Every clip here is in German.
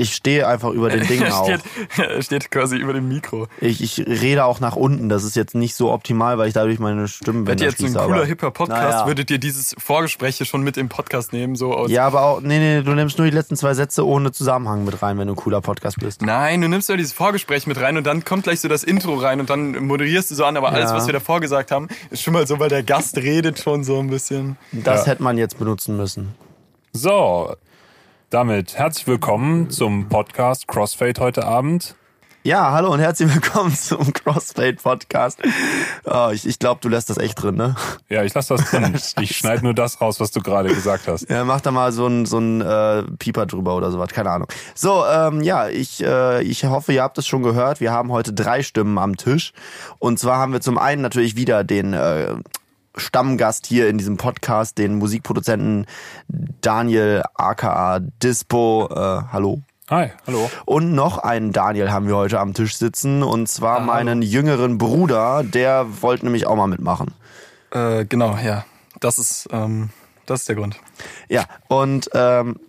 ich stehe einfach über den Ding er, auch. steht, er steht quasi über dem Mikro. Ich, ich rede auch nach unten. Das ist jetzt nicht so optimal, weil ich dadurch meine Stimmbänder Wärt ihr jetzt so ein schließe, cooler, hipper Podcast, Naja. würdet ihr dieses Vorgespräch hier schon mit im Podcast nehmen, so aus. Ja, aber auch, nee, nee, du nimmst nur die letzten zwei Sätze ohne Zusammenhang mit rein, wenn du ein cooler Podcast bist. Nein, du nimmst ja dieses Vorgespräch mit rein und dann kommt gleich so das Intro rein und dann moderierst du so an, aber alles, Ja. was wir davor gesagt haben, ist schon mal so, weil der Gast redet schon so ein bisschen. Das hätte man jetzt benutzen müssen. So, damit herzlich willkommen zum Podcast Crossfade heute Abend. Ja, hallo und herzlich willkommen zum Crossfade Podcast. Oh, ich ich glaube, du lässt das echt drin, ne? Ja, ich lasse das drin. Ich schneide nur das raus, was du gerade gesagt hast. Ja, mach da mal so ein, so ein äh, Pieper drüber oder sowas, keine Ahnung. So, ähm, ja, ich, äh, ich hoffe, ihr habt es schon gehört. Wir haben heute drei Stimmen am Tisch. Und zwar haben wir zum einen natürlich wieder den äh, Stammgast hier in diesem Podcast, den Musikproduzenten Daniel aka Dispo. Äh, hallo. Hi, hallo. Und noch einen Daniel haben wir heute am Tisch sitzen. Und zwar meinen jüngeren Bruder. Der wollte nämlich auch mal mitmachen. Äh, genau, ja. Das ist, ähm, das ist der Grund. Ja, und ähm,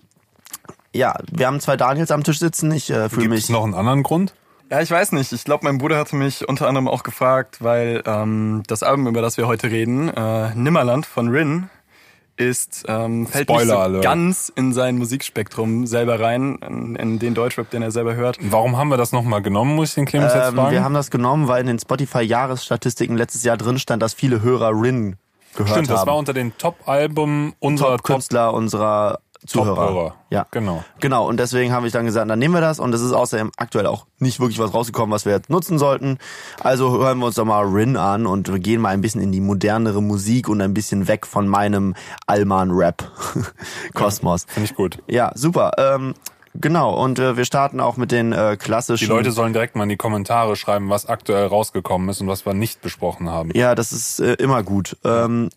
ja, wir haben zwei Daniels am Tisch sitzen. Ich äh, fühle Gibt mich es noch einen anderen Grund? Ja, ich weiß nicht. Ich glaube, mein Bruder hatte mich unter anderem auch gefragt, weil ähm, das Album, über das wir heute reden, äh, Nimmerland von Rin, ist ähm, fällt nicht Spoiler so Alert. ganz in sein Musikspektrum selber rein, in, in den Deutschrap, den er selber hört. Warum haben wir das nochmal genommen, muss ich den Clemens jetzt Ähm, fragen? wir haben das genommen, weil in den Spotify-Jahresstatistiken letztes Jahr drin stand, dass viele Hörer Rin gehört Stimmt, das haben. war unter den Top-Alben unserer Top Top-Künstler unserer Zuhörer. Top-Hörer. Ja, Genau. Genau, und deswegen habe ich dann gesagt, dann nehmen wir das. Und es ist außerdem aktuell auch nicht wirklich was rausgekommen, was wir jetzt nutzen sollten. Also hören wir uns doch mal Rin an und wir gehen mal ein bisschen in die modernere Musik und ein bisschen weg von meinem Allman-Rap-Kosmos. Finde ich gut. Ja, super. Ähm, genau, und äh, wir starten auch mit den äh, Die klassischen... Leute sollen direkt mal in die Kommentare schreiben, was aktuell rausgekommen ist und was wir nicht besprochen haben. Ja, das ist äh, immer gut. Ähm,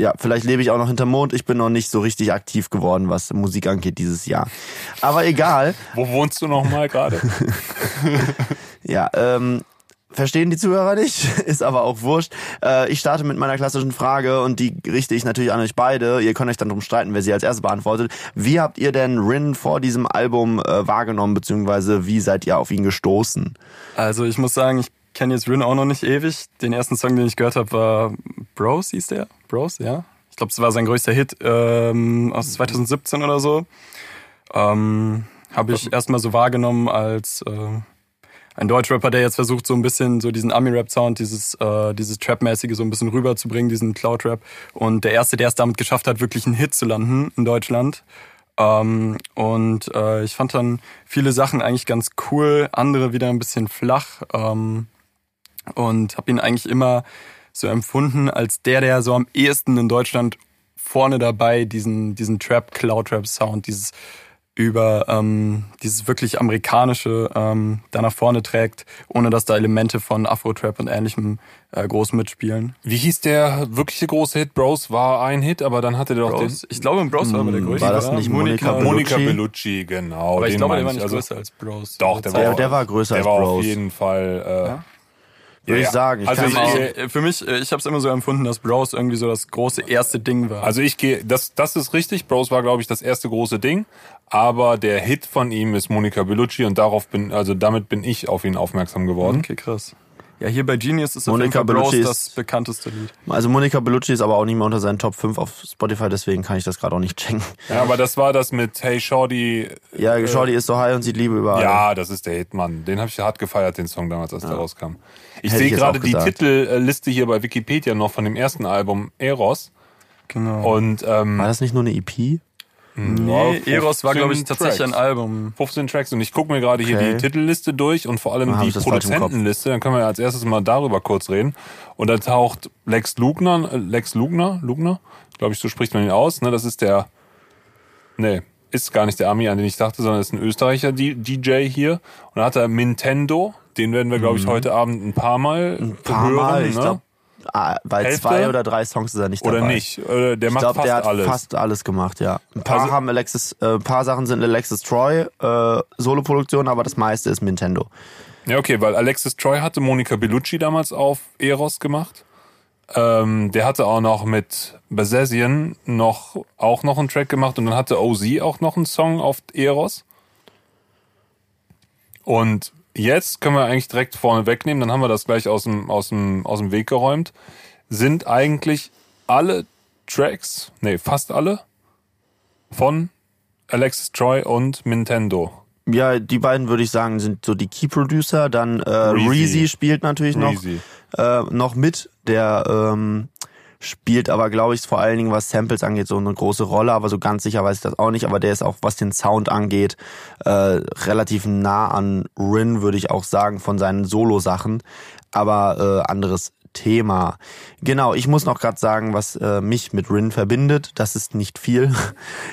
ja, vielleicht lebe ich auch noch hinterm Mond. Ich bin noch nicht so richtig aktiv geworden, was Musik angeht dieses Jahr. Aber egal. Wo wohnst du nochmal gerade? Ja, ähm, verstehen die Zuhörer nicht, ist aber auch wurscht. Äh, ich starte mit meiner klassischen Frage und die richte ich natürlich an euch beide. Ihr könnt euch dann drum streiten, wer sie als erstes beantwortet. Wie habt ihr denn Rin vor diesem Album äh, wahrgenommen, beziehungsweise wie seid ihr auf ihn gestoßen? Also ich muss sagen, ich kenne jetzt Rin auch noch nicht ewig. Den ersten Song, den ich gehört habe, war Bros, hieß der? Bros, ja. Ich glaube, es war sein größter Hit ähm, aus 2017 oder so. Ähm, habe ich erstmal so wahrgenommen als äh, ein Deutschrapper, der jetzt versucht, so ein bisschen so diesen Ami-Rap-Sound, dieses, äh, dieses Trap-mäßige so ein bisschen rüberzubringen, diesen Cloud-Rap. Und der Erste, der es damit geschafft hat, wirklich einen Hit zu landen in Deutschland. Ähm, und äh, ich fand dann viele Sachen eigentlich ganz cool, andere wieder ein bisschen flach. Ähm, und habe ihn eigentlich immer so empfunden als der, der so am ehesten in Deutschland vorne dabei diesen, diesen Trap, Cloud-Rap-Sound, dieses über ähm, dieses wirklich amerikanische ähm, da nach vorne trägt, ohne dass da Elemente von Afro-Trap und ähnlichem äh, groß mitspielen. Wie hieß der wirkliche große Hit? Bros war ein Hit, aber dann hatte der doch Bros, ich glaube, Bros war aber der größte. war das oder? nicht Monica den Monica Bellucci? Bellucci, genau. Aber ich den glaube, der war ich. nicht Also, größer als Bros. Doch, der Zeit. war, Der- der war größer der als war Bros. auf jeden Fall. Äh, Ja? Würde Ja, ich sagen. Ich also kann ich- Äh, Für mich, äh, ich habe es immer so empfunden, dass Bros irgendwie so das große erste Ding war. Also ich gehe, das, das ist richtig. Bros war, glaube ich, das erste große Ding. Aber der Hit von ihm ist Monica Bellucci und darauf bin, also damit bin ich auf ihn aufmerksam geworden. okay, krass. Ja, hier bei Genius ist Monica auf jeden Fall Bros Bellucci das bekannteste Lied. also Monica Bellucci ist aber auch nicht mehr unter seinen Top 5 auf Spotify, deswegen kann ich das gerade auch nicht checken. Ja, aber das war das mit Hey Shorty. Ja, Shorty ist so high und sieht Liebe überall. Ja, das ist der Hit, Mann. Den habe ich hart gefeiert, den Song damals, als der rauskam. Ich sehe gerade die. Titelliste hier bei Wikipedia noch von dem ersten Album Eros. Genau. Und ähm, War das nicht nur eine EP? Nee, Eros war, glaube ich, 15 tatsächlich ein Tracks. Album. 15 Tracks und ich gucke mir gerade hier Okay. die Titelliste durch und vor allem hab die. Produzentenliste. Dann können wir als erstes mal darüber kurz reden. Und da taucht Lex Lugner, äh, Lex Lugner, Lugner, glaube ich, so spricht man ihn aus. Ne, das ist der, nee, ist gar nicht der Ami, an den ich dachte, sondern ist ein Österreicher DJ hier. Und dann hat er Nintendo, den werden wir, glaube ich, heute Abend ein paar Mal Mhm. Ein paar hören. Mal, ich ne? glaube, bei Hälfte? zwei oder drei Songs ist er nicht Oder dabei. nicht. Äh, Der Ich macht glaube, fast der hat alles. fast alles gemacht, ja. Ein paar Also- haben Alexis, äh, ein paar Sachen sind Alexis Troy, äh, Soloproduktion, aber das meiste ist Nintendo. Ja, okay, weil Alexis Troy hatte Monica Bellucci damals auf Eros gemacht. Ähm, der hatte auch noch mit Bazazian noch, auch noch einen Track gemacht und dann hatte OZ auch noch einen Song auf Eros. Und jetzt können wir eigentlich direkt vorne wegnehmen, dann haben wir das gleich aus dem, aus dem, aus dem Weg geräumt. Sind eigentlich alle Tracks, nee, fast alle, von Alexis Troy und Nintendo. Ja, die beiden würde ich sagen, sind so die Key Producer. Dann äh, Reezy. Spielt natürlich noch, äh, noch mit. Der ähm, spielt aber, glaube ich, vor allen Dingen, was Samples angeht, so eine große Rolle. Aber so ganz sicher weiß ich das auch nicht. Aber der ist auch, was den Sound angeht, äh, relativ nah an Rin, würde ich auch sagen, von seinen Solo-Sachen. Aber äh, anderes Thema. Genau, ich muss noch gerade sagen, was äh, mich mit Rin verbindet. Das ist nicht viel.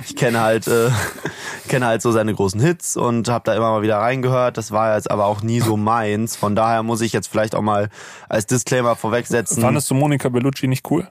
Ich kenne halt, äh, kenne halt so seine großen Hits und habe da immer mal wieder reingehört. Das war jetzt aber auch nie so meins. Von daher muss ich jetzt vielleicht auch mal als Disclaimer vorwegsetzen. Fandest du Monika Bellucci nicht cool?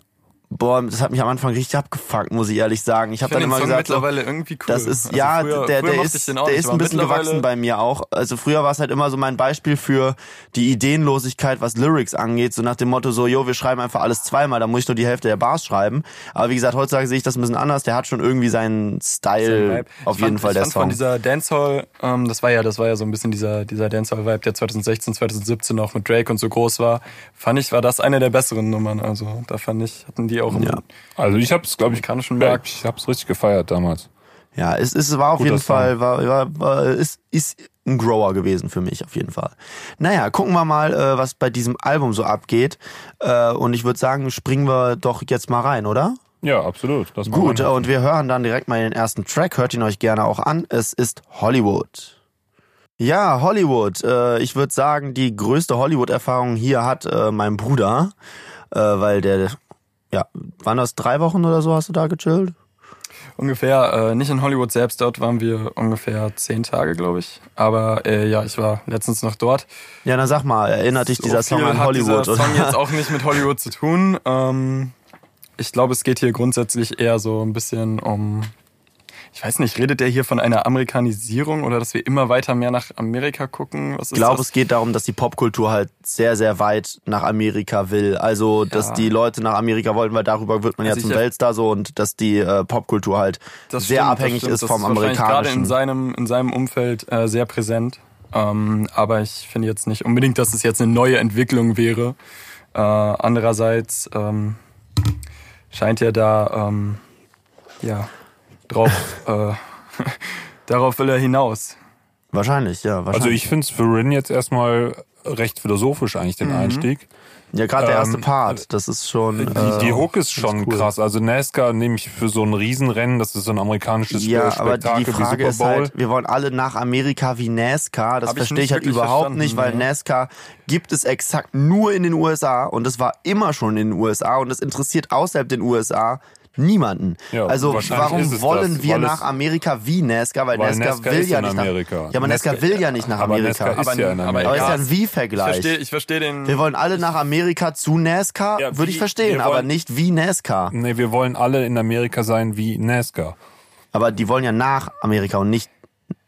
Boah, das hat mich am Anfang richtig abgefuckt, muss ich ehrlich sagen. Ich habe dann immer Song gesagt, so, mittlerweile irgendwie cool. das ist Also ja, früher- der, früher der ist, der ist ein bisschen gewachsen bei mir auch. Also früher war es halt immer so mein Beispiel für die Ideenlosigkeit, was Lyrics angeht, so nach dem Motto so, jo, wir schreiben einfach alles zweimal, da muss ich nur die Hälfte der Bars schreiben. Aber wie gesagt, heutzutage sehe ich das ein bisschen anders. Der hat schon irgendwie seinen Style, auf Ich jeden fand, Fall ich der fand von Song. dieser Dancehall, ähm, das war ja, das war ja so ein bisschen dieser, dieser Dancehall-Vibe, der 2016, 2017 auch mit Drake und so groß war. Fand ich, war das eine der besseren Nummern. Also da fand ich, hatten die auch im Ja. Also ich hab's, glaube ich, Amerikanischen ja, Markt. ich hab's richtig gefeiert damals. Ja, es, es war auf Guter jeden Song. Fall, war, war, war, ist, ist ein Grower gewesen für mich, auf jeden Fall. Naja, gucken wir mal, äh, was bei diesem Album so abgeht. Äh, und ich würde sagen, springen wir doch jetzt mal rein, oder? Ja, absolut. Das Gut, wir. und wir hören dann direkt mal den ersten Track. Hört ihn euch gerne auch an. Es ist Hollywood. Ja, Hollywood. Äh, ich würde sagen, die größte Hollywood-Erfahrung hier hat äh, mein Bruder, äh, weil der, ja, waren das drei Wochen oder so, hast du da gechillt? Ungefähr, äh, nicht in Hollywood selbst, dort waren wir ungefähr zehn Tage, glaube ich. Aber äh, ja, ich war letztens noch dort. Ja, dann sag mal, erinnert dich dieser So Song viel an Hollywood? dieser Song oder? jetzt auch nicht mit Hollywood zu tun. Ähm, ich glaube, es geht hier grundsätzlich eher so ein bisschen um, ich weiß nicht, redet der hier von einer Amerikanisierung oder dass wir immer weiter mehr nach Amerika gucken? Was ist Ich glaube, das? es geht darum, dass die Popkultur halt sehr, sehr weit nach Amerika will. Also, dass Ja. die Leute nach Amerika wollten, weil darüber wird man Also ja zum Weltstar so und dass die äh, Popkultur halt Das sehr stimmt, abhängig das stimmt. ist das vom ist wahrscheinlich Gerade in amerikanischen. seinem, in seinem Umfeld äh, sehr präsent. Ähm, aber ich finde jetzt nicht unbedingt, dass es jetzt eine neue Entwicklung wäre. Äh, andererseits ähm, scheint ja da ähm, ja drauf äh, darauf will er hinaus. Wahrscheinlich, ja. Wahrscheinlich. Also ich find's für Rin jetzt erstmal recht philosophisch eigentlich Mhm. den Einstieg. ja, gerade der erste ähm, Part, das ist schon. Die, äh, die Hook ist schon cool. krass. Also NASCAR nehme ich für so ein Riesenrennen, das ist so ein amerikanisches Ja, Spektakel aber die, Frage wie ist Super Bowl. halt, wir wollen alle nach Amerika wie NASCAR. Das Hab ich verstehe nicht ich halt überhaupt nicht, weil. NASCAR gibt es exakt nur in den USA und es war immer schon in den USA und es interessiert außerhalb den USA niemanden. Ja, also warum ist es wollen das, wir weil nach es- Amerika wie NASCAR? Weil, Weil NASCAR, NASCAR will ist ja in nicht nach Amerika. Ja, aber NASCAR, NASCAR- will ja nicht nach aber Amerika. NASCAR ist Aber- ja in aber Amerika. aber ist ja ein Ich Wie-Vergleich. verstehe, ich verstehe den. Wir wollen alle nach Amerika zu NASCAR, Ja, würde ich verstehen, wir aber wollen- nicht wie NASCAR. Nee, wir wollen alle in Amerika sein wie NASCAR. Aber die wollen ja nach Amerika und nicht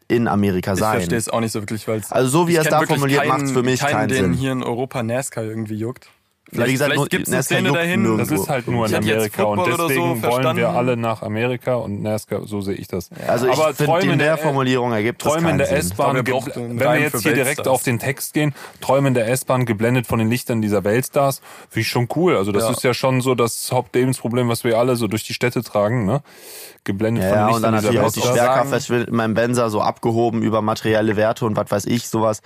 in Amerika ich sein. verstehe es auch nicht so wirklich, weil es Also so wie ich er es da formuliert, keinen- macht's für mich keinen, keinen den Sinn. hier in Europa NASCAR irgendwie juckt. Ja, wie gesagt, nur- vielleicht gibt es eine NASCAR Szene dahin. nirgendwo. Das ist halt nur in Amerika und oder so deswegen wollen wir alle nach Amerika und NASCAR, so sehe ich das. Also ich Aber Träume in der Formulierung ergibt das Träume in der. S-Bahn, wenn wir jetzt hier direkt auf den Text gehen, Träume in der S-Bahn geblendet von den Lichtern dieser Weltstars, finde ich schon cool. Also das Ja. ist ja schon so das Hauptlebensproblem, was wir alle so durch die Städte tragen, ne? Geblendet Ja, von ja, den und dann Lichtern dieser natürlich auch die Stärkerfest wird in meinem Benzer so abgehoben über materielle Werte und was weiß ich, sowas.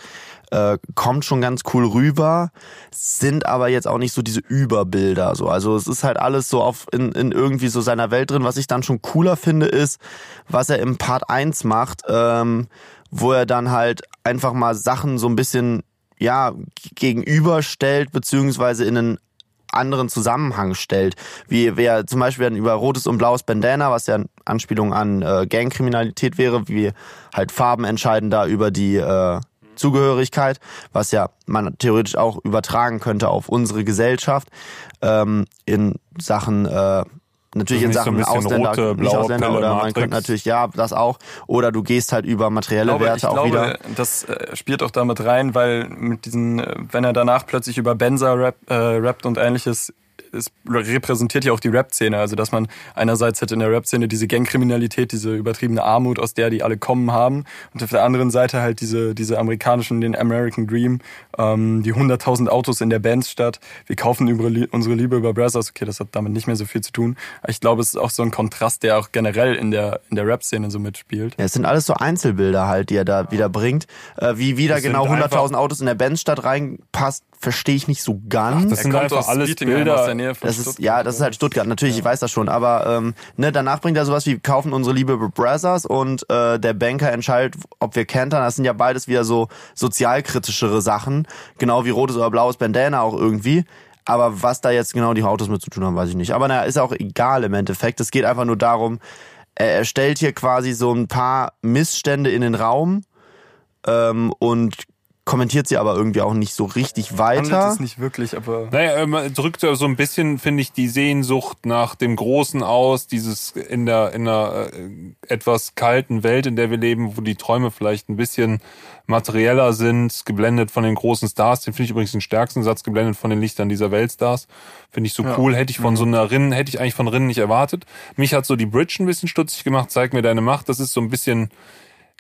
Äh, kommt schon ganz cool rüber, sind aber jetzt auch nicht so diese Überbilder. So. Also es ist halt alles so auf in, in irgendwie so seiner Welt drin. Was ich dann schon cooler finde, ist, was er im Part 1 macht, ähm, wo er dann halt einfach mal Sachen so ein bisschen ja gegenüberstellt, beziehungsweise in einen anderen Zusammenhang stellt. Wie wer zum Beispiel dann über rotes und blaues Bandana, was ja Anspielung an äh, Gangkriminalität wäre, wie halt Farben entscheiden da über die äh, Zugehörigkeit, was ja man theoretisch auch übertragen könnte auf unsere Gesellschaft ähm, in Sachen äh, Natürlich Also in so Sachen bisschen Ausländer, rote, nicht blaue Ausländer Pille, oder man Matrix. könnte natürlich, ja, das auch. Oder du gehst halt über materielle glaube, Werte ich auch glaube, wieder. das äh, spielt auch damit rein, weil mit diesen, äh, wenn er danach plötzlich über Benza rap, äh, rappt und ähnliches, es repräsentiert ja auch die Rap-Szene. Also, dass man einerseits halt in der Rap-Szene diese Gangkriminalität, diese übertriebene Armut, aus der die alle kommen haben. Und auf der anderen Seite halt diese, diese amerikanischen, den American Dream, ähm, die 100.000 Autos in der Bandstadt. Wir kaufen über, unsere Liebe über Brothers. Okay, das hat damit nicht mehr so viel zu tun. Ich glaube, es ist auch so ein Kontrast, der auch generell in der, in der Rap-Szene so mitspielt. Ja, es sind alles so Einzelbilder halt, die er da wieder bringt. Äh, wie wieder genau sind einfach- 100.000 Autos in der Bandstadt reinpasst, verstehe ich nicht so ganz. das sind einfach alles Bilder. aus der Nähe von Das ist, Stuttgart. ja, das ist halt Stuttgart, natürlich, ich weiß das schon, aber ähm, ne, danach bringt er sowas wie kaufen unsere Liebe Brothers und äh, der Banker entscheidet, ob wir kentern. Das sind ja beides wieder so sozialkritischere Sachen, genau wie rotes oder blaues Bandana auch irgendwie. Aber was da jetzt genau die Autos mit zu tun haben, weiß ich nicht. Aber naja, ist auch egal im Endeffekt. Es geht einfach nur darum, er er stellt hier quasi so ein paar Missstände in den Raum ähm, und kommentiert sie aber irgendwie auch nicht so richtig Handelt weiter. es nicht wirklich, aber Naja, man drückt ja so ein bisschen, finde ich, die Sehnsucht nach dem Großen aus, dieses in der, in der äh, etwas kalten Welt, in der wir leben, wo die Träume vielleicht ein bisschen materieller sind, geblendet von den großen Stars. Den finde ich übrigens den stärksten Satz, geblendet von den Lichtern dieser Weltstars. Finde ich so Ja. cool. Hätte ich von so einer Rinnen, hätte ich eigentlich von Rinnen nicht erwartet. Mich hat so die Bridge ein bisschen stutzig gemacht. Zeig mir deine Macht. Das ist so ein bisschen,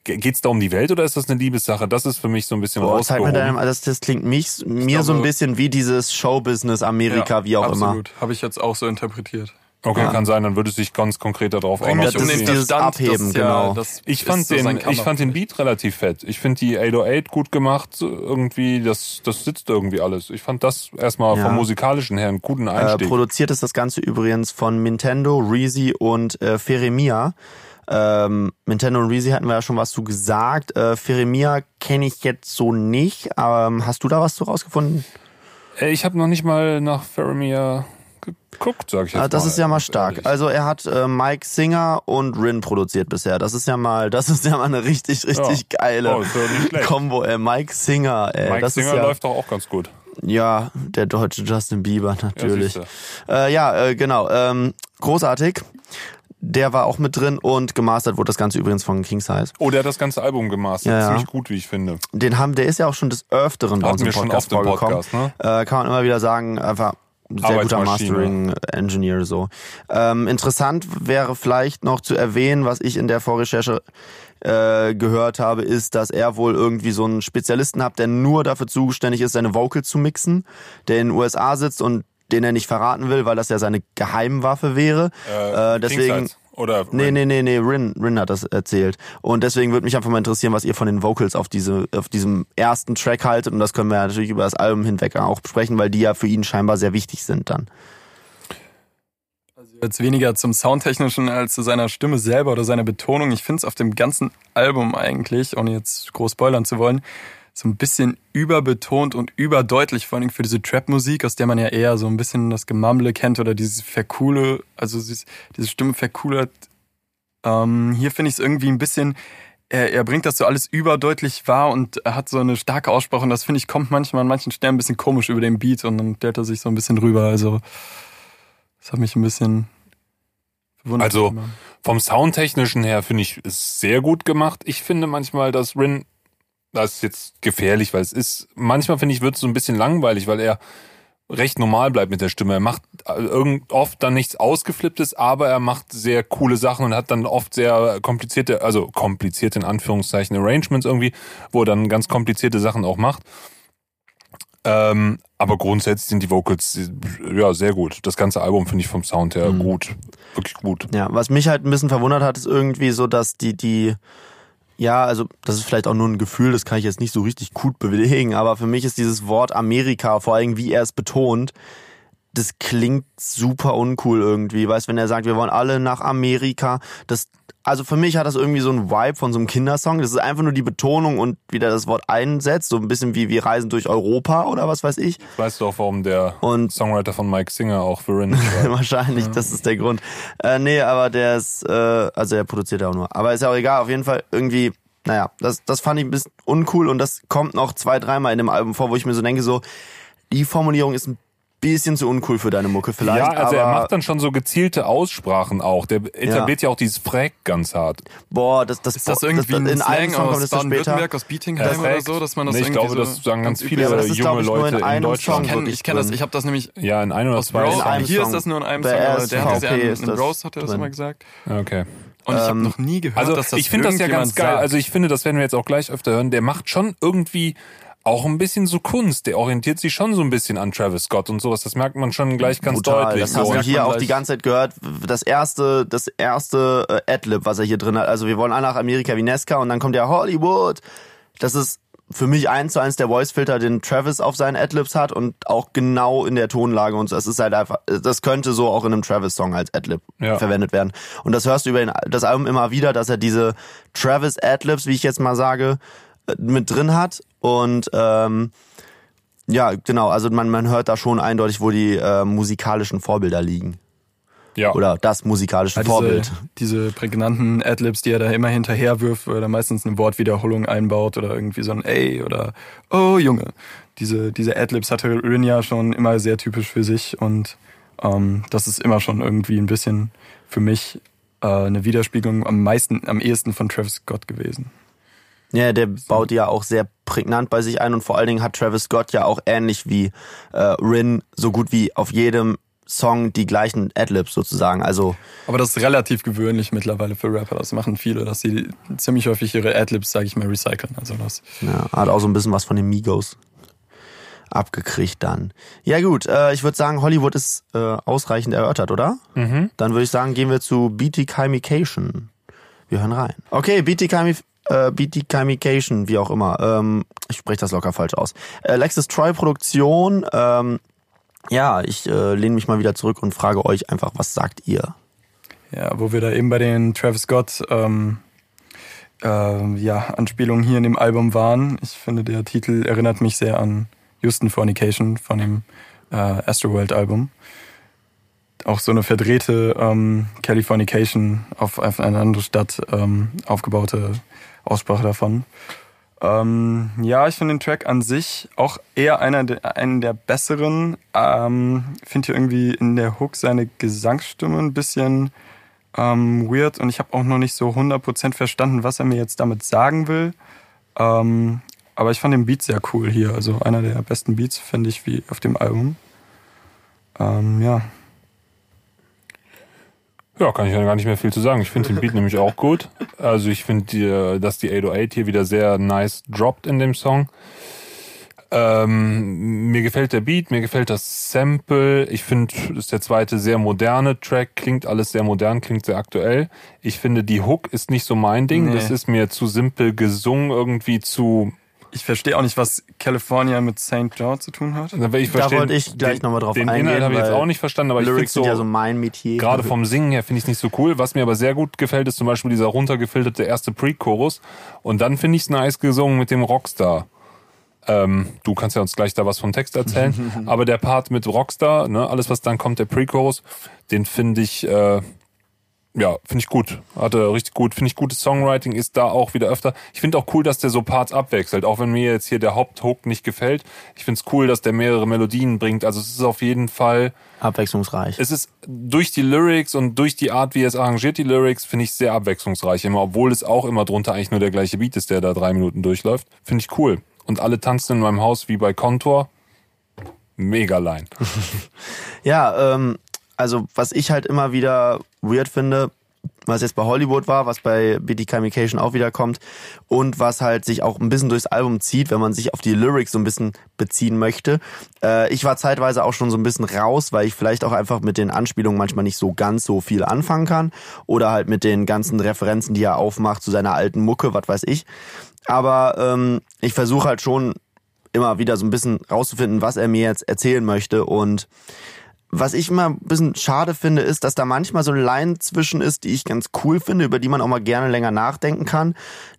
geht's da um die Welt oder ist das eine Liebessache? Das ist für mich so ein bisschen Boah, zeig mir deinem, das, das klingt mich, mir so ein glaube- bisschen wie dieses Showbusiness Amerika, wie auch immer. absolut. Habe ich jetzt auch so interpretiert. Okay, kann sein, dann würde es sich ganz konkret darauf auch noch das ist dieses Abheben, genau. das Ich fand den, ich fand den Beat relativ fett. Ich finde die 808 gut gemacht. Irgendwie, das, das sitzt irgendwie alles. Ich fand das erstmal Ja. vom musikalischen her einen guten Äh, Einstieg. produziert ist das Ganze übrigens von Nintendo, Reezy und äh, Feremia. Ähm, Nintendo und Reezy hatten wir ja schon was zu gesagt. Äh, Feremia kenne ich jetzt so nicht. Ähm, hast du da was zu rausgefunden? Äh, ich habe noch nicht mal nach Faramir geguckt, sag ich jetzt Ah, das mal. ist ja mal stark. Also er hat äh, Mike Singer und Rin produziert bisher. Das ist ja mal, das ist ja mal eine richtig, richtig geile Oh, ja nicht schlecht. Kombo. Ey. Mike Singer, ey. Mike das Singer ja, läuft doch auch ganz gut. Ja, der deutsche Justin Bieber natürlich. siehste. äh, ja, äh, genau. Ähm, großartig. Der war auch mit drin und gemastert wurde das Ganze übrigens von King Size. Oh, der hat das ganze Album gemastert. Ja, ja. Ziemlich gut, wie ich finde. Den haben, der ist ja auch schon des Öfteren bei uns im wir schon Podcast oft im. Podcast, ne? Äh, kann man immer wieder sagen, einfach sehr guter. Mastering-Engineer so. Ähm, interessant wäre vielleicht noch zu erwähnen, was ich in der Vorrecherche äh, gehört habe, ist, dass er wohl irgendwie so einen Spezialisten hat, der nur dafür zuständig ist, seine Vocals zu mixen, der in den USA sitzt und den er nicht verraten will, weil das ja seine Geheimwaffe wäre. Äh, deswegen. King Size. Oder Nee, Rin. nee, nee, nee, Rin, Rin hat das erzählt. Und deswegen würde mich einfach mal interessieren, was ihr von den Vocals auf diese, auf diesem ersten Track haltet. Und das können wir ja natürlich über das Album hinweg auch besprechen, weil die ja für ihn scheinbar sehr wichtig sind dann. Jetzt weniger zum Soundtechnischen als zu seiner Stimme selber oder seiner Betonung. Ich finde es auf dem ganzen Album eigentlich, ohne jetzt groß spoilern zu wollen, so ein bisschen überbetont und überdeutlich, vor allem für diese Trap-Musik, aus der man ja eher so ein bisschen das Gemamble kennt oder dieses Vercoole, also dieses- diese Stimme vercoolert. Ähm, hier finde ich es irgendwie ein bisschen, er, er bringt das so alles überdeutlich wahr und hat so eine starke Aussprache und das finde ich kommt manchmal an manchen Stellen ein bisschen komisch über den Beat und dann stellt er sich so ein bisschen rüber. Also das hat mich ein bisschen verwundert. Also, Vom Soundtechnischen her finde ich es sehr gut gemacht. Ich finde manchmal, dass Rin, das ist jetzt gefährlich, weil es ist, manchmal finde ich, wird es so ein bisschen langweilig, weil er recht normal bleibt mit der Stimme. Er macht äh, irgend oft dann nichts Ausgeflipptes, aber er macht sehr coole Sachen und hat dann oft sehr komplizierte, also komplizierte in Anführungszeichen Arrangements irgendwie, wo er dann ganz komplizierte Sachen auch macht. Ähm, aber grundsätzlich sind die Vocals äh, ja sehr gut. Das ganze Album finde ich vom Sound her gut, wirklich gut. Ja, was mich halt ein bisschen verwundert hat, ist irgendwie so, dass die, die, ja, also das ist vielleicht auch nur ein Gefühl, das kann ich jetzt nicht so richtig gut belegen, aber für mich ist dieses Wort Amerika, vor allem wie er es betont, das klingt super uncool irgendwie. Weißt, wenn er sagt, wir wollen alle nach Amerika, das, also für mich hat das irgendwie so einen Vibe von so einem Kindersong. Das ist einfach nur die Betonung und wie der das Wort einsetzt, so ein bisschen wie wir reisen durch Europa oder was weiß ich. Weißt du auch, warum der Und Songwriter von Mike Singer auch für Rin schreibt? Wahrscheinlich, das ist der Grund. Äh, nee, aber der ist, äh, also er produziert ja auch nur. Aber ist ja auch egal, auf jeden Fall irgendwie, naja, das, das fand ich ein bisschen uncool und das kommt noch zwei, dreimal in dem Album vor, wo ich mir so denke, so, die Formulierung ist ein bisschen zu uncool für deine Mucke vielleicht. ja, also aber, er macht dann schon so gezielte Aussprachen auch. Der etabliert ja, auch dieses Fräg ganz hart. Boah, das, das, Ist das irgendwie in ein einem Slang Song kommt später. Baden-Württemberg, aus Bietingheim oder so, dass man das nee, ich irgendwie glaube, so das sagen ganz ganz viele das ist, junge ich, nur Leute in in, einem Deutschland. Song. Ich kenn, kenne das, ich habe das nämlich Ja, in ein oder zwei. In einem Hier Song. ist das nur in einem Song, der hat das ja in, ist in das Bros hat er das immer gesagt. Okay. Und ich habe Ähm, noch nie gehört, Also dass das ich finde das ja ganz geil. Also ich finde, das werden wir jetzt auch gleich öfter hören. Der macht schon irgendwie auch ein bisschen so Kunst. Der orientiert sich schon so ein bisschen an Travis Scott und sowas. Das merkt man schon gleich ganz Brutal. deutlich. Das hast so. du hier auch die ganze Zeit gehört. Das erste, das erste äh, Adlib, was er hier drin hat. Also wir wollen alle nach Amerika wie Nesca und dann kommt der Hollywood. Das ist für mich eins zu eins der Voice-Filter, den Travis auf seinen Adlibs hat und auch genau in der Tonlage und so. Es ist halt einfach, das könnte so auch in einem Travis-Song als Adlib Ja. verwendet werden. Und das hörst du über das Album immer wieder, dass er diese Travis Adlibs, wie ich jetzt mal sage, mit drin hat und ähm, ja, genau, also man, man hört da schon eindeutig, wo die äh, musikalischen Vorbilder liegen. ja. Oder das musikalische Ja, Vorbild. Diese, diese prägnanten Adlibs, die er da immer hinterher wirft, er meistens eine Wortwiederholung einbaut oder irgendwie so ein Ey oder Oh Junge. Diese, diese Adlibs hatte Rin ja schon immer sehr typisch für sich und ähm, das ist immer schon irgendwie ein bisschen für mich äh, eine Widerspiegelung am meisten, am ehesten von Travis Scott gewesen. Ja, der baut ja auch sehr prägnant bei sich ein und vor allen Dingen hat Travis Scott ja auch ähnlich wie äh, Rin so gut wie auf jedem Song die gleichen Adlibs sozusagen. Also Aber das ist relativ gewöhnlich mittlerweile für Rapper. Das machen viele, dass sie ziemlich häufig ihre Adlibs, sage ich mal, recyceln. Also das ja, hat auch so ein bisschen was von den Migos abgekriegt dann. Ja gut, äh, ich würde sagen, Hollywood ist äh, ausreichend erörtert, oder? Mhm. Dann würde ich sagen, gehen wir zu BT Chimication. Wir hören rein. Okay, BT Chimi äh, Chimication, wie auch immer. Ähm, ich spreche das locker falsch aus. Äh, Lexus Troy Produktion. Ähm, ja, ich äh, lehne mich mal wieder zurück und frage euch einfach, was sagt ihr? Ja, wo wir da eben bei den Travis Scott ähm, ähm, ja, Anspielungen hier in dem Album waren. Ich finde, der Titel erinnert mich sehr an Houston Fornication von dem äh, Astroworld Album. Auch so eine verdrehte ähm, Californication auf, auf eine andere Stadt ähm, aufgebaute Aussprache davon. Ähm, ja, ich finde den Track an sich auch eher einer der, einen der besseren. Ähm, finde hier irgendwie in der Hook seine Gesangsstimme ein bisschen ähm, weird und ich habe auch noch nicht so 100% verstanden, was er mir jetzt damit sagen will. Ähm, aber ich fand den Beat sehr cool hier. Also einer der besten Beats, finde ich, wie auf dem Album. Ähm, ja. Ja, kann ich ja gar nicht mehr viel zu sagen. Ich finde den Beat nämlich auch gut. Also ich finde, dass die 808 hier wieder sehr nice droppt in dem Song. Ähm, mir gefällt der Beat, mir gefällt das Sample. Ich finde, das ist der zweite sehr moderne Track, klingt alles sehr modern, klingt sehr aktuell. Ich finde, die Hook ist nicht so mein Ding. Nee. Das ist mir zu simpel gesungen, irgendwie zu. Ich verstehe auch nicht, was California mit St. John zu tun hat. Ich Da wollte ich gleich den- noch mal drauf Den eingehen, Inhalt habe ich jetzt auch nicht verstanden, aber ich finde Lyrics so, sind ja so mein Metier. Gerade vom Singen her finde ich es nicht so cool. Was mir aber sehr gut gefällt, ist zum Beispiel dieser runtergefilterte erste Pre-Chorus. Und dann finde ich es nice gesungen mit dem Rockstar. Ähm, du kannst ja uns gleich da was vom Text erzählen. aber der Part mit Rockstar, ne, alles was dann kommt, der Pre-Chorus, den finde ich, äh, ja, finde ich gut. Hatte richtig gut. Finde ich gutes Songwriting, ist da auch wieder öfter. Ich finde auch cool, dass der so Parts abwechselt. Auch wenn mir jetzt hier der Haupthook nicht gefällt. Ich finde es cool, dass der mehrere Melodien bringt. Also es ist auf jeden Fall abwechslungsreich. es ist durch die Lyrics und durch die Art, wie er es arrangiert, die Lyrics, finde ich sehr abwechslungsreich immer, obwohl es auch immer drunter eigentlich nur der gleiche Beat ist, der da drei Minuten durchläuft. Finde ich cool. Und alle tanzen in meinem Haus wie bei Contour. Mega Line. Ja, ähm, also was ich halt immer wieder weird finde, was jetzt bei Hollywood war, was bei BD Chimication auch wieder kommt und was halt sich auch ein bisschen durchs Album zieht, wenn man sich auf die Lyrics so ein bisschen beziehen möchte. Äh, ich war zeitweise auch schon so ein bisschen raus, weil ich vielleicht auch einfach mit den Anspielungen manchmal nicht so ganz so viel anfangen kann oder halt mit den ganzen Referenzen, die er aufmacht zu seiner alten Mucke, was weiß ich. Aber ähm, ich versuche halt schon immer wieder so ein bisschen rauszufinden, was er mir jetzt erzählen möchte und was ich immer ein bisschen schade finde, ist, dass da manchmal so eine Line zwischen ist, die ich ganz cool finde, über die man auch mal gerne länger nachdenken kann,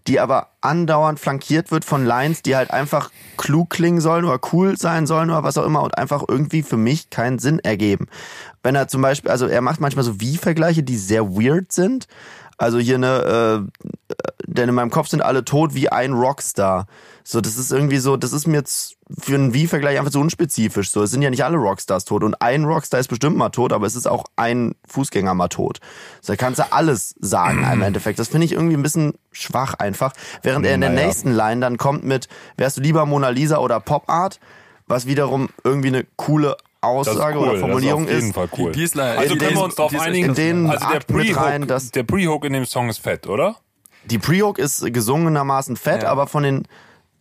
die aber andauernd flankiert wird von Lines, die halt einfach klug klingen sollen oder cool sein sollen oder was auch immer und einfach irgendwie für mich keinen Sinn ergeben. Wenn er zum Beispiel, also er macht manchmal so Wie-Vergleiche, die sehr weird sind, Also hier ne, äh, denn in meinem Kopf sind alle tot wie ein Rockstar. So, das ist irgendwie so, das ist mir jetzt für einen Wie-Vergleich einfach so unspezifisch. So, es sind ja nicht alle Rockstars tot und ein Rockstar ist bestimmt mal tot, aber es ist auch ein Fußgänger mal tot. So, da kannst du alles sagen im Endeffekt. Das finde ich irgendwie ein bisschen schwach einfach. Während er in der Naja. nächsten Line dann kommt mit, wärst du lieber Mona Lisa oder Pop Art? Was wiederum irgendwie eine coole ist Aussage cool. oder Formulierung das ist auf jeden ist. Fall cool. Die ist leider- also in können wir uns darauf die ist- einigen, in den also der Pre-Hook rein, dass- der Pre-Hook in dem Song ist fett, oder? Die Pre-Hook ist gesungenermaßen fett, Ja. aber von den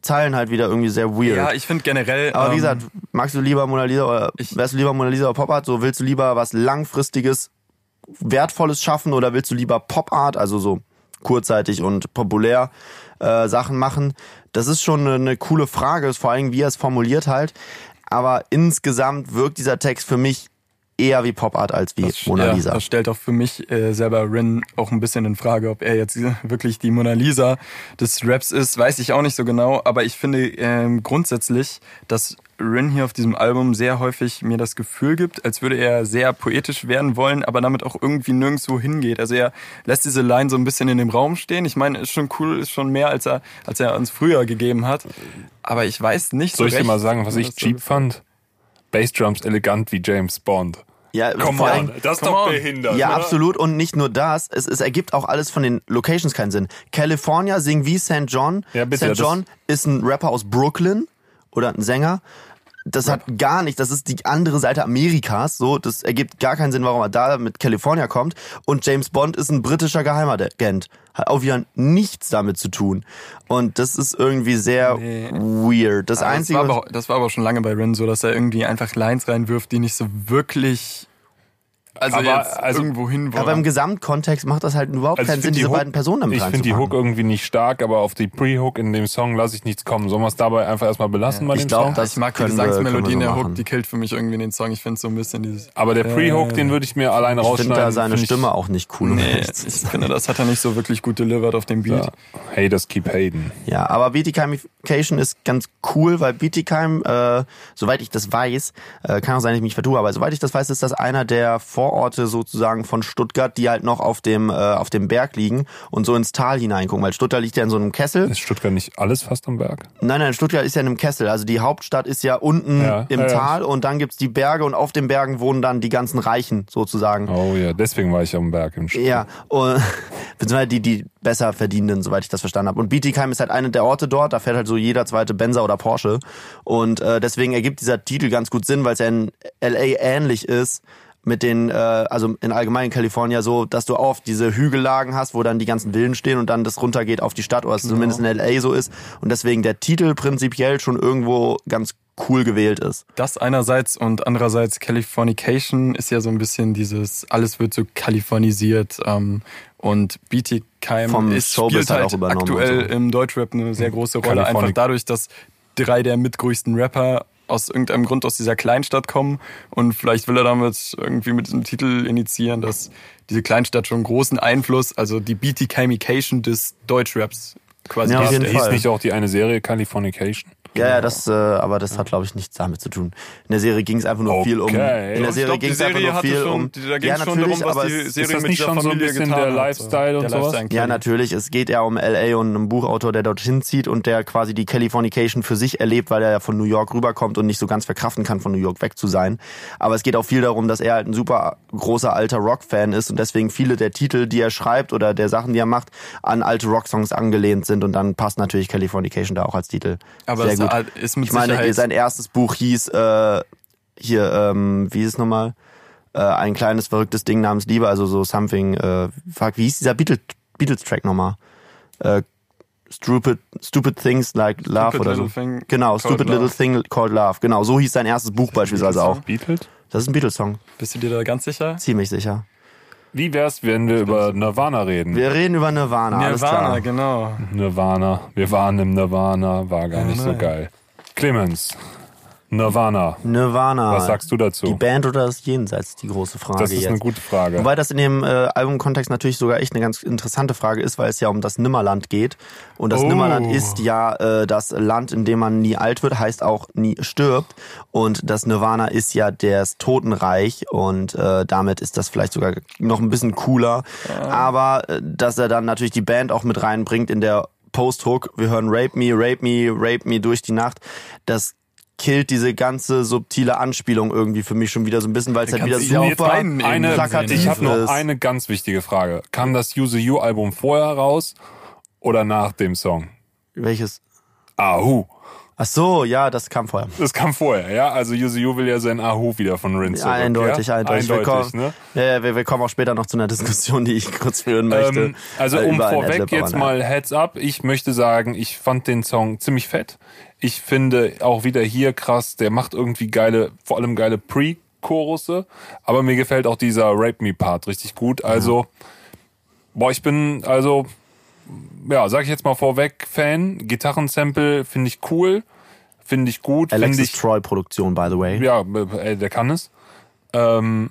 Zeilen halt wieder irgendwie sehr weird. Ja, ich finde generell. Aber wie ähm, gesagt, magst du lieber Mona Lisa oder Ich- wärst du lieber Mona Lisa oder Pop Art? So willst du lieber was langfristiges, wertvolles schaffen oder willst du lieber Pop Art, also so kurzzeitig und populär äh, Sachen machen? Das ist schon eine, eine coole Frage, ist vor allem wie er es formuliert halt. Aber insgesamt wirkt dieser Text für mich eher wie Pop Art als wie Das, Mona ja, Lisa. Das stellt auch für mich äh, selber Rin auch ein bisschen in Frage, ob er jetzt wirklich die Mona Lisa des Raps ist, weiß ich auch nicht so genau. Aber ich finde ähm, grundsätzlich, dass Rin hier auf diesem Album sehr häufig mir das Gefühl gibt, als würde er sehr poetisch werden wollen, aber damit auch irgendwie nirgendwo hingeht. Also er lässt diese Line so ein bisschen in dem Raum stehen. Ich meine, ist schon cool, ist schon mehr, als er, als er uns früher gegeben hat. Aber ich weiß nicht Soll ich so dir recht, mal sagen, was ich so- cheap fand? Bassdrums elegant wie James Bond. Ja, Come vor allem- on, das ist doch on. behindert. Ja, oder? absolut. Und nicht nur das, es, es ergibt auch alles von den Locations keinen Sinn. California singen wie St. John. Ja, bitte, St. John ist ein Rapper aus Brooklyn oder ein Sänger. Das hat gar nicht, das ist die andere Seite Amerikas, so, das ergibt gar keinen Sinn, warum er da mit California kommt. Und James Bond ist ein britischer Geheimagent. Hat auch wieder nichts damit zu tun. Und das ist irgendwie sehr Nee. weird. Das Aber Einzige, Das war, aber, das war aber schon lange bei Rin so, dass er irgendwie einfach Lines reinwirft, die nicht so wirklich. Also Aber, jetzt also- irgendwo hin wollen. aber im Gesamtkontext macht das halt überhaupt Also keinen ich Sinn, die diese Hook- beiden Personen damit Ich finde die Hook irgendwie nicht stark, aber auf die Pre-Hook in dem Song lasse ich nichts kommen. Sollen wir es dabei einfach erstmal belassen bei Ich dem glaub, Song? das ich mag die Gesangsmelodie in der. Hook, die killt für mich irgendwie den Song. Ich finde so ein bisschen dieses. Aber der Pre-Hook, den würde ich mir alleine Ich rausschneiden. finde da seine find ich- Stimme auch nicht cool. Nee, ich finde, das hat er nicht so wirklich gut delivered auf dem Beat. Ja. Haters keep hating. Ja, aber Beatycamification ist ganz cool, weil Beatykheim, äh, soweit ich das weiß, äh, kann auch sein, dass ich mich vertue, aber soweit ich das weiß, ist das einer der Vororte sozusagen von Stuttgart, die halt noch auf dem, äh, auf dem Berg liegen und so ins Tal hineingucken, weil Stuttgart liegt ja in so einem Kessel. Ist Stuttgart nicht alles fast am Berg? Nein, nein, Stuttgart ist ja in einem Kessel. Also die Hauptstadt ist ja unten Ja, im ja, ja. Tal und dann gibt's die Berge und auf den Bergen wohnen dann die ganzen Reichen sozusagen. Oh ja, deswegen war ich am Berg im Stuttgart. Ja, und, beziehungsweise die, die besser verdienenden, soweit ich das verstanden habe. Und Bietigheim ist halt einer der Orte dort, da fährt halt so jeder zweite Benzer oder Porsche. Und äh, deswegen ergibt dieser Titel ganz gut Sinn, weil es ja in LA ähnlich ist mit den, äh, also in allgemein California so, dass du oft diese Hügellagen hast, wo dann die ganzen Villen stehen und dann das runtergeht auf die Stadt, oder es zumindest in LA so ist. Und deswegen der Titel prinzipiell schon irgendwo ganz cool gewählt ist. Das einerseits und andererseits Californication ist ja so ein bisschen dieses, alles wird so kalifornisiert ähm, und Bietigheim Vom ist, Showbiz spielt halt halt aktuell so. im Deutschrap eine sehr große Rolle, einfach dadurch, dass drei der mitgrößten Rapper aus irgendeinem Grund aus dieser Kleinstadt kommen und vielleicht will er damit irgendwie mit diesem Titel initiieren, dass diese Kleinstadt schon großen Einfluss, also die Bietigheimication des Deutschraps quasi Ja, auf hat. jeden Hieß nicht auch die eine Serie Californication? Ja, ja, das, äh, aber das hat, glaube ich, nichts damit zu tun. In der Serie ging es einfach nur viel um. Okay. In der Ich Serie ging die es einfach nur viel schon- um. da ging's ja, schon natürlich, darum, was aber die es, Serie das mit nicht schon so ein bisschen der Lifestyle und der sowas? Ja, natürlich. Es geht ja um LA und einen Buchautor, der dorthin zieht und der quasi die Californication für sich erlebt, weil er ja von New York rüberkommt und nicht so ganz verkraften kann, von New York weg zu sein. Aber es geht auch viel darum, dass er halt ein super großer alter Rock-Fan ist und deswegen viele der Titel, die er schreibt oder der Sachen, die er macht, an alte Rock-Songs angelehnt sind und dann passt natürlich Californication da auch als Titel. Aber Sehr gut. ist mit Ich meine, Sicherheit sein erstes Buch hieß äh, hier, ähm, wie ist es nochmal? Äh, ein kleines verrücktes Ding namens Liebe, also so something, äh, fuck, wie hieß dieser Beatles, Beatles-Track nochmal? Äh, Stupid, Stupid Things Like Love Stupid oder Little so. Thing genau, Stupid Little Love. Thing Called Love. Genau, so hieß sein erstes Buch beispielsweise auch. Beatles? Das ist ein Beatles-Song, Bist du dir da ganz sicher? ziemlich sicher. Wie wär's, wenn wir über Nirvana reden? Wir reden über Nirvana, alles Nirvana, klar. genau. Nirvana. Wir waren im Nirvana, war gar nicht so geil. Clemens, Nirvana. Nirvana. Was sagst du dazu? Die Band oder das Jenseits, die große Frage Das ist jetzt. eine gute Frage. Wobei das in dem äh, Albumkontext natürlich sogar echt eine ganz interessante Frage ist, weil es ja um das Nimmerland geht. Und das Oh. Nimmerland ist ja äh, das Land, in dem man nie alt wird, heißt auch nie stirbt. Und das Nirvana ist ja das Totenreich und äh, damit ist das vielleicht sogar noch ein bisschen cooler. Aber äh, dass er dann natürlich die Band auch mit reinbringt in der Post-Hook, wir hören Rape Me, Rape Me, Rape Me durch die Nacht, das killt diese ganze subtile Anspielung irgendwie für mich schon wieder so ein bisschen, weil es halt wieder eben eine, plakativ ich habe noch ist. eine ganz wichtige Frage. Kam das Use You Album vorher raus oder nach dem Song? Welches? Ahu. Ach so, ja, das kam vorher. Das kam vorher, ja? Also You will ja sein Ahu wieder von Rin zurück, eindeutig, ja? eindeutig. wir kommen, Eindeutig, ne? ja, ja, wir, wir kommen auch später noch zu einer Diskussion, die ich kurz führen möchte. Ähm, also Äh, um vorweg jetzt mal Heads up. Ich möchte sagen, ich fand den Song ziemlich fett. Ich finde auch wieder hier krass, der macht irgendwie geile, vor allem geile Pre-Chorusse. Aber mir gefällt auch dieser Rape Me Part richtig gut. Also, boah, ich bin also, ja, sag ich jetzt mal vorweg, Fan. Gitarrensample finde ich cool. Finde ich gut. Alexis ich Troy Produktion, by the way. ja, äh, der kann es. Ähm,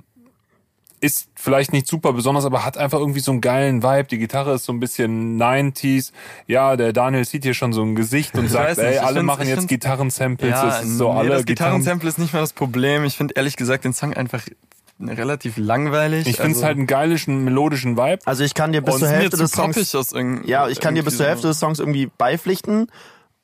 ist vielleicht nicht super besonders, aber hat einfach irgendwie so einen geilen Vibe. Die Gitarre ist so ein bisschen 90s. Ja, der Daniel sieht hier schon so ein Gesicht und sagt, weiß nicht, ey, ich alle machen ich jetzt Gitarrensamples. Ja, es ist so nee, alle das Gitarren. Gitarrensample ist nicht mal das Problem. Ich finde ehrlich gesagt den Song einfach relativ langweilig. Ich finde es Also, halt einen geilischen, melodischen Vibe. Also ich kann dir bis zur Hälfte des Songs, ja, ich kann dir bis zur irgendwie Hälfte des Songs irgendwie beipflichten.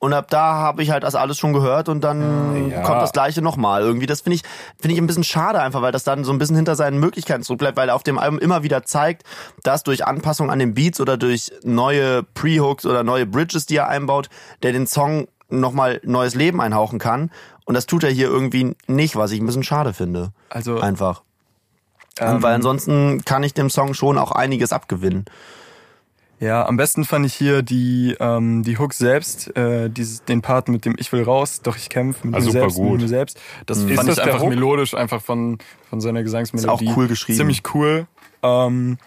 Und ab da habe ich halt das alles schon gehört und dann Ja. kommt das gleiche nochmal. Irgendwie, das finde ich, finde ich ein bisschen schade einfach, weil das dann so ein bisschen hinter seinen Möglichkeiten zurückbleibt, weil er auf dem Album immer wieder zeigt, dass durch Anpassung an den Beats oder durch neue Pre-Hooks oder neue Bridges, die er einbaut, der den Song nochmal neues Leben einhauchen kann. Und das tut er hier irgendwie nicht, was ich ein bisschen schade finde. Also Einfach. Ähm, weil ansonsten kann ich dem Song schon auch einiges abgewinnen. Ja, am besten fand ich hier die, ähm, die Hook selbst, äh, dieses, den Part mit dem Ich will raus, doch ich kämpfe mit Ah, mir selbst, gut. mit mir selbst. Das Ist fand das ich einfach Hook? melodisch, einfach von, von seiner Gesangsmelodie. Ist auch cool geschrieben. Ziemlich cool. Ähm,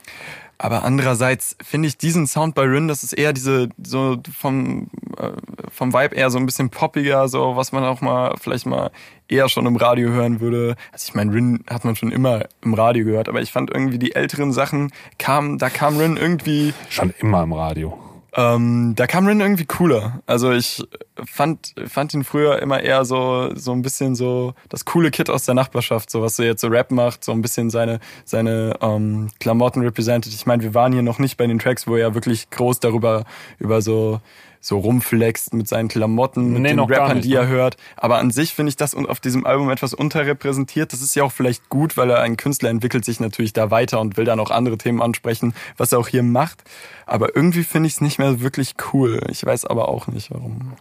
aber andererseits finde ich diesen Sound bei Rin, das ist eher diese, so vom, äh, vom Vibe eher so ein bisschen poppiger, so was man auch mal, vielleicht mal eher schon im Radio hören würde. Also ich meine, Rin hat man schon immer im Radio gehört, aber ich fand irgendwie die älteren Sachen kamen, da kam Rin irgendwie Schon immer im Radio. ähm, da kam Rin irgendwie cooler. Also ich fand, fand ihn früher immer eher so, so ein bisschen so das coole Kid aus der Nachbarschaft, so was so jetzt so Rap macht, so ein bisschen seine, seine ähm, Klamotten represented. Ich meine, wir waren hier noch nicht bei den Tracks, wo er wirklich groß darüber, über so, so rumflext mit seinen Klamotten, mit Nee, den Rappern, nicht, die er ne? hört. Aber an sich finde ich das auf diesem Album etwas unterrepräsentiert. Das ist ja auch vielleicht gut, weil er ein Künstler entwickelt sich natürlich da weiter und will dann auch andere Themen ansprechen, was er auch hier macht. Aber irgendwie finde ich es nicht mehr wirklich cool. Ich weiß aber auch nicht, warum.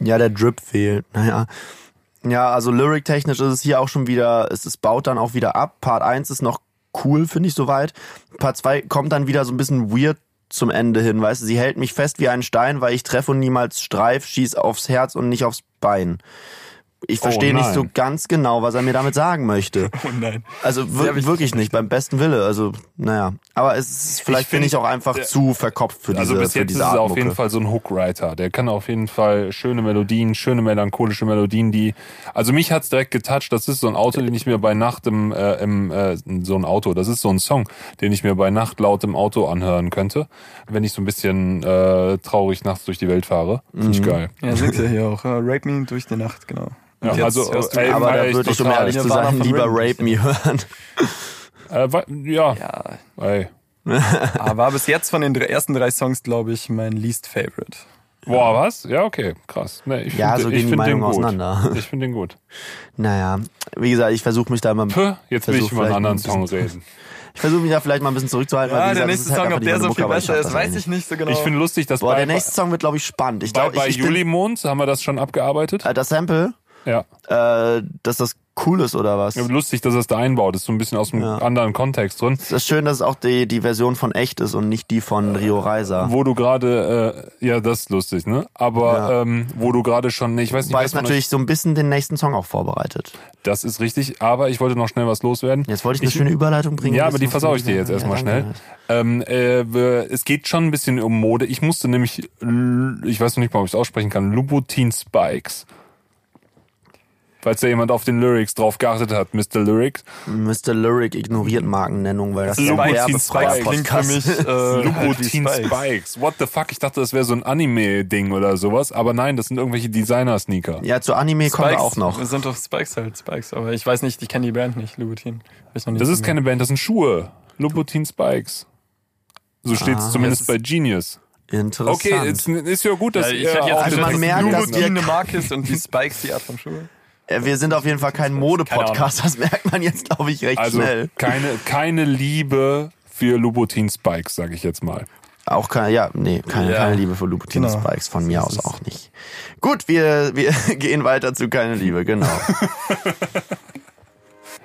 Ja, der Drip fehlt. Naja. Ja, also lyric-technisch ist es hier auch schon wieder, es, es baut dann auch wieder ab. Part 1 ist noch cool, finde ich soweit. Part 2 kommt dann wieder so ein bisschen weird zum Ende hin, weißt du, sie hält mich fest wie ein Stein, weil ich treffe und niemals streif, schieß aufs Herz und nicht aufs Bein. Ich verstehe nicht nein. so ganz genau, was er mir damit sagen möchte. Oh nein. Also wir wirklich nicht, beim besten Wille. Also, naja. Aber es ist vielleicht, Ich finde ich, find, auch einfach der- zu verkopft für diese, Also bis jetzt ist Art auf jeden. Fall so ein Hookwriter. Der kann auf jeden Fall schöne Melodien, schöne melancholische Melodien, die. Also mich hat's direkt getoucht. Das ist so ein Auto, den ich mir bei Nacht im, äh, im äh, so ein Auto. Das ist so ein Song, den ich mir bei Nacht laut im Auto anhören könnte, wenn ich so ein bisschen äh, traurig nachts durch die Welt fahre. Finde ich geil. Ja, singt er hier auch. äh, Rape Me durch die Nacht, genau. Ja, also, du- ey, Aber da ich würde ich, um ehrlich zu sein, lieber. Rape Me hören. Äh, ja, ja, ey. aber war bis jetzt von den ersten drei Songs, glaube ich, mein least favorite. Boah, was? Ja, okay, krass. Nee, ich Ja, find- so ich gehen die Meinungen gut. auseinander. Ich finde den gut. Naja, wie gesagt, ich versuche mich da immer. Puh, jetzt will ich über einen anderen ein Song reden. Ich versuche mich da vielleicht mal ein bisschen zurückzuhalten. weil, Ja, wie der gesagt, nächste halt Song, einfach ob der so viel besser ist, weiß ich nicht so genau. Ich finde lustig, dass Boah, bei, der nächste Song wird, glaube ich, spannend. Ich bei, bei ich, ich Juli bin, Mond haben wir das schon abgearbeitet. äh, das Sample, Ja. äh, dass das cool ist oder was? ja. Lustig, dass es da einbaut. Ist so ein bisschen aus einem Ja. anderen Kontext drin. Es ist schön, dass es auch die, die Version von echt ist und nicht die von Rio Reiser. Wo du gerade, äh, ja, das ist lustig, ne? Aber Ja. ähm, wo du gerade schon, ich weiß nicht, Weil es natürlich so ein bisschen den nächsten Song auch vorbereitet. das ist richtig. Aber ich wollte noch schnell was loswerden. Jetzt wollte ich eine schöne Überleitung bringen. Ja, aber die du ich dir jetzt erstmal schnell. Ähm, äh, es geht schon ein bisschen um Mode. Ich musste nämlich, ich weiß noch nicht mal, ob ich es aussprechen kann, Louboutin Spikes. Falls da jemand auf den Lyrics drauf geachtet hat, Mr. Lyrics. Mr. Lyric ignoriert Markennennung, weil das ist ein werbefreier Spikes Klingt für Podcast. mich äh, Louboutin halt Spikes. What the fuck? Ich dachte, das wäre so ein Anime-Ding oder sowas. Aber nein, das sind irgendwelche Designer-Sneaker. Ja, zu Anime kommen wir auch noch. Das sind doch Spikes halt, Spikes. Aber ich weiß nicht, ich kenne die Band nicht, Louboutin. Das ist keine Band, das sind Schuhe. Louboutin Spikes. So steht es Ah. zumindest bei Genius. Interessant. Okay, ist, ist ja gut, dass Ja, ich ihr auch Also man merkt, dass wir- eine Marke ist und die Spikes die Art von Schuhe. Äh, wir sind auf jeden Fall kein Mode-Podcast, das merkt man jetzt, glaube ich, recht also schnell. keine, keine Liebe für Louboutin Spikes, sage ich jetzt mal. Auch keine, ja, nee, keine, Ja. keine Liebe für Louboutin Genau. Spikes, von mir aus auch nicht. Gut, wir, wir gehen weiter zu keine Liebe, genau.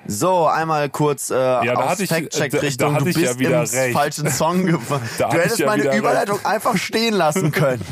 So, einmal kurz äh, da aus Fact-Check-Richtung. hatte Du ich ja bist wieder im recht. falschen Song gefahren. Da Du hättest ja meine Überleitung einfach stehen lassen können.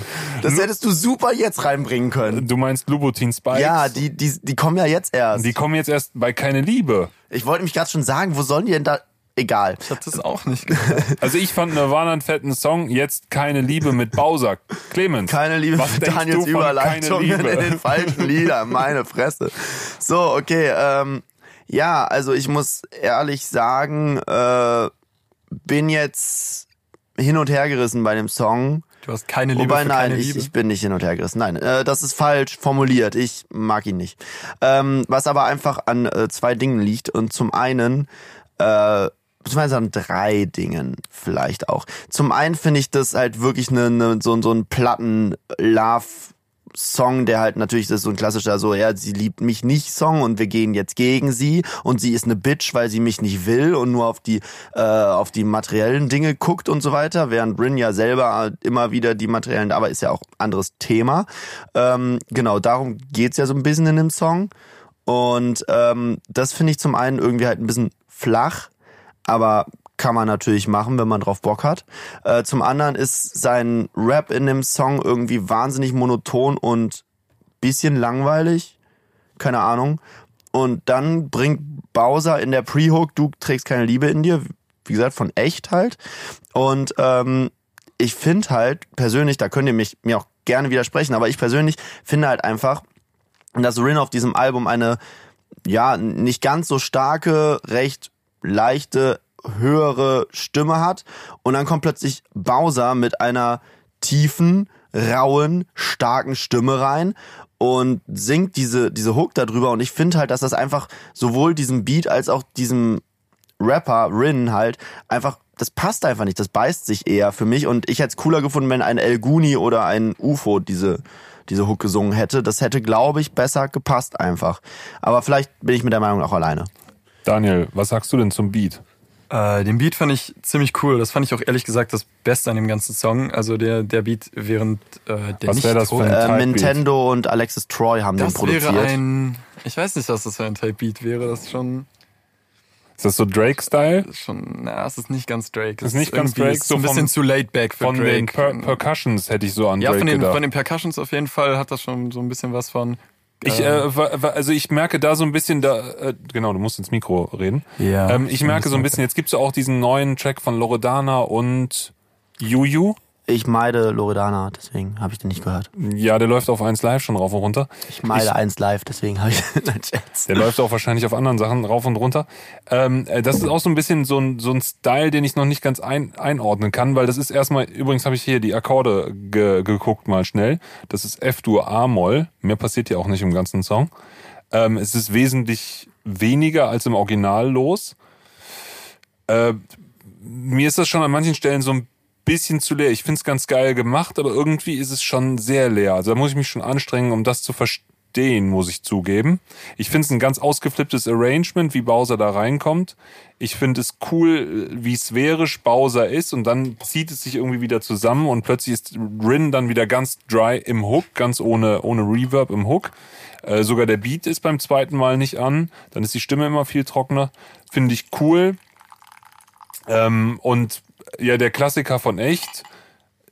Das hättest du super jetzt reinbringen können. Du meinst Louboutin Spikes? Ja, die, die, die kommen ja jetzt erst. Die kommen jetzt erst bei keine Liebe. Ich wollte mich gerade schon sagen, wo sollen die denn da... Egal. Ich hab das auch nicht gehört. Also ich fand Nirvana einen fetten Song, jetzt keine Liebe mit Bowser. Clemens. Keine Liebe was für Daniels keine in den falschen Liedern. Meine Fresse. So, okay. Ähm, ja, also ich muss ehrlich sagen, äh, bin jetzt hin und her gerissen bei dem Song. Du hast keine Liebe Wobei, für nein, ich, Liebe. ich bin nicht hin und her gerissen. Nein, äh, das ist falsch formuliert. Ich mag ihn nicht. Ähm, was aber einfach an äh, zwei Dingen liegt. Und zum einen, äh, beziehungsweise an drei Dingen vielleicht auch. Zum einen finde ich das halt wirklich eine, eine, so, so ein Platten-Love- Song, der halt natürlich das ist so ein klassischer so, ja, sie liebt mich nicht Song und wir gehen jetzt gegen sie und sie ist eine Bitch, weil sie mich nicht will und nur auf die äh, auf die materiellen Dinge guckt und so weiter, während Bryn ja selber immer wieder die materiellen, aber ist ja auch anderes Thema. Ähm, genau, darum geht's ja so ein bisschen in dem Song und ähm, das finde ich zum einen irgendwie halt ein bisschen flach, aber kann man natürlich machen, wenn man drauf Bock hat. Äh, zum anderen ist sein Rap in dem Song irgendwie wahnsinnig monoton und bisschen langweilig. Keine Ahnung. Und dann bringt Bowser in der Pre-Hook, du trägst keine Liebe in dir, wie gesagt, von echt halt. Und ähm, ich finde halt persönlich, da könnt ihr mich mir auch gerne widersprechen, aber ich persönlich finde halt einfach, dass Rin auf diesem Album eine ja nicht ganz so starke, recht leichte, höhere Stimme hat und dann kommt plötzlich Bowser mit einer tiefen, rauen, starken Stimme rein und singt diese diese Hook darüber und ich finde halt, dass das einfach sowohl diesem Beat als auch diesem Rapper Rin halt einfach das passt einfach nicht, das beißt sich eher für mich und ich hätte es cooler gefunden, wenn ein El Guni oder ein UFO diese diese Hook gesungen hätte. Das hätte, glaube ich, besser gepasst einfach. Aber vielleicht bin ich mit der Meinung auch alleine. Daniel, was sagst du denn zum Beat? Äh, den Beat fand ich ziemlich cool. Das fand ich auch ehrlich gesagt das Beste an dem ganzen Song. Also der, der Beat während äh, der Was nicht wär das für ein- Äh. Nintendo und Alexis Troy haben Das den produziert. wäre ein. Ich weiß nicht, was das für ein Type Beat wäre. Das ist schon. Ist das so Drake-Style? Das ist schon. Na, es ist nicht ganz Drake. Ist Es nicht ganz Drake, Ist so ein bisschen vom- zu laid back für Von Drake. den per Percussions hätte ich so an ja, Drake von den, gedacht. von den Percussions auf jeden Fall hat das schon so ein bisschen was von. Ich, äh, wa- wa- also ich merke da so ein bisschen, da, äh, genau, du musst ins Mikro reden. Ja, ähm, ich merke so ein bisschen. bisschen, jetzt gibt's ja auch diesen neuen Track von Loredana und Juju. Ich meide Loredana, deswegen habe ich den nicht gehört. Ja, der läuft auf 1 Live schon rauf und runter. Ich meide eins live, deswegen habe ich Nein, Scherz. Der läuft auch wahrscheinlich auf anderen Sachen rauf und runter. Ähm, äh, das ist auch so ein bisschen so ein, so ein Style, den ich noch nicht ganz ein, einordnen kann, weil das ist erstmal, übrigens habe ich hier die Akkorde ge, geguckt mal schnell. Das ist F-Dur A-Moll. Mehr passiert hier auch nicht im ganzen Song. Ähm, es ist wesentlich weniger als im Original los. Äh, mir ist das schon an manchen Stellen so ein bisschen zu leer. Ich find's ganz geil gemacht, aber irgendwie ist es schon sehr leer. Also da muss ich mich schon anstrengen, um das zu verstehen, muss ich zugeben. Ich find's ein ganz ausgeflipptes Arrangement, wie Bowser da reinkommt. Ich find es cool, wie sphärisch Bowser ist und dann zieht es sich irgendwie wieder zusammen und plötzlich ist Rin dann wieder ganz dry im Hook, ganz ohne, ohne Reverb im Hook. Äh, sogar der Beat ist beim zweiten Mal nicht an. Dann ist die Stimme immer viel trockener. Finde ich cool. Ähm, und ja, der Klassiker von echt,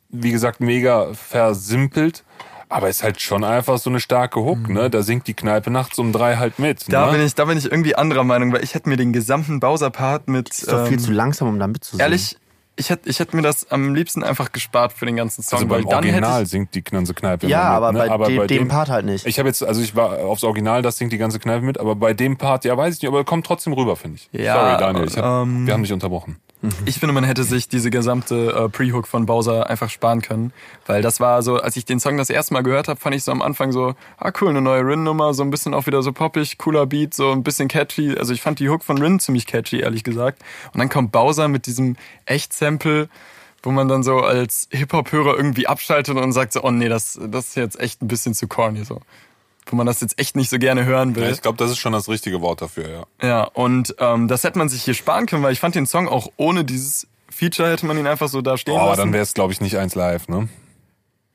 wie gesagt, mega versimpelt, aber ist halt schon einfach so eine starke Hook, ne? Da singt die Kneipe nachts um drei halt mit. Da ne? bin ich, da bin ich irgendwie anderer Meinung, weil ich hätte mir den gesamten Bowser-Part mit. Ist doch viel ähm, zu langsam, um da mitzusagen. Ehrlich, ich hätte ich hätt mir das am liebsten einfach gespart für den ganzen Song. Also weil beim dann hätte Original ich, singt die ganze Kneipe Ja, mit, aber ne? bei, de dem Part halt nicht. Ich habe jetzt, also ich war aufs Original, das singt die ganze Kneipe mit, aber bei dem Part, ja, weiß ich nicht, aber kommt trotzdem rüber, finde ich. Ja, Sorry, Daniel, ich hab, ähm, wir haben dich unterbrochen. Ich finde, man hätte sich diese gesamte äh, Pre-Hook von Bowser einfach sparen können. Weil das war so, als ich den Song das erste Mal gehört habe, fand ich so am Anfang so, ah cool, eine neue Rin-Nummer, so ein bisschen auch wieder so poppig, cooler Beat, so ein bisschen catchy. Also ich fand die Hook von Rin ziemlich catchy, ehrlich gesagt. Und dann kommt Bowser mit diesem Echt-Sample, wo man dann so als Hip-Hop-Hörer irgendwie abschaltet und sagt so, oh nee, das, das ist jetzt echt ein bisschen zu corny, so. Wo man das jetzt echt nicht so gerne hören will. Ja, ich glaube, das ist schon das richtige Wort dafür, ja. Ja, und ähm, das hätte man sich hier sparen können, weil ich fand den Song auch ohne dieses Feature hätte man ihn einfach so da stehen Oh, aber lassen. dann wäre es, glaube ich, nicht eins live, ne?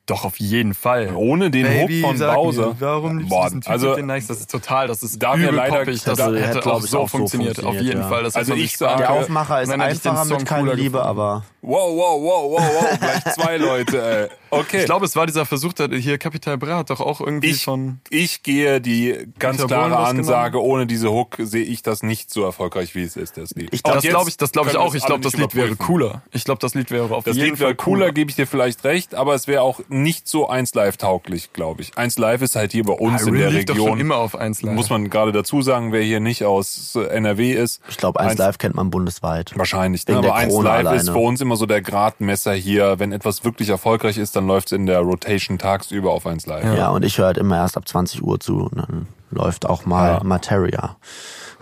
Doch, auf jeden Fall. Ohne den Baby, Hook von Bowser. Mir, warum liebst Boah, du diesen Typ also- mit den Nikes? Das ist total, das ist Da übel leider- poppig. Das das hätte, auch ich, so auch so funktioniert. Auf funktioniert, jeden ja. Fall. Das Also ich sage- Der. Aufmacher ist den einfacher Song mit keine cooler Liebe, gefunden. aber Wow, wow, wow, wow, wow, gleich zwei Leute, ey. Okay. Ich glaube, es war dieser Versuch, da- hier Capital Bra hat doch auch irgendwie ich, von... ich gehe die ganz klare Ansage, ohne diese Hook sehe ich das nicht so erfolgreich, wie es ist, das Lied. Ich Das glaube ich, das glaube ich auch. Ich glaube, das Lied wäre cooler. Ich glaube, das Lied wäre auf Das jeden Lied wäre Fall cooler, gebe ich dir vielleicht recht, aber es wäre auch nicht so eins live tauglich, glaube ich. Eins live ist halt hier bei uns Ah, in der lief doch schon Region. immer auf 1 live. Muss man gerade dazu sagen, wer hier nicht aus äh, NRW ist. ich glaube, 1 Live kennt man bundesweit. Wahrscheinlich. Ne? Aber 1 Krone Live ist für uns immer so der Gradmesser hier. Wenn etwas wirklich erfolgreich ist, dann läuft es in der Rotation tagsüber auf 1 Live. Ja, und ich höre halt immer erst ab 20 Uhr zu. Und dann läuft auch mal Ja. Materia.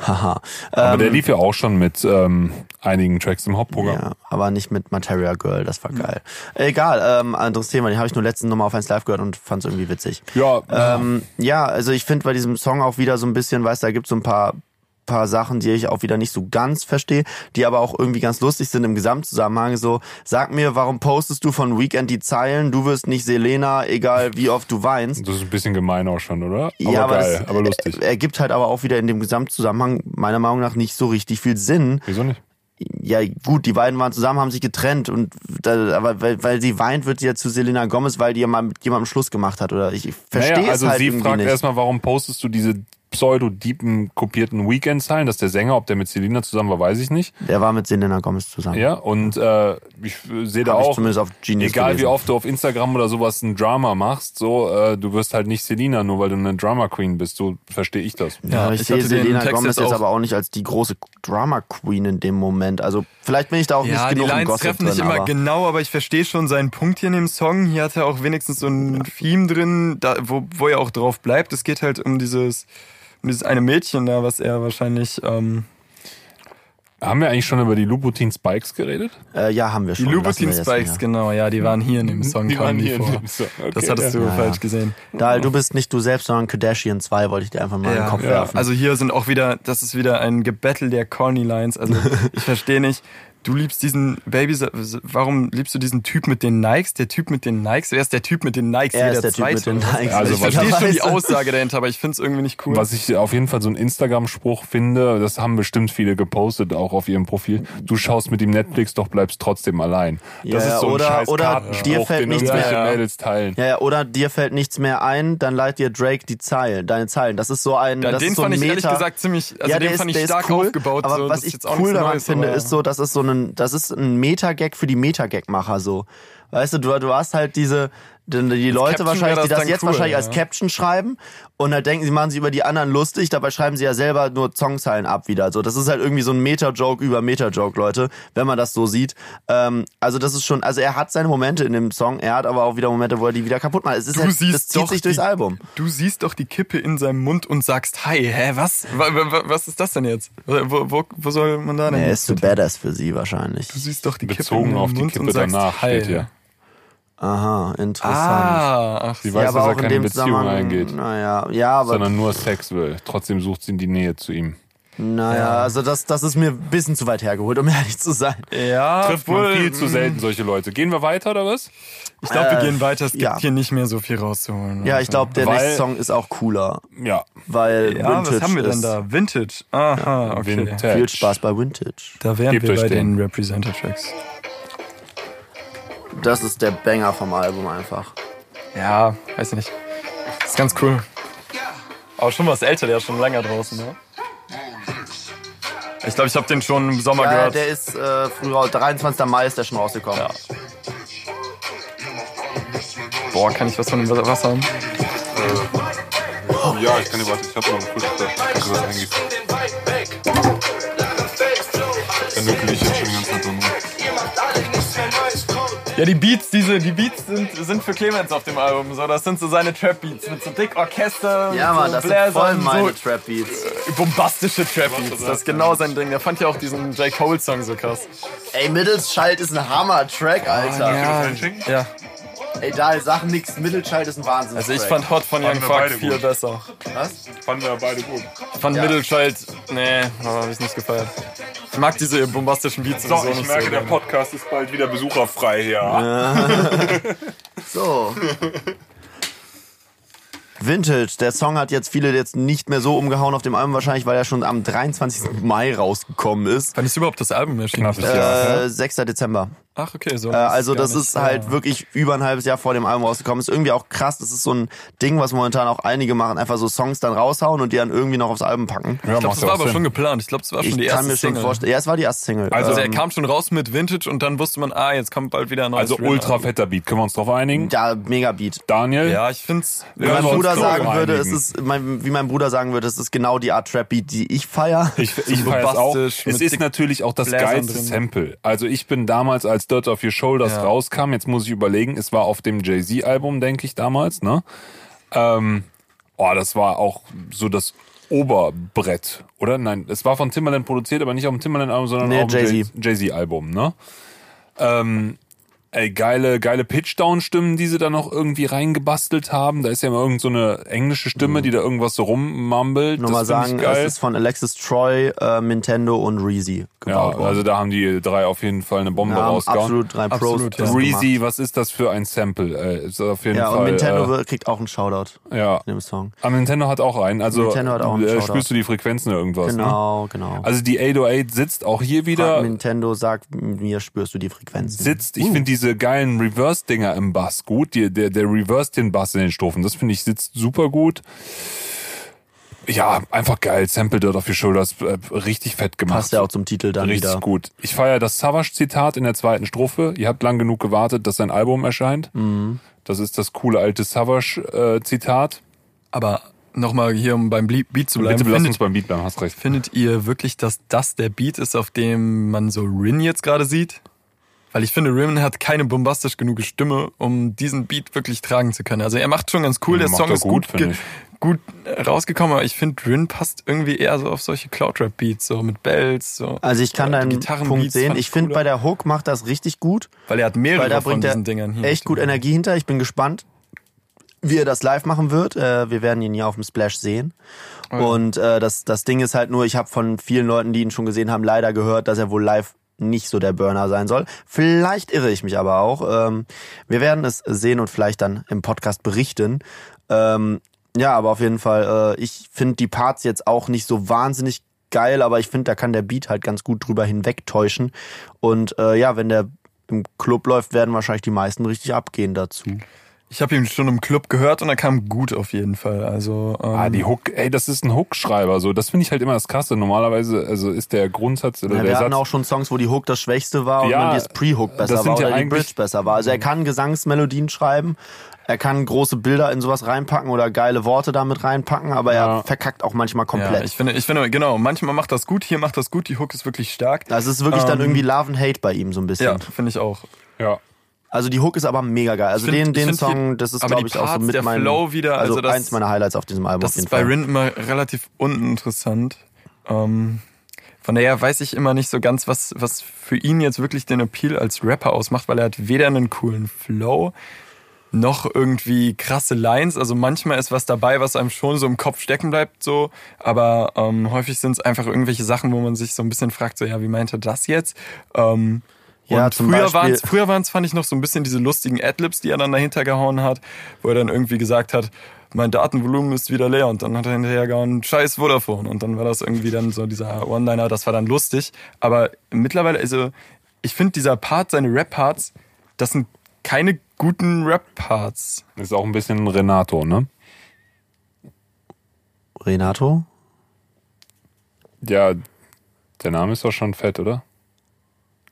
Haha. Aber Ähm, der lief ja auch schon mit ähm, einigen Tracks im Hauptprogramm. Ja, aber nicht mit Materia Girl, das war geil. Egal, ähm, anderes Thema, den habe ich nur letzten Nummer auf 1 Live gehört und fand es irgendwie witzig. Ja, Ähm, ja, also ich finde bei diesem Song auch wieder so ein bisschen, weißt du, da gibt so ein paar paar Sachen, die ich auch wieder nicht so ganz verstehe, die aber auch irgendwie ganz lustig sind im Gesamtzusammenhang. So, sag mir, warum postest du von Weekend die Zeilen? Du wirst nicht Selena, egal wie oft du weinst. das ist ein bisschen gemein auch schon, oder? Aber ja, aber geil, aber lustig. Er, ergibt halt aber auch wieder in dem Gesamtzusammenhang meiner Meinung nach nicht so richtig viel Sinn. Wieso nicht? Ja, gut, die beiden waren zusammen, haben sich getrennt und da, aber weil, weil sie weint, wird sie ja zu Selena Gomez, weil die ja mal mit jemandem Schluss gemacht hat oder ich verstehe naja, also es halt sie irgendwie fragt nicht. erstmal, warum postest du diese pseudo-deepen kopierten Weekend-Zeilen? Das ist der Sänger, ob der mit Selina zusammen war, weiß ich nicht. Der war mit Selena Gomez zusammen. Ja, und äh, ich sehe da Hab auch, zumindest auf Genius egal wie gelesen. oft du auf Instagram oder sowas ein Drama machst, so, äh, du wirst halt nicht Selina, nur weil du eine Drama Queen bist. So verstehe ich das. Ja, aber ich, ich sehe Selena Gomez jetzt aber auch nicht als die große Drama Queen in dem Moment. Also vielleicht bin ich da auch Ja, nicht die genug im Lines Gossip treffen drin, nicht immer aber genau, aber ich verstehe schon seinen Punkt hier in dem Song. Hier hat er auch wenigstens so ein Theme drin, da, wo, wo er auch drauf bleibt. Es geht halt um dieses, um dieses eine Mädchen da, was er wahrscheinlich, ähm, Haben wir eigentlich schon über die Louboutin Spikes geredet? äh, ja, haben wir die schon. Louboutin wir jetzt Spikes, wieder. genau, ja, die waren hier in dem Song, Die waren die hier in vor. dem Song, okay, das hattest ja. du Ja, falsch ja. gesehen. Dahl, du bist nicht du selbst, sondern Kardashian 2, wollte ich dir einfach mal in den Kopf ja. werfen. Also hier sind auch wieder, das ist wieder ein Gebettel der Corny Lines. Also ich verstehe nicht. Du liebst diesen Baby, warum liebst du diesen Typ mit den Nikes? Der Typ mit den Nikes? Wer ist der Typ mit den Nikes? Er ist der Typ mit den? Nikes. Also ich verstehe schon die? Aussage dahinter, aber ich finde es irgendwie nicht cool. Was ich auf jeden Fall so ein Instagram-Spruch finde, das haben bestimmt viele gepostet, auch auf ihrem Profil. Du schaust mit dem Netflix, doch bleibst trotzdem allein. Das Ja, ist so ein oder- scheiß oder dir fällt den nichts mehr- Mädels teilen. ja, ja, oder dir fällt nichts mehr ein, dann leiht dir Drake die Zeilen, deine Zeilen. Das ist so ein, Ja, das den ist so fand ein ich Meta. ehrlich gesagt ziemlich, also ja, den fand ist, ich stark cool, aufgebaut. Aber so, was das ist ich jetzt auch cool daran finde, ist so, das ist so ein, das ist ein Meta-Gag für die Meta-Gag-Macher so. Weißt du, du, du hast halt diese, die, die Leute Caption wahrscheinlich, die das das jetzt cool, wahrscheinlich ja. als Caption schreiben und dann denken sie, machen sie über die anderen lustig, dabei schreiben sie ja selber nur Songzeilen ab wieder. So, das ist halt irgendwie so ein Meta-Joke über Meta-Joke, Leute, wenn man das so sieht. Ähm, also das ist schon, also er hat seine Momente in dem Song, er hat aber auch wieder Momente, wo er die wieder kaputt macht. Es ist Du halt, das siehst zieht doch sich durchs die, Album. Du siehst doch die Kippe in seinem Mund und sagst, hi, hä, was? Wa- wa- wa- Was ist das denn jetzt? Wo, wo, wo soll man da denn? Er ist zu badass für sie wahrscheinlich. Du siehst doch die Kippe Bezogen in auf die Mund Kippe und sagst, danach hi. steht hier. Aha, interessant. Ah, ach Sie so. weiß, ja, dass er keine dem Beziehung eingeht, naja, ja, aber sondern nur Sex will. Trotzdem sucht sie in die Nähe zu ihm. naja, also das, das ist mir ein bisschen zu weit hergeholt, um ehrlich zu sein. Ja, Trifft obwohl, viel zu selten solche Leute. Gehen wir weiter oder was? Ich glaube, wir Äh, gehen weiter. Es gibt ja. hier nicht mehr so viel rauszuholen. Ja, ich glaube, der Weil- nächste Song ist auch cooler, Ja. weil Ja, Vintage was haben wir denn ist. da? Vintage. Aha, okay. Vintage. Viel Spaß bei Vintage. Da wären Gebt wir bei den. den Representer-Tracks. Das ist der Banger vom Album einfach. Ja, weiß nicht. ist ganz cool. Aber schon was älter, der ist schon länger draußen, ne? Ich glaube, ich habe den schon im Sommer Ja, gehört. der ist äh, früh raus. 23. Mai ist der schon rausgekommen. Ja. Boah, kann ich was von dem Wasser haben? Ja, ich kann dir warte, ich hab noch einen Frischfleisch. Kannst du das Ja, die Beats, diese, die Beats sind, sind für Clemens auf dem Album. So, das sind so seine Trap-Beats mit so dick Orchester, Ja, mit Mann, so das sind voll Bläsern, meine so Trap-Beats. bombastische Trap-Beats. Das ist genau sein Ding. Der fand ja auch diesen J. Cole-Song so krass. Ey, Mittelsschalt ist ein Hammer-Track, Alter. ja. Einschicken? Ja, Ey, da sag nix, Mittelschalt ist ein Wahnsinn. also ich fand Hot von Young Fuck viel gut. besser. Was? Fanden wir beide gut. Ich fand Ja. Mittelschalt, nee, habe ich nicht gefeiert. Ich mag diese bombastischen Beats So, sowieso ich nicht merke, so. der gerne. Podcast ist bald wieder besucherfrei hier. So. Vintage, der Song hat jetzt viele jetzt nicht mehr so umgehauen auf dem Album, wahrscheinlich, weil er schon am 23. Mai rausgekommen ist. Wann ist überhaupt das Album erschienen? Äh, 6. Dezember. Ach, okay, so. Äh, also das nicht, ist halt ja. wirklich über ein halbes Jahr vor dem Album rausgekommen. Ist irgendwie auch krass. Das ist so ein Ding, was momentan auch einige machen. Einfach so Songs dann raushauen und die dann irgendwie noch aufs Album packen. Ja, Ich glaube, das war aber Sinn. schon geplant. Ich glaube, das war schon Ich die kann erste mir schon Single. vorstellen. Ja, es war die erste Single. Also- Also er ähm, kam schon raus mit Vintage und dann wusste man, ah, jetzt kommt bald wieder ein neues Also Rin ultra fetter Beat. Können wir uns drauf einigen? ja, mega Beat. Daniel? Ja, ich find's. Wie Ja, mein Bruder sagen würde, es ist, mein, wie mein Bruder sagen würde, es ist genau die Art Trap Beat, die ich feier. Ich, ich feiere es auch. Es ist natürlich auch das geilste. Sample. Also ich bin damals, als Dirt Off Your Shoulders Ja. rauskam, jetzt muss ich überlegen, es war auf dem Jay-Z-Album, denke ich, damals, ne? Ähm, oh, das war auch so das Oberbrett, oder? Nein, es war von Timbaland produziert, aber nicht auf dem Timbaland-Album, sondern Nee, auf dem Jay-Z. Jay- Jay-Z-Album, ne? Ähm, ey, geile, geile Pitchdown-Stimmen, die sie da noch irgendwie reingebastelt haben. Da ist ja immer irgend so eine englische Stimme, die da irgendwas so rummumbelt. Nochmal das find sagen, es ist von Alexis Troy, äh, Nintendo und Reezy Ja, gebaut worden. also da haben die drei auf jeden Fall eine Bombe Ja, rausgehauen. absolut drei Pros. Absolut, ja. Reezy, was ist das für ein Sample? Äh, ist auf jeden Ja, Fall. und Nintendo äh, kriegt auch einen Shoutout ja. in dem Song. Aber Nintendo hat auch einen. Also Nintendo hat auch einen äh, Shoutout. spürst du die Frequenzen oder irgendwas? Ne? Genau, genau. Also die 808 sitzt auch hier Frag wieder. Nintendo sagt mir, spürst du die Frequenzen. Sitzt, ich finde diese geilen Reverse-Dinger im Bass gut. Die, der, der Reverse den Bass in den Strophen. Das finde ich sitzt super gut. Ja, einfach geil. Sample Dirt auf your Shoulders. Äh, richtig fett gemacht. Passt ja auch zum Titel dann Richtig wieder. gut. Ich feiere das Savage-Zitat in der zweiten Strophe. Ihr habt lang genug gewartet, dass sein Album erscheint. Mhm. Das ist das coole alte Savage-Zitat. Aber nochmal hier, um beim Beat zu bleiben. Bitte findet, uns beim Beat bleiben, hast recht. findet ihr wirklich, dass das der Beat ist, auf dem man so Rin jetzt gerade sieht? Weil ich finde, Rin hat keine bombastisch genug Stimme, um diesen Beat wirklich tragen zu können. Also er macht schon ganz cool, Ja, der Song ist gut, gut, gut äh, rausgekommen, aber ich finde, Rin passt irgendwie eher so auf solche Cloud-Rap-Beats, so mit Bells, so. Also ich kann deinen Punkt sehen. Ich finde, bei der Hook macht das richtig gut. Weil er hat mehrere Weil da von bringt er diesen Dingern hier. echt gut Energie hinter. Ich bin gespannt, wie er das live machen wird. Äh, wir werden ihn ja auf dem Splash sehen. Und äh, das, das Ding ist halt nur, ich habe von vielen Leuten, die ihn schon gesehen haben, leider gehört, dass er wohl live nicht so der Burner sein soll. Vielleicht irre ich mich aber auch. Ähm, wir werden es sehen und vielleicht dann im Podcast berichten. Ähm, ja, aber auf jeden Fall, äh, ich finde die Parts jetzt auch nicht so wahnsinnig geil, aber ich finde, da kann der Beat halt ganz gut drüber hinwegtäuschen. Und äh, ja, wenn der im Club läuft, werden wahrscheinlich die meisten richtig abgehen dazu. Ich habe ihn schon im Club gehört und er kam gut auf jeden Fall. Also ähm, Ah, die Hook, ey, das ist ein Hook-Schreiber, so. Das finde ich halt immer das Krasse. Normalerweise, also ist der Grundsatz oder Ja, der wir hatten Auch auch schon Songs, wo die Hook das Schwächste war und Ja, dann das Pre-Hook besser das sind war ja oder die Bridge besser war. Also er kann Gesangsmelodien schreiben, er kann große Bilder in sowas reinpacken oder geile Worte damit reinpacken, aber Ja. er verkackt auch manchmal ja, komplett. ich finde, ich finde, genau, manchmal macht das gut, hier macht das gut, die Hook ist wirklich stark. also es ist wirklich dann Ähm, irgendwie Love and Hate bei ihm so ein bisschen. Ja, finde ich auch. ja. Also die Hook ist aber mega geil. Also find- den, den Song, die- das ist glaube ich auch so mit der meinem, Flow wieder, also, also das- eins meiner Highlights auf diesem Album Das auf jeden ist bei Fall. Rin immer relativ uninteressant. Ähm, von daher weiß ich immer nicht so ganz, was, was für ihn jetzt wirklich den Appeal als Rapper ausmacht, weil er hat weder einen coolen Flow noch irgendwie krasse Lines. Also manchmal ist was dabei, was einem schon so im Kopf stecken bleibt, so. Aber ähm, häufig sind es einfach irgendwelche Sachen, wo man sich so ein bisschen fragt, so ja, wie meint er das jetzt? Ähm, Ja, und zum früher waren es, früher waren's, fand ich noch so ein bisschen diese lustigen Adlibs, die er dann dahinter gehauen hat, wo er dann irgendwie gesagt hat, mein Datenvolumen ist wieder leer und dann hat er hinterher gehauen, scheiß Vodafone und dann war das irgendwie dann so dieser One-Liner, das war dann lustig, aber mittlerweile, also ich finde dieser Part, seine Rap-Parts, das sind keine guten Rap-Parts. Ist auch ein bisschen Renato, ne? Renato? Ja, Der Name ist doch schon fett, oder?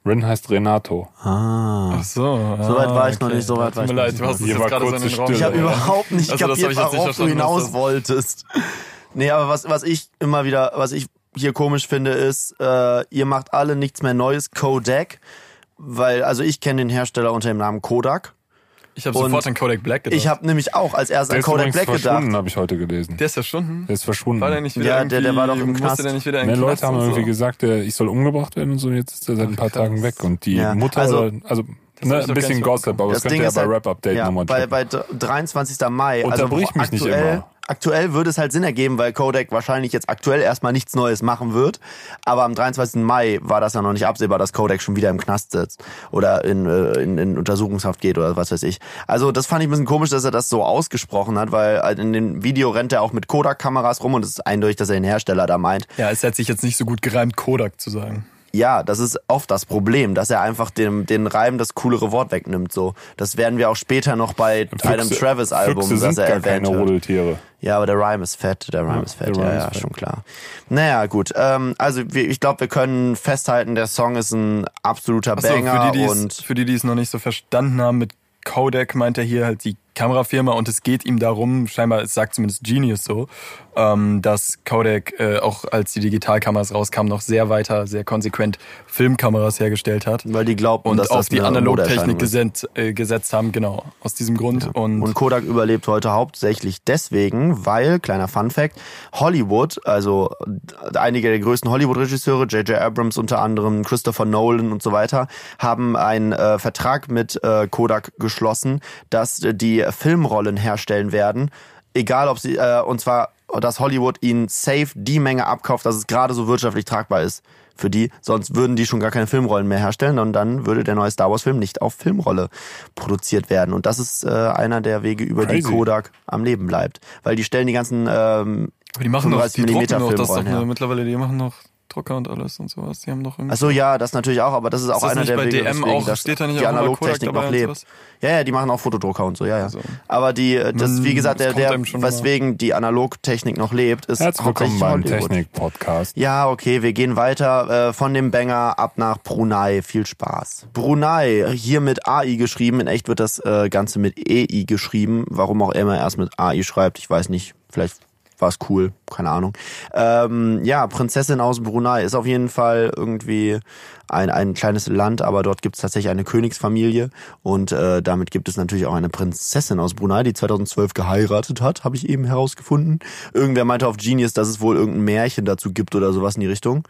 Rin heißt Renato. Ah. Ach so. So weit war ich noch nicht, so weit Tut war ich mir noch leid, nicht. du hast es Hier jetzt war gerade so. Ich habe gestellt. überhaupt nicht Also, kapiert, ich jetzt nicht worauf du hinaus das- wolltest. Nee, aber was, was ich immer wieder, was ich hier komisch finde, ist, äh, ihr macht alle nichts mehr Neues, Kodak. Weil, also ich kenne den Hersteller unter dem Namen Kodak. Ich habe sofort an Kodak Black gedacht. Ich habe nämlich auch als erstes Der an ist Kodak Black verschwunden, gedacht. habe ich heute gelesen. der ist verschwunden. Der ist verschwunden. War der nicht wieder Ja, der- der war doch im Knast. der nicht wieder in den Leute Knast haben und irgendwie so? gesagt, der, ich soll umgebracht werden und so. und Jetzt ist er seit ein paar krass. Tagen weg. Und die Ja, Mutter, also- also, also ne, ein bisschen nicht Gossip, aber das, Das könnt ihr ja ist bei halt- Rap Update ja, nochmal bei, checken. bei 23. Mai. Unterbrich also mich nicht aktuell, immer. Aktuell würde es halt Sinn ergeben, weil Kodak wahrscheinlich jetzt aktuell erstmal nichts Neues machen wird. Aber am 23. Mai war das ja noch nicht absehbar, dass Kodak schon wieder im Knast sitzt oder in, äh, in, in Untersuchungshaft geht oder was weiß ich. Also das fand ich ein bisschen komisch, dass er das so ausgesprochen hat, weil halt in dem Video rennt er auch mit Kodak-Kameras rum und es ist eindeutig, dass er den Hersteller da meint. Ja, es hat sich jetzt nicht so gut gereimt, Kodak zu sagen. Ja, das ist oft das Problem, dass er einfach dem, den Reim das coolere Wort wegnimmt. So, das werden wir auch später noch bei einem Travis-Album, Füchse das sind er erwähnt keine. Rudeltiere. Ja, aber der Rhyme ist fett, der Rhyme ist fett, ja, ja, fett. schon klar. Naja, gut. Ähm, also ich glaube, wir können festhalten, der Song ist ein absoluter Achso, Banger für die, die und es, für die, die es noch nicht so verstanden haben, mit Kodak meint er hier halt die Kamerafirma und es geht ihm darum, scheinbar, es sagt zumindest Genius so, ähm, dass Kodak äh, auch als die Digitalkameras rauskamen, noch sehr weiter, sehr konsequent Filmkameras hergestellt hat. weil die glaubten, Und dass auf das die Analogtechnik gesetzt, äh, gesetzt haben, genau. Aus diesem Grund. Und, Und Kodak überlebt heute hauptsächlich deswegen, weil, kleiner Fun Fact, Hollywood, also einige der größten Hollywood-Regisseure, J.J. Abrams unter anderem, Christopher Nolan und so weiter, haben einen äh, Vertrag mit äh, Kodak geschlossen, dass die Filmrollen herstellen werden, egal ob sie, äh, und zwar, dass Hollywood ihnen safe die Menge abkauft, dass es gerade so wirtschaftlich tragbar ist für die, sonst würden die schon gar keine Filmrollen mehr herstellen und dann würde der neue Star Wars Film nicht auf Filmrolle produziert werden. Und das ist äh, einer der Wege, über die Crazy. Kodak am Leben bleibt, weil die stellen die ganzen ähm, aber die machen doch, 35 die drucken Millimeter doch, das doch eine, mittlerweile, die machen noch Drucker und alles und sowas. Die haben doch irgendwie. Achso, ja, das natürlich auch, aber das ist auch Ist das einer nicht der bei Wege, DM weswegen auch- das steht da nicht die Analogtechnik noch lebt. Ja, ja, die machen auch Fotodrucker und so, ja, ja. Also. Aber die, äh, das, wie gesagt, der, der weswegen die Analogtechnik noch lebt, ist Herzlich willkommen hauptsächlich beim. Technik-Podcast. Ja, okay, wir gehen weiter äh, von dem Banger ab nach Brunei. Viel Spaß. Brunei, hier mit AI geschrieben. In echt wird das äh, Ganze mit EI geschrieben. Warum auch immer er erst mit AI schreibt, ich weiß nicht. Vielleicht war es cool, keine Ahnung. Ähm, ja, Prinzessin aus Brunei ist auf jeden Fall irgendwie ein, ein kleines Land, aber dort gibt es tatsächlich eine Königsfamilie und äh, damit gibt es natürlich auch eine Prinzessin aus Brunei, die 2012 geheiratet hat, habe ich eben herausgefunden. Irgendwer meinte auf Genius, dass es wohl irgendein Märchen dazu gibt oder sowas in die Richtung.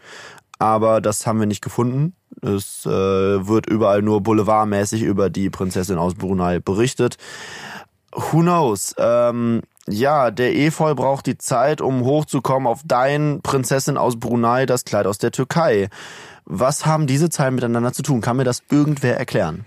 Aber das haben wir nicht gefunden. Es äh, wird überall nur boulevardmäßig über die Prinzessin aus Brunei berichtet. Who knows? Ähm, ja, der Efeu braucht die Zeit, um hochzukommen auf dein Prinzessin aus Brunei, das Kleid aus der Türkei. Was haben diese Zeilen miteinander zu tun? Kann mir das irgendwer erklären?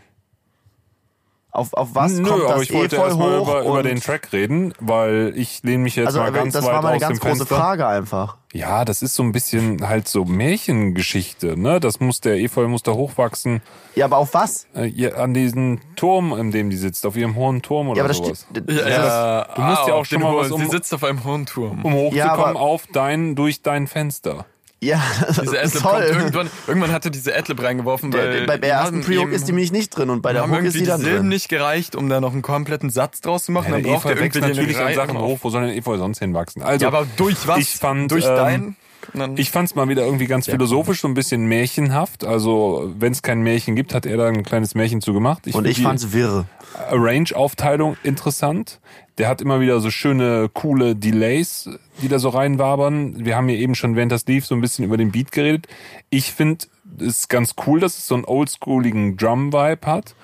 Auf, auf was Nö, kommt aber das ich wollte Efeu erstmal hoch? über, über den Track reden, weil ich lehne mich jetzt also mal ganz das weit war meine aus ganz dem große Fenster. Frage einfach. Ja, das ist so ein bisschen halt so Märchengeschichte, ne? Das muss der Efeu muss da hochwachsen Ja, aber auf was? äh, hier an diesen Turm, in dem die sitzt, auf ihrem hohen Turm oder Ja, aber das sowas. steht. Ja, das- ja, du musst ja ah, auch auf schon mal was um- Sie sitzt auf einem hohen Turm. Um hochzukommen aber- auf dein durch dein Fenster. Ja, Diese Adlib toll. kommt irgendwann, irgendwann hatte diese Adlib reingeworfen, weil Der, beim ersten Pre-Hook ist die nämlich nicht drin und bei der Hook ist die dann Silben drin. nicht gereicht, um da noch einen kompletten Satz draus zu machen. Ja, dann der braucht Efeu er natürlich an Sachen hoch, wo soll denn Efeu sonst hinwachsen? Also, Ja, aber durch was? Ich fand, durch ähm, dein? Dann- Ich fand's mal wieder irgendwie ganz philosophisch, so ein bisschen märchenhaft. Also, wenn es kein Märchen gibt, hat er da ein kleines Märchen zu gemacht. Und find ich die fand's wirr. Arrange-Aufteilung interessant. Der hat immer wieder so schöne, coole Delays, die da so reinwabern. Wir haben hier eben schon, während das lief, so ein bisschen über den Beat geredet. Ich finde es ganz cool, dass es so einen oldschooligen Drum-Vibe hat.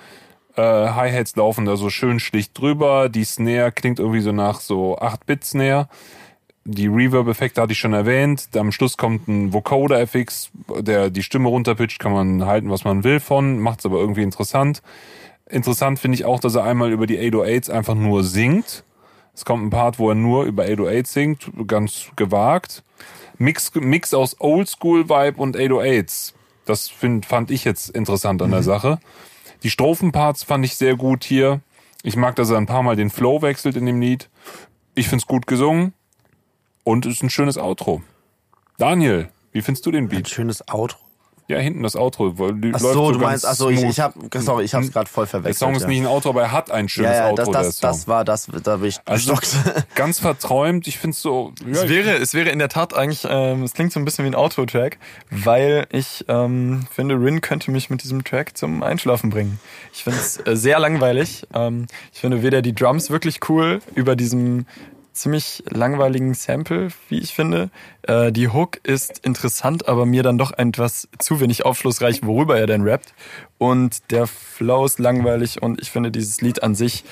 Äh, Hi-Hats laufen da so schön schlicht drüber. Die Snare klingt irgendwie so nach so 8-Bit-Snare. Die Reverb-Effekte hatte ich schon erwähnt. Am Schluss kommt ein Vocoder-FX, der die Stimme runterpitcht, kann man halten, was man will von, macht's aber irgendwie interessant. Interessant finde ich auch, dass er einmal über die 808s einfach nur singt. Es kommt ein Part, wo er nur über 808 singt, ganz gewagt. Mix, Mix aus Oldschool-Vibe und 808s. Das find, fand ich jetzt interessant an der Sache. Die Strophenparts fand ich sehr gut hier. Ich mag, dass er ein paar Mal den Flow wechselt in dem Lied. Ich find's gut gesungen. Und es ist ein schönes Outro. Daniel, Wie findest du den Ein Beat? schönes Outro. Ja, hinten das Outro. Ach läuft so, du meinst, ach so, ich, ich hab, sorry, ich hab's gerade voll Der verwechselt. Song ist ja. nicht ein Outro, aber er hat ein schönes ja, ja, Outro, das, das, der das war das, da bin ich also gestockt. ganz verträumt. Ich find's so. Ja, Es wäre, es wäre in der Tat eigentlich, ähm, es klingt so ein bisschen wie ein Outro-Track, weil ich ähm, finde, Rin könnte mich mit diesem Track zum Einschlafen bringen. Ich finde es äh, sehr langweilig. Ähm, ich finde weder die Drums wirklich cool über diesem ziemlich langweiligen Sample, wie ich finde. Äh, die Hook ist interessant, aber mir dann doch etwas zu wenig aufschlussreich, worüber er denn rappt. Und der Flow ist langweilig und ich finde dieses Lied an sich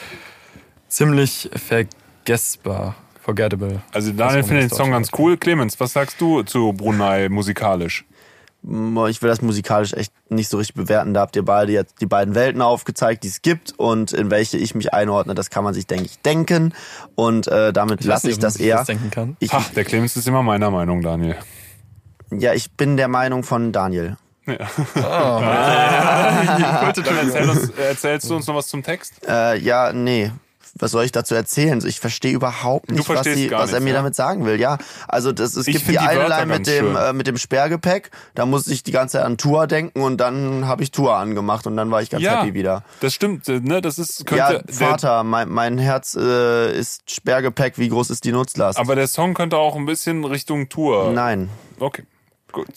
ziemlich vergessbar. Forgettable. also Daniel findet den Song ganz cool. Clemens, was sagst du zu Brunei musikalisch? Ich will das musikalisch echt nicht so richtig bewerten. Da habt ihr beide jetzt die beiden Welten aufgezeigt, die es gibt und in welche ich mich einordne. Das kann man sich, denke ich, denken. Und äh, damit lasse ich das eher. das denken kann. Ich, Ha, der Clemens ist immer meiner Meinung, Daniel. ja, ich bin der Meinung von Daniel. Dann erzähl uns, erzählst du uns noch was zum Text? Äh, ja, nee. Was soll ich dazu erzählen? Ich verstehe überhaupt nicht, was, gar was er mir ja? damit sagen will. Ja, also das, es Ich gibt die die eine Line mit dem äh, mit dem Sperrgepäck. Da musste ich die ganze Zeit an Tour denken und dann habe ich Tour angemacht und dann war ich ganz happy wieder. das stimmt, äh, ne? Das ist könnte Ja, Vater, mein, mein Herz äh, ist Sperrgepäck. Wie groß ist die Nutzlast? aber der Song könnte auch ein bisschen Richtung Tour. Nein. Okay.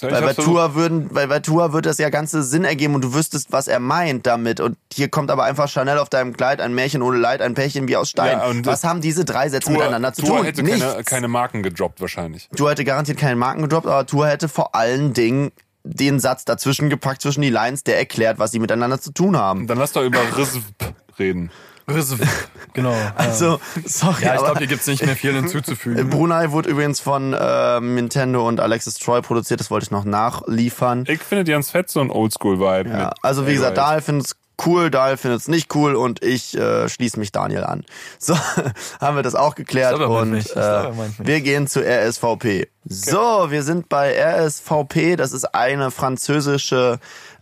Weil bei. Tour würden, weil bei Tour wird das ja ganze Sinn ergeben und du wüsstest, was er meint damit. Und hier kommt aber einfach Chanel auf deinem Kleid, ein Märchen ohne Leid, ein Pärchen wie aus Stein. Ja, und was haben diese drei Sätze Tour, miteinander zu Tour tun? hätte Nichts. keine, keine Marken gedroppt wahrscheinlich. Tour hätte garantiert keine Marken gedroppt, aber Tour hätte vor allen Dingen den Satz dazwischen gepackt zwischen die Lines, der erklärt, was sie miteinander zu tun haben. Dann lass doch über Rizv reden. Genau. Also, sorry, ja, ich glaube, hier gibt's nicht mehr viel hinzuzufügen. Brunei wurde übrigens von äh, Nintendo und Alexis Troy produziert, das wollte ich noch nachliefern. Ich finde die ganz fett, so ein Oldschool-Vibe. Ja, also wie gesagt, 808. Daniel findet es cool, Daniel findet es nicht cool und ich äh, schließe mich Daniel an. So, haben wir das auch geklärt Ich glaub, meint und äh, mich. wir gehen zu RSVP. So, wir sind bei RSVP, das ist eine französische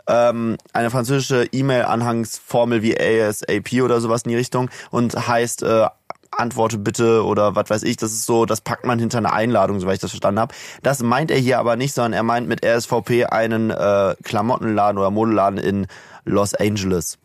ähm, eine französische E-Mail-Anhangsformel wie ASAP oder sowas in die Richtung und heißt äh, antworte bitte oder was weiß ich. Das ist so, das packt man hinter eine Einladung, soweit ich das verstanden habe. Das meint er hier aber nicht, sondern er meint mit RSVP einen äh, Klamottenladen oder Modeladen in Los Angeles.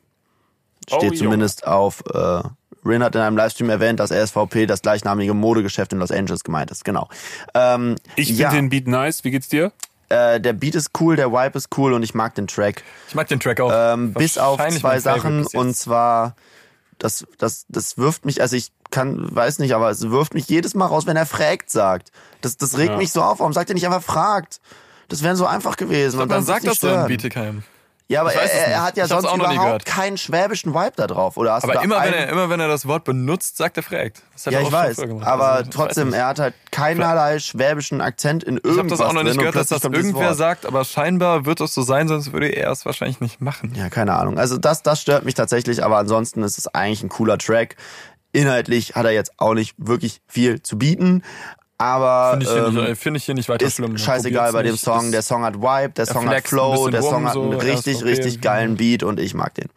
Steht Oh, zumindest auf. Äh, Rin hat in einem Livestream erwähnt, dass RSVP das gleichnamige Modegeschäft in Los Angeles gemeint ist. Genau. Ähm, Ich finde ja, den Beat nice. Wie geht's dir? Äh, der Beat ist cool, der Vibe ist cool und ich mag den Track. Ich mag den Track auch. Ähm, bis auf zwei Sachen und zwar das das das wirft mich also ich kann weiß nicht aber es wirft mich jedes Mal raus wenn er fragt sagt das das regt Ja. mich so auf warum sagt er nicht einfach fragt das wäre so einfach gewesen und Man dann sagt das so in. Bietigheim. Ja aber Ich er, er hat ja Ich sonst überhaupt keinen schwäbischen Vibe da drauf oder hast du Aber da immer wenn, er, immer wenn er das Wort benutzt, sagt er fragt. Das ja er ich weiß aber Also, ich weiß trotzdem er hat halt keinerlei schwäbischen Akzent in Ich irgendwas habe das auch noch nicht gehört, dass das irgendwer Wort. sagt, aber scheinbar wird das so sein, sonst würde er es wahrscheinlich nicht machen. Ja, keine Ahnung. Also das, das stört mich tatsächlich, aber ansonsten ist es eigentlich ein cooler Track. Inhaltlich hat er jetzt auch nicht wirklich viel zu bieten, aber Finde ich, hier ähm, nicht, finde ich hier nicht weiter ist schlimm. scheißegal Probiert's bei dem nicht. Song. Ist- Der Song hat Vibe, der Song hat ein Flow, der Song hat so, einen richtig, RSVP. richtig geilen Beat und ich mag den.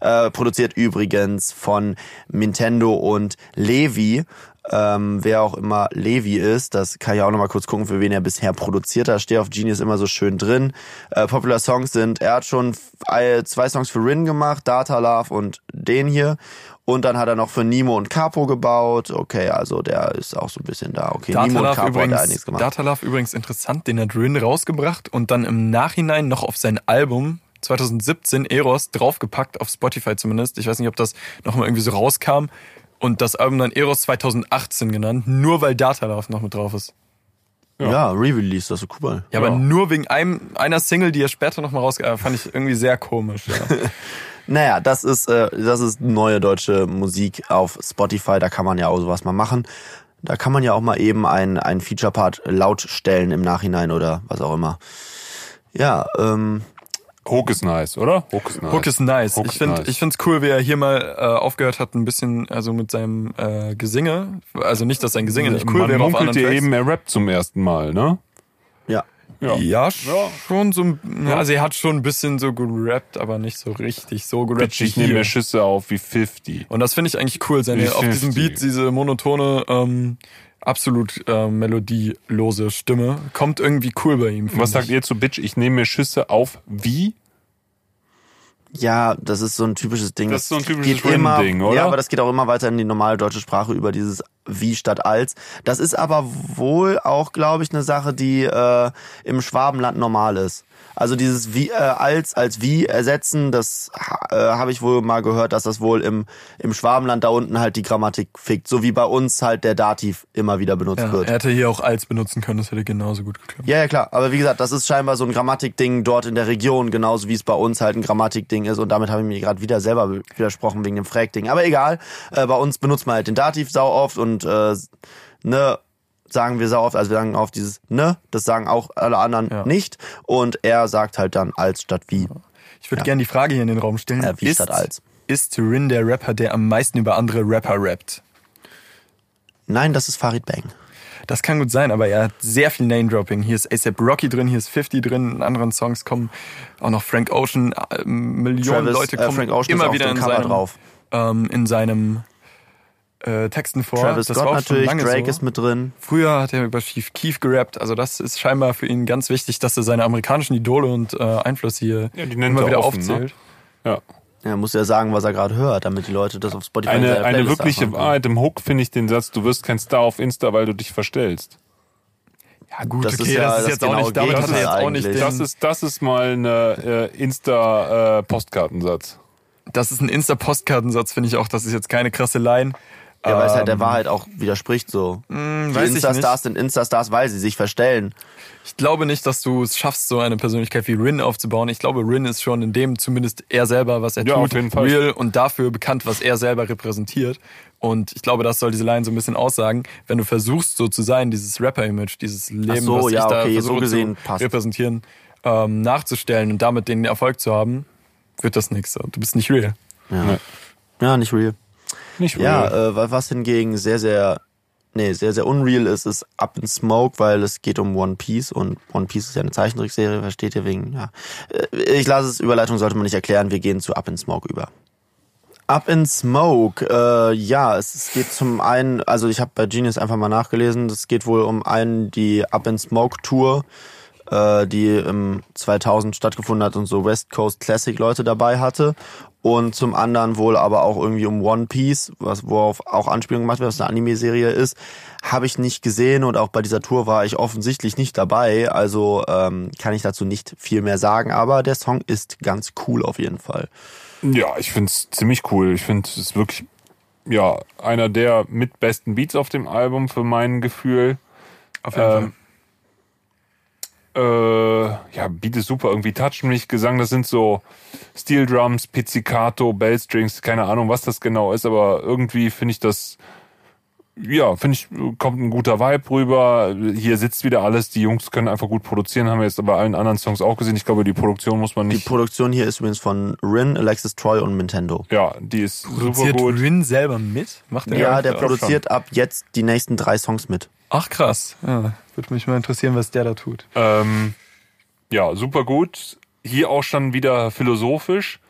Äh, produziert übrigens von Nintendo und Levi. Ähm, wer auch immer Levi ist, das kann ich auch noch mal kurz gucken, für wen er bisher produziert hat. Steht auf Genius immer so schön drin. Äh, Popular Songs sind, er hat schon zwei Songs für Rin gemacht, Data Love und den hier. Und dann hat er noch für Nemo und Capo gebaut. Okay, also der ist auch so ein bisschen da. Okay, Nemo und Datalove Capo hat er übrigens, einiges gemacht. Datalove übrigens interessant, den hat Rin rausgebracht und dann im Nachhinein noch auf sein Album 2017 Eros draufgepackt, auf Spotify zumindest. Ich weiß nicht, ob das nochmal irgendwie so rauskam. Und das Album dann Eros 2018 genannt, nur weil Datalove noch mit drauf ist. ja, Re-Release, das ist cool. Ja, aber nur wegen einem, einer Single, die er später nochmal rausgab, fand ich irgendwie sehr komisch. Ja. Naja, das ist, äh, das ist neue deutsche Musik auf Spotify, da kann man ja auch sowas mal machen. Da kann man ja auch mal eben einen, einen Feature-Part laut stellen im Nachhinein oder was auch immer. Ja, ähm, Hook ist nice, oder? Hook ist nice. Hook ist nice. Hook ich finde nice. ich find's cool, wie er hier mal äh, aufgehört hat, ein bisschen, also mit seinem äh, Gesinge. Also nicht, dass sein Gesinge nicht cool Man wäre auf munkelt dir eben, er rappt zum ersten Mal, ne? ja. Ja. Ja, schon so, ein- ja, also er hat schon ein bisschen so gerappt, aber nicht so richtig so gerappt Bitch, ich nehme mir Schüsse auf wie 50. Und das finde ich eigentlich cool, seine, auf diesem 50. Beat diese monotone, ähm, absolut äh, melodielose Stimme. Kommt irgendwie cool bei ihm. Was sagt ich. ihr zu Bitch? Ich nehme mir Schüsse auf wie? Ja, das ist so ein typisches Ding. Das ist so ein typisches geht immer, Rin-Ding, oder? Ja, aber das geht auch immer weiter in die normale deutsche Sprache über dieses wie statt als. Das ist aber wohl auch, glaube ich, eine Sache, die äh, im Schwabenland normal ist. Also dieses wie äh, als als wie ersetzen, das äh, habe ich wohl mal gehört, dass das wohl im im Schwabenland da unten halt die Grammatik fickt, so wie bei uns halt der Dativ immer wieder benutzt Ja, wird. er hätte hier auch als benutzen können, das hätte genauso gut geklappt. Ja, ja, klar. Aber wie gesagt, das ist scheinbar so ein Grammatikding dort in der Region, genauso wie es bei uns halt ein Grammatikding ist. Und damit habe ich mir gerade wieder selber widersprochen wegen dem Fräg-Ding. Aber egal, äh, bei uns benutzt man halt den Dativ sau oft und äh, ne sagen wir sau oft, also wir sagen auf dieses ne, das sagen auch alle anderen Ja. nicht. Und er sagt halt dann als statt wie. Ich würde gerne die Frage hier in den Raum stellen. Ja, wie ist, statt als. Ist Rin der Rapper, der am meisten über andere Rapper rappt? Nein, das ist Farid Bang. Das kann gut sein, aber er hat sehr viel Name-Dropping. Hier ist ASAP Rocky drin, hier ist 50 drin, in anderen Songs kommen auch noch Frank Ocean, äh, Millionen Travis, Leute äh, kommen Ocean immer wieder in seinem, drauf. Ähm, in seinem äh, Texten vor. Travis das Scott war auch schon natürlich, lange Drake so. ist mit drin. Früher hat er über Chief Keef gerappt, also das ist scheinbar für ihn ganz wichtig, dass er seine amerikanischen Idole und äh, Einfluss hier Ja, die immer er wieder offen, ne? aufzählt. Ja. Er muss ja sagen, was er gerade hört, damit die Leute das auf Spotify in Eine, eine wirkliche. Wahrheit im Hook finde ich den Satz, du wirst kein Star auf Insta, weil du dich verstellst. Ja gut, Das ist okay, ja das ist das jetzt auch genaue nicht, damit hat er jetzt auch nicht den, Das ist, das ist mal eine äh, Insta-Postkartensatz. das ist ein Insta-Postkartensatz, finde ich auch, das ist jetzt keine krasse Line. Ja, weil es halt der Ähm, Wahrheit auch widerspricht so. die weiß ich Insta-Stars sind Insta-Stars, weil sie sich verstellen. Ich glaube nicht, dass du es schaffst, so eine Persönlichkeit wie Rin aufzubauen. Ich glaube, Rin ist schon in dem zumindest er selber, was er Ja, tut, real und dafür bekannt, was er selber repräsentiert. Und ich glaube, das soll diese Line so ein bisschen aussagen. Wenn du versuchst, so zu sein, dieses Rapper-Image, dieses Leben, so, was ja, ich da okay, so versuche gesehen zu passt. repräsentieren, ähm, nachzustellen und damit den Erfolg zu haben, wird das nichts. Du bist nicht real. Ja, ja nicht real. Nicht Ja, real. äh, wa- was hingegen sehr, sehr, nee, sehr, sehr unreal ist, ist Up in Smoke, weil es geht um One Piece und One Piece ist ja eine Zeichentrickserie, versteht ihr wegen, ja. Äh, Ich lasse es, Überleitung sollte man nicht erklären, wir gehen zu Up in Smoke über. Up in Smoke, äh, ja, es, es geht zum einen, also ich habe bei Genius einfach mal nachgelesen, es geht wohl um einen, die Up in Smoke Tour, äh, die im 2000 stattgefunden hat und so West Coast Classic Leute dabei hatte. Und zum anderen wohl aber auch irgendwie um One Piece, was worauf auch Anspielung gemacht wird, was eine Anime-Serie ist, habe ich nicht gesehen und auch bei dieser Tour war ich offensichtlich nicht dabei. Also ähm, kann ich dazu nicht viel mehr sagen, aber der Song ist ganz cool auf jeden Fall. Ja, ich find's ziemlich cool. Ich finde es wirklich ja einer der mit besten Beats auf dem Album für mein Gefühl. Auf jeden Ähm, äh, ja, Beat ist super, irgendwie toucht mich, Gesang, das sind so Steel Drums, Pizzicato, Bellstrings, keine Ahnung, was das genau ist, aber irgendwie finde ich das, ja, finde ich, kommt ein guter Vibe rüber. Hier sitzt wieder alles, die Jungs können einfach gut produzieren, haben wir jetzt bei allen anderen Songs auch gesehen. Ich glaube, die Produktion muss man Die nicht, Produktion hier ist übrigens von Rin, Alexis Troy und Nintendo. ja, die ist super Produziert gut. Rin selber mit? Macht er Ja, der produziert ab jetzt die nächsten drei Songs mit. Ach krass. Ja, würde mich mal interessieren, was der da tut. Ähm, ja, super gut. Hier auch schon wieder philosophisch.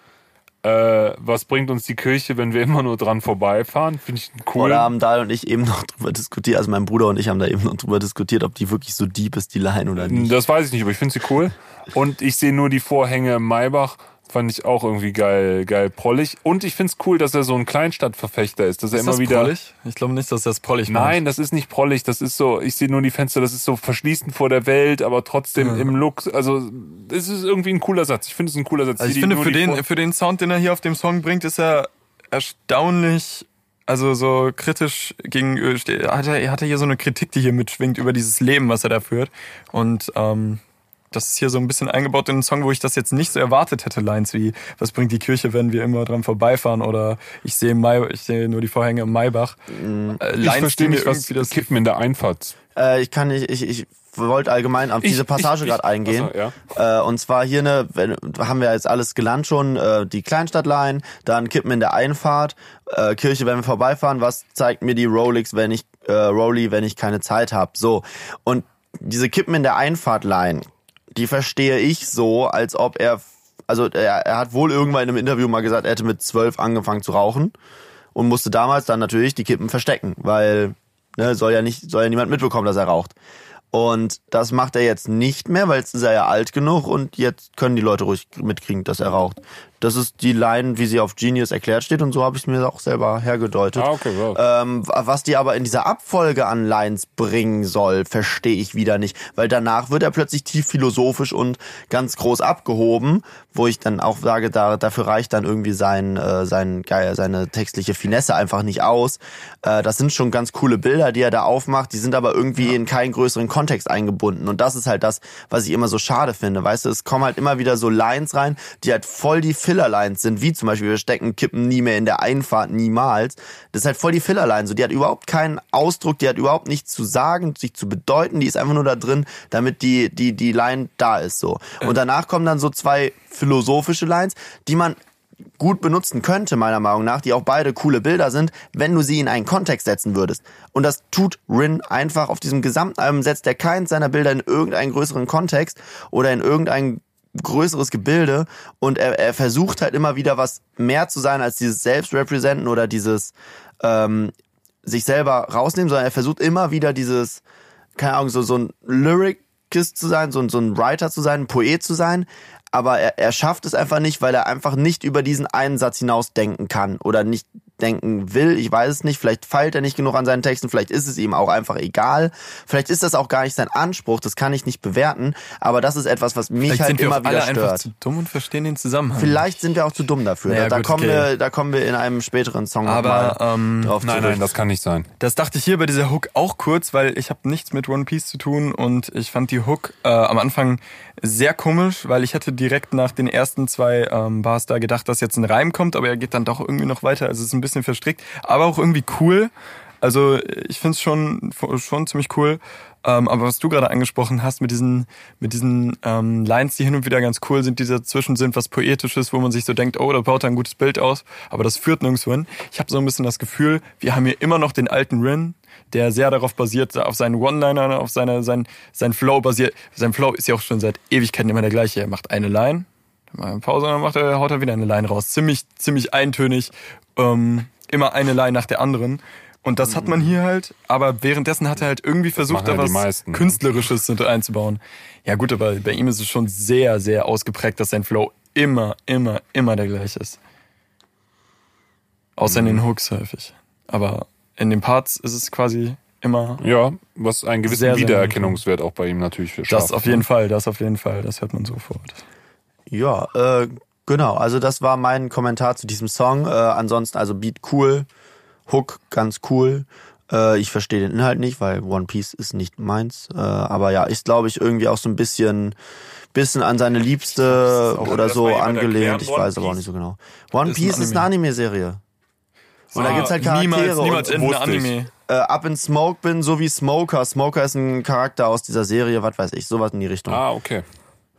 Äh, was bringt uns die Kirche, wenn wir immer nur dran vorbeifahren? Finde ich cool. Oder haben Dahl und ich eben noch drüber diskutiert, also mein Bruder und ich haben da eben noch drüber diskutiert, ob die wirklich so deep ist, die Line oder nicht. Das weiß ich nicht, aber ich finde sie cool. Und ich sehe nur die Vorhänge im Maybach. Fand ich auch irgendwie geil, geil prollig. Und ich finde es cool, dass er so ein Kleinstadtverfechter ist, dass er Ist immer das wieder. prollig? Ich glaube nicht, dass das prollig meint. Nein, das ist nicht prollig. Das ist so, ich sehe nur die Fenster, das ist so verschließend vor der Welt, aber trotzdem im Look. Also, es ist irgendwie ein cooler Satz. Ich finde es ein cooler Satz. Also Die, ich finde, für den, für den Sound, den er hier auf dem Song bringt, ist er erstaunlich, also so kritisch gegen, hat er, hat er hier so eine Kritik, die hier mitschwingt über dieses Leben, was er da führt. Und ähm, das ist hier so ein bisschen eingebaut in einen Song, wo ich das jetzt nicht so erwartet hätte, Lines wie, was bringt die Kirche, wenn wir immer dran vorbeifahren oder ich sehe Mai, ich sehe nur die Vorhänge im Maybach. Äh, ich verstehe nicht, was irgendwie das Kippen in der Einfahrt. Äh, ich kann nicht, ich, ich wollte allgemein auf Ich- diese Passage gerade eingehen. Achso, ja. Äh, und zwar hier ne, wenn, haben wir jetzt alles gelernt schon, äh, die Kleinstadtline, dann Kippen in der Einfahrt, äh, Kirche, wenn wir vorbeifahren, was zeigt mir die Rolex, wenn ich, äh, Rolli, wenn ich keine Zeit habe. So. Und diese Kippen in der Einfahrt-Line, die verstehe ich so, als ob er, also er, er hat wohl irgendwann in einem Interview mal gesagt, er hätte mit zwölf angefangen zu rauchen und musste damals dann natürlich die Kippen verstecken, weil Ne, soll ja nicht, soll ja niemand mitbekommen, dass er raucht. Und das macht er jetzt nicht mehr, weil jetzt ist er ja alt genug und jetzt können die Leute ruhig mitkriegen, dass er raucht. Das ist die Line, wie sie auf Genius erklärt steht und so habe ich es mir auch selber hergedeutet. Ah, okay, wow. ähm, was die aber in dieser Abfolge an Lines bringen soll, verstehe ich wieder nicht. Weil danach wird er plötzlich tief philosophisch und ganz groß abgehoben, wo ich dann auch sage, da, dafür reicht dann irgendwie sein, äh, sein, geil, seine textliche Finesse einfach nicht aus. Äh, das sind schon ganz coole Bilder, die er da aufmacht, die sind aber irgendwie in keinen größeren Kontext eingebunden. Und das ist halt das, was ich immer so schade finde. Weißt du, es kommen halt immer wieder so Lines rein, die halt voll die Filler-Lines sind, wie zum Beispiel, wir stecken Kippen nie mehr in der Einfahrt, niemals. Das ist halt voll die Filler-Line. So, die hat überhaupt keinen Ausdruck, die hat überhaupt nichts zu sagen, sich zu bedeuten, die ist einfach nur da drin, damit die, die, die Line da ist, so. Und danach kommen dann so zwei philosophische Lines, die man gut benutzen könnte, meiner Meinung nach, die auch beide coole Bilder sind, wenn du sie in einen Kontext setzen würdest. Und das tut Rin einfach auf diesem gesamten Album, setzt er keins seiner Bilder in irgendeinen größeren Kontext oder in irgendein größeres Gebilde und er, er versucht halt immer wieder was mehr zu sein als dieses Selbstrepresenten oder dieses ähm, sich selber rausnehmen, sondern er versucht immer wieder dieses, keine Ahnung, so, so ein Lyricist zu sein, so, ein- so ein Writer zu sein, ein Poet zu sein, aber er, er schafft es einfach nicht, weil er einfach nicht über diesen einen Satz hinaus denken kann oder nicht denken will. Ich weiß es nicht. Vielleicht feilt er nicht genug an seinen Texten. Vielleicht ist es ihm auch einfach egal. Vielleicht ist das auch gar nicht sein Anspruch. Das kann ich nicht bewerten. Aber das ist etwas, was mich Vielleicht halt sind wir immer wieder einfach stört. zu dumm und verstehen den Zusammenhang. Vielleicht sind wir auch zu dumm dafür. Naja, da, gut, kommen okay. wir, da kommen wir in einem späteren Song Aber nochmal ähm, drauf Nein, zurück. nein, das kann nicht sein. Das dachte ich hier bei dieser Hook auch kurz, weil ich habe nichts mit One Piece zu tun und ich fand die Hook äh, am Anfang sehr komisch, weil ich hätte direkt nach den ersten zwei ähm, Bars da gedacht, dass jetzt ein Reim kommt, aber er geht dann doch irgendwie noch weiter. Also es ist ein bisschen verstrickt, aber auch irgendwie cool. Also ich finde es schon schon ziemlich cool. Ähm, aber was du gerade angesprochen hast mit diesen mit diesen ähm, Lines, die hin und wieder ganz cool sind, die dazwischen sind, was poetisches, wo man sich so denkt, oh, da baut er ein gutes Bild aus, aber das führt nirgendwo hin. Ich habe so ein bisschen das Gefühl, wir haben hier immer noch den alten Rin, der sehr darauf basiert, auf seinen One-Liner, auf seine, sein, sein Flow basiert. Sein Flow ist ja auch schon seit Ewigkeiten immer der gleiche. Er macht eine Line, er eine Pause und dann macht er, haut er wieder eine Line raus. Ziemlich, ziemlich eintönig, ähm, immer eine Line nach der anderen. Und das hat man hier halt, aber währenddessen hat er halt irgendwie versucht, da ja was meisten, ne? Künstlerisches mit einzubauen. Ja gut, aber bei ihm ist es schon sehr, sehr ausgeprägt, dass sein Flow immer, immer, immer der gleiche ist. Außer in Mhm. den Hooks häufig. Aber in den Parts ist es quasi immer Ja, was einen gewissen Sehr, sehr Wiedererkennungswert auch bei ihm natürlich für das auf jeden Fall, das auf jeden Fall, das hört man sofort. Ja, äh, genau. Also das war mein Kommentar zu diesem Song. Äh, ansonsten, also Beat cool, Hook ganz cool. Äh, ich verstehe den Inhalt nicht, weil One Piece ist nicht meins. Äh, aber ja, ist glaube ich irgendwie auch so ein bisschen, bisschen an seine Liebste oder so angelehnt. erklären, Ich One weiß aber auch nicht so genau. One Ist ein Piece ist eine Anime-Serie. Und da Ah, gibt's halt Charaktere. Niemals, niemals und, in ich. Anime. äh, Up in Smoke bin, so wie Smoker. Smoker ist ein Charakter aus dieser Serie, was weiß ich, sowas in die Richtung. Ah, okay.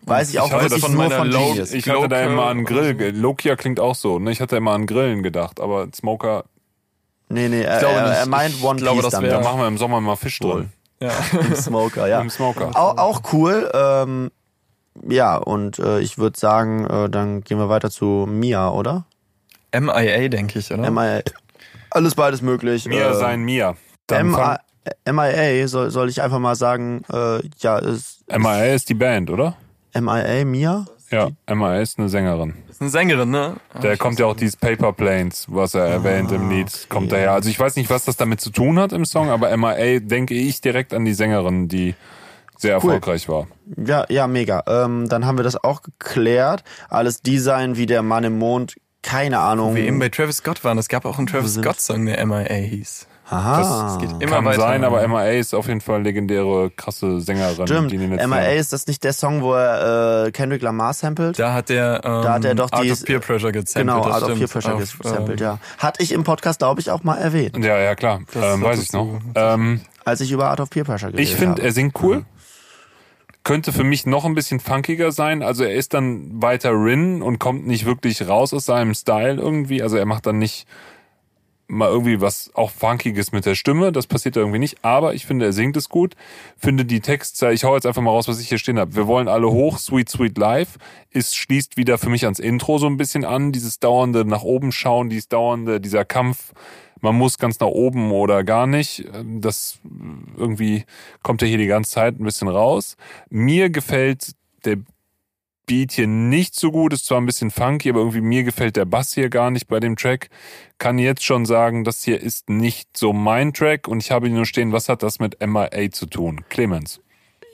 Weiß ich auch ich hatte wirklich nur von Low- Genius. Ich hatte da immer an Grill. Lokia klingt auch so. Ne? Ich hatte immer an Grillen gedacht, aber Smoker, Nee, nee, er, glaube er, er meint Ich One glaube, Piece das dann. wär- da Ja. machen wir im Sommer mal Fisch drin. Ja. Im Smoker, ja. Im Smoker. Auch, auch cool. Ähm, ja, und äh, ich würde sagen, äh, dann gehen wir weiter zu Mia, oder? MIA, denke ich, oder? MIA. Alles beides möglich. Mia äh, sein Mia. Dann MIA soll, soll ich einfach mal sagen, äh, ja, ist MIA ist die Band, oder? MIA Mia? Ja, MIA ist eine Sängerin. ist eine Sängerin, ne? Der kommt ja auch dieses Paper Planes, was er erwähnt im Lied, kommt daher. Also ich weiß nicht, was das damit zu tun hat im Song, aber MIA denke ich direkt an die Sängerin, die sehr erfolgreich war. Ja, ja, mega. Ähm, dann haben wir das auch geklärt. Alles Design wie der Mann im Mond. Keine Ahnung. Wir eben bei Travis Scott waren. Es gab auch einen Travis sind- Scott-Song, der MIA hieß. Aha. Das geht immer Kann weiter. sein, aber MIA ist auf jeden Fall legendäre, krasse Sängerin. Stimmt. Die in den letzten MIA ist das nicht der Song, wo er äh, Kendrick Lamar samplet? Da hat der, ähm, Da hat er doch Art die- of Peer Pressure gesampelt. Genau, Art of. Peer Pressure Auf, gesampelt, ähm, ja. Hatte ich im Podcast, glaube ich, auch mal erwähnt, Ja, ja, klar. Ähm, weiß ich noch. Ähm, als ich über Art of Peer Pressure geredet ich finde, er singt cool. Könnte für mich noch ein bisschen funkiger sein. Also er ist dann weiter Rin und kommt nicht wirklich raus aus seinem Style irgendwie. Also er macht dann nicht mal irgendwie was auch Funkiges mit der Stimme. Das passiert irgendwie nicht. Aber ich finde, er singt es gut. Finde die Texte, ich hau jetzt einfach mal raus, was ich hier stehen habe. Wir wollen alle hoch, Sweet Sweet Life. Es schließt wieder für mich ans Intro so ein bisschen an. Dieses dauernde nach oben schauen, dieses dauernde, dieser Kampf. Man muss ganz nach oben oder gar nicht. Das irgendwie kommt ja hier die ganze Zeit ein bisschen raus. Mir gefällt der Beat hier nicht so gut, ist zwar ein bisschen funky, aber irgendwie mir gefällt der Bass hier gar nicht bei dem Track. Kann jetzt schon sagen, das hier ist nicht so mein Track und ich habe hier nur stehen, was hat das mit MIA zu tun? Clemens.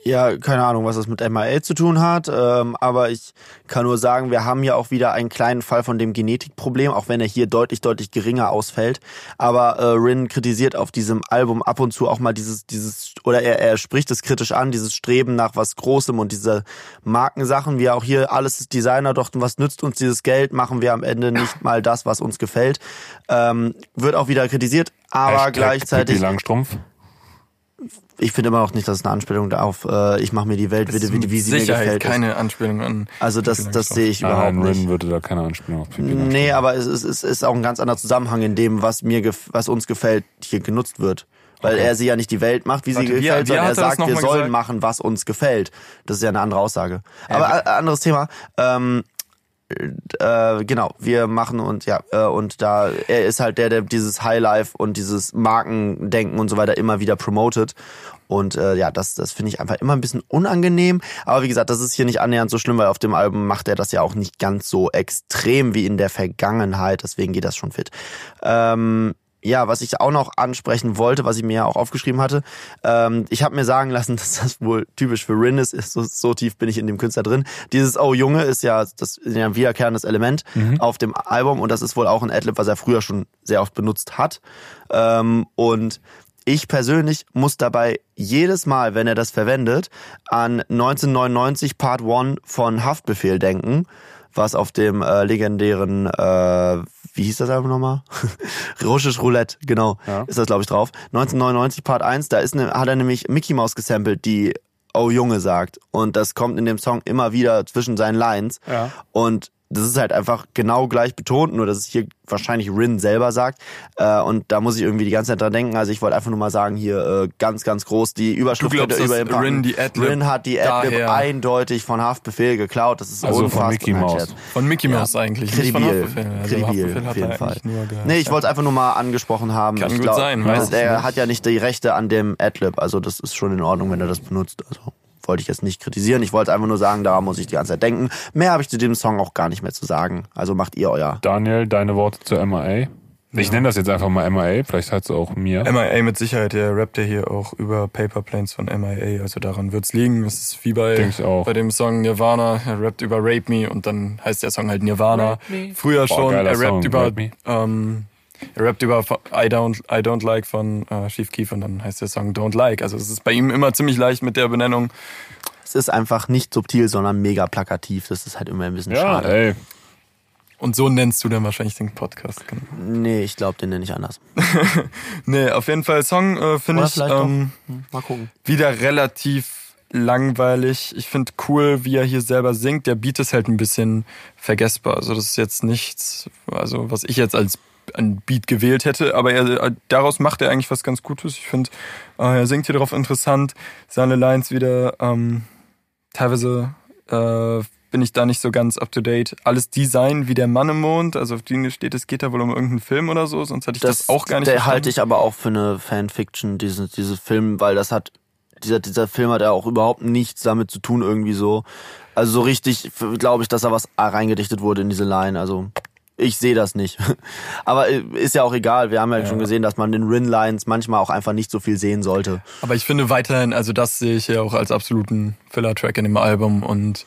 Ja, keine Ahnung, was das mit MIA zu tun hat, ähm, aber ich kann nur sagen, wir haben ja auch wieder einen kleinen Fall von dem Genetikproblem, auch wenn er hier deutlich, deutlich geringer ausfällt. Aber äh, Rin kritisiert auf diesem Album ab und zu auch mal dieses, dieses, oder er, er spricht es kritisch an, dieses Streben nach was Großem und diese Markensachen, wie auch hier, alles ist Designer, doch was nützt uns dieses Geld, machen wir am Ende nicht mal das, was uns gefällt. Ähm, wird auch wieder kritisiert, aber Hashtag gleichzeitig. Pippi Langstrumpf. Ich finde immer noch nicht, dass es eine Anspielung auf, äh, ich mache mir die Welt, wie, wie, wie sie mir Sicherheit gefällt. ist. keine Anspielung an. Also das, das sehe ich Nein, überhaupt Rin nicht. würde da keine Anspielung auf Langstrumpf. Nee, aber es ist, es ist auch ein ganz anderer Zusammenhang in dem, was mir, gef- was uns gefällt, hier genutzt wird. Weil Okay. er sie ja nicht die Welt macht, wie sie Warte, wie- gefällt, wie sondern er sagt, wir sollen gesagt? machen, was uns gefällt. Das ist ja eine andere Aussage. Aber äh, anderes Thema. Ähm, äh, genau, wir machen uns, ja, äh, und da, er ist halt der, der dieses Highlife und dieses Markendenken und so weiter immer wieder promotet. Und äh, ja, das, das finde ich einfach immer ein bisschen unangenehm. Aber wie gesagt, das ist hier nicht annähernd so schlimm, weil auf dem Album macht er das ja auch nicht ganz so extrem wie in der Vergangenheit. Deswegen geht das schon fit. Ähm, ja, was ich auch noch ansprechen wollte, was ich mir ja auch aufgeschrieben hatte, ähm, ich habe mir sagen lassen, dass das wohl typisch für Rin ist, so, so tief bin ich in dem Künstler drin. Dieses Oh Junge ist ja das ist ja ein wiederkehrendes Element auf dem Album und das ist wohl auch ein Adlib, was er früher schon sehr oft benutzt hat. Ähm, und ich persönlich muss dabei jedes Mal, wenn er das verwendet, an 1999 Part 1 von Haftbefehl denken, was auf dem äh, legendären, äh, wie hieß das Album nochmal? Russisch Roulette, genau, Ja. ist das glaube ich drauf. 1999 Part 1, da ist ne, hat er nämlich Mickey Mouse gesampelt, die Oh Junge sagt. Und das kommt in dem Song immer wieder zwischen seinen Lines. Ja. Und das ist halt einfach genau gleich betont, nur dass es hier wahrscheinlich Rin selber sagt. Äh, und da muss ich irgendwie die ganze Zeit dran denken. Also ich wollte einfach nur mal sagen, hier äh, ganz, ganz groß die Überschrift Du glaubst, über dass ihm. Rin die Adlib Rin hat die Adlib eindeutig von Haftbefehl geklaut. Das ist Also von unfassbar. Mickey Nein, Mouse. Von Mickey Mouse eigentlich. nicht von Kredibil. Also kredibil, auf jeden Fall. eigentlich Nee, ich wollte es einfach nur mal angesprochen haben. Kann ich gut glaub, sein, weil weiß Er hat ja nicht die Rechte an dem Adlib, also das ist schon in Ordnung, wenn er das benutzt. Also wollte ich jetzt nicht kritisieren. Ich wollte einfach nur sagen, daran muss ich die ganze Zeit denken. Mehr habe ich zu dem Song auch gar nicht mehr zu sagen. Also macht ihr euer. Daniel, deine Worte zur MIA? Ich nenne das jetzt einfach mal MIA, vielleicht hat es auch mir. MIA mit Sicherheit, der rappt ja hier auch über Paper Planes von MIA, also daran wird's liegen. Das ist wie bei, bei dem Song Nirvana, er rappt über Rape Me und dann heißt der Song halt Nirvana. Früher Boah, schon, er rappt Song, über, Rape Me. ähm, er rappt über I Don't, I Don't Like von äh, Chief Keef und dann heißt der Song Don't Like. Also es ist bei ihm immer ziemlich leicht mit der Benennung. Es ist einfach nicht subtil, sondern mega plakativ. Das ist halt immer ein bisschen Ja, schade. ey. Und so nennst du dann wahrscheinlich den Podcast. genau. Nee, ich glaube, den nenne ich anders. Nee, auf jeden Fall Song äh, finde ich ähm, Hm, Mal gucken. wieder relativ langweilig. Ich finde cool, wie er hier selber singt. Der Beat ist halt ein bisschen vergessbar. Also das ist jetzt nichts, also was ich jetzt als ein Beat gewählt hätte, aber er, daraus macht er eigentlich was ganz Gutes. Ich finde, äh, er singt hier drauf interessant. Seine Lines wieder ähm, teilweise äh, bin ich da nicht so ganz up to date. Alles Design wie der Mann im Mond, also auf die steht, es geht da wohl um irgendeinen Film oder so, sonst hatte ich das, auch gar nicht Der halte ich aber auch für eine Fanfiction, diese, diese Film, weil das hat, dieser, dieser Film hat ja auch überhaupt nichts damit zu tun, irgendwie so. Also so richtig glaube ich, dass da was reingedichtet wurde in diese Line. Also ich sehe das nicht. Aber äh, ist ja auch egal. Wir haben ja, schon gesehen, dass man in Rin-Lines manchmal auch einfach nicht so viel sehen sollte. Aber ich finde weiterhin, also das sehe ich ja auch als absoluten Filler-Track in dem Album und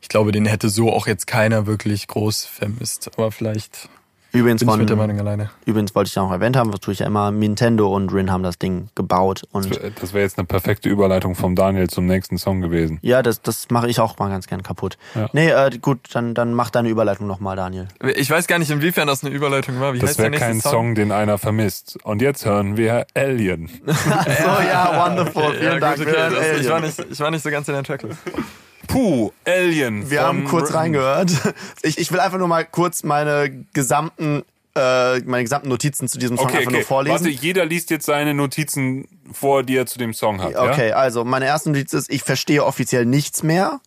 ich glaube, den hätte so auch jetzt keiner wirklich groß vermisst. Aber vielleicht Übrigens, bin ich von, mit der Meinung alleine. übrigens wollte ich ja noch erwähnt haben, was tue ich ja immer, Nintendo und Rin haben das Ding gebaut. Und Das wäre jetzt eine perfekte Überleitung vom Daniel zum nächsten Song gewesen. ja, das, das mache ich auch mal ganz gern kaputt. Ja. Nee, äh, gut, dann, dann mach deine Überleitung nochmal, Daniel. Ich weiß gar nicht, inwiefern das eine Überleitung war. Wie Das wäre kein Song? Song, den einer vermisst. Und jetzt hören wir Alien. so, ja, wonderful. Vielen Ja, Dank. gut, okay. Das, ich, war nicht, ich war nicht so ganz in der Tracklist. Puh, Alien. Wir haben kurz Br- reingehört. Ich, ich will einfach nur mal kurz meine gesamten äh, meine gesamten Notizen zu diesem Song Okay, einfach okay. nur vorlesen. Warte, jeder liest jetzt seine Notizen vor, die er zu dem Song hat. Okay, Ja? also meine erste Notiz ist, ich verstehe offiziell nichts mehr.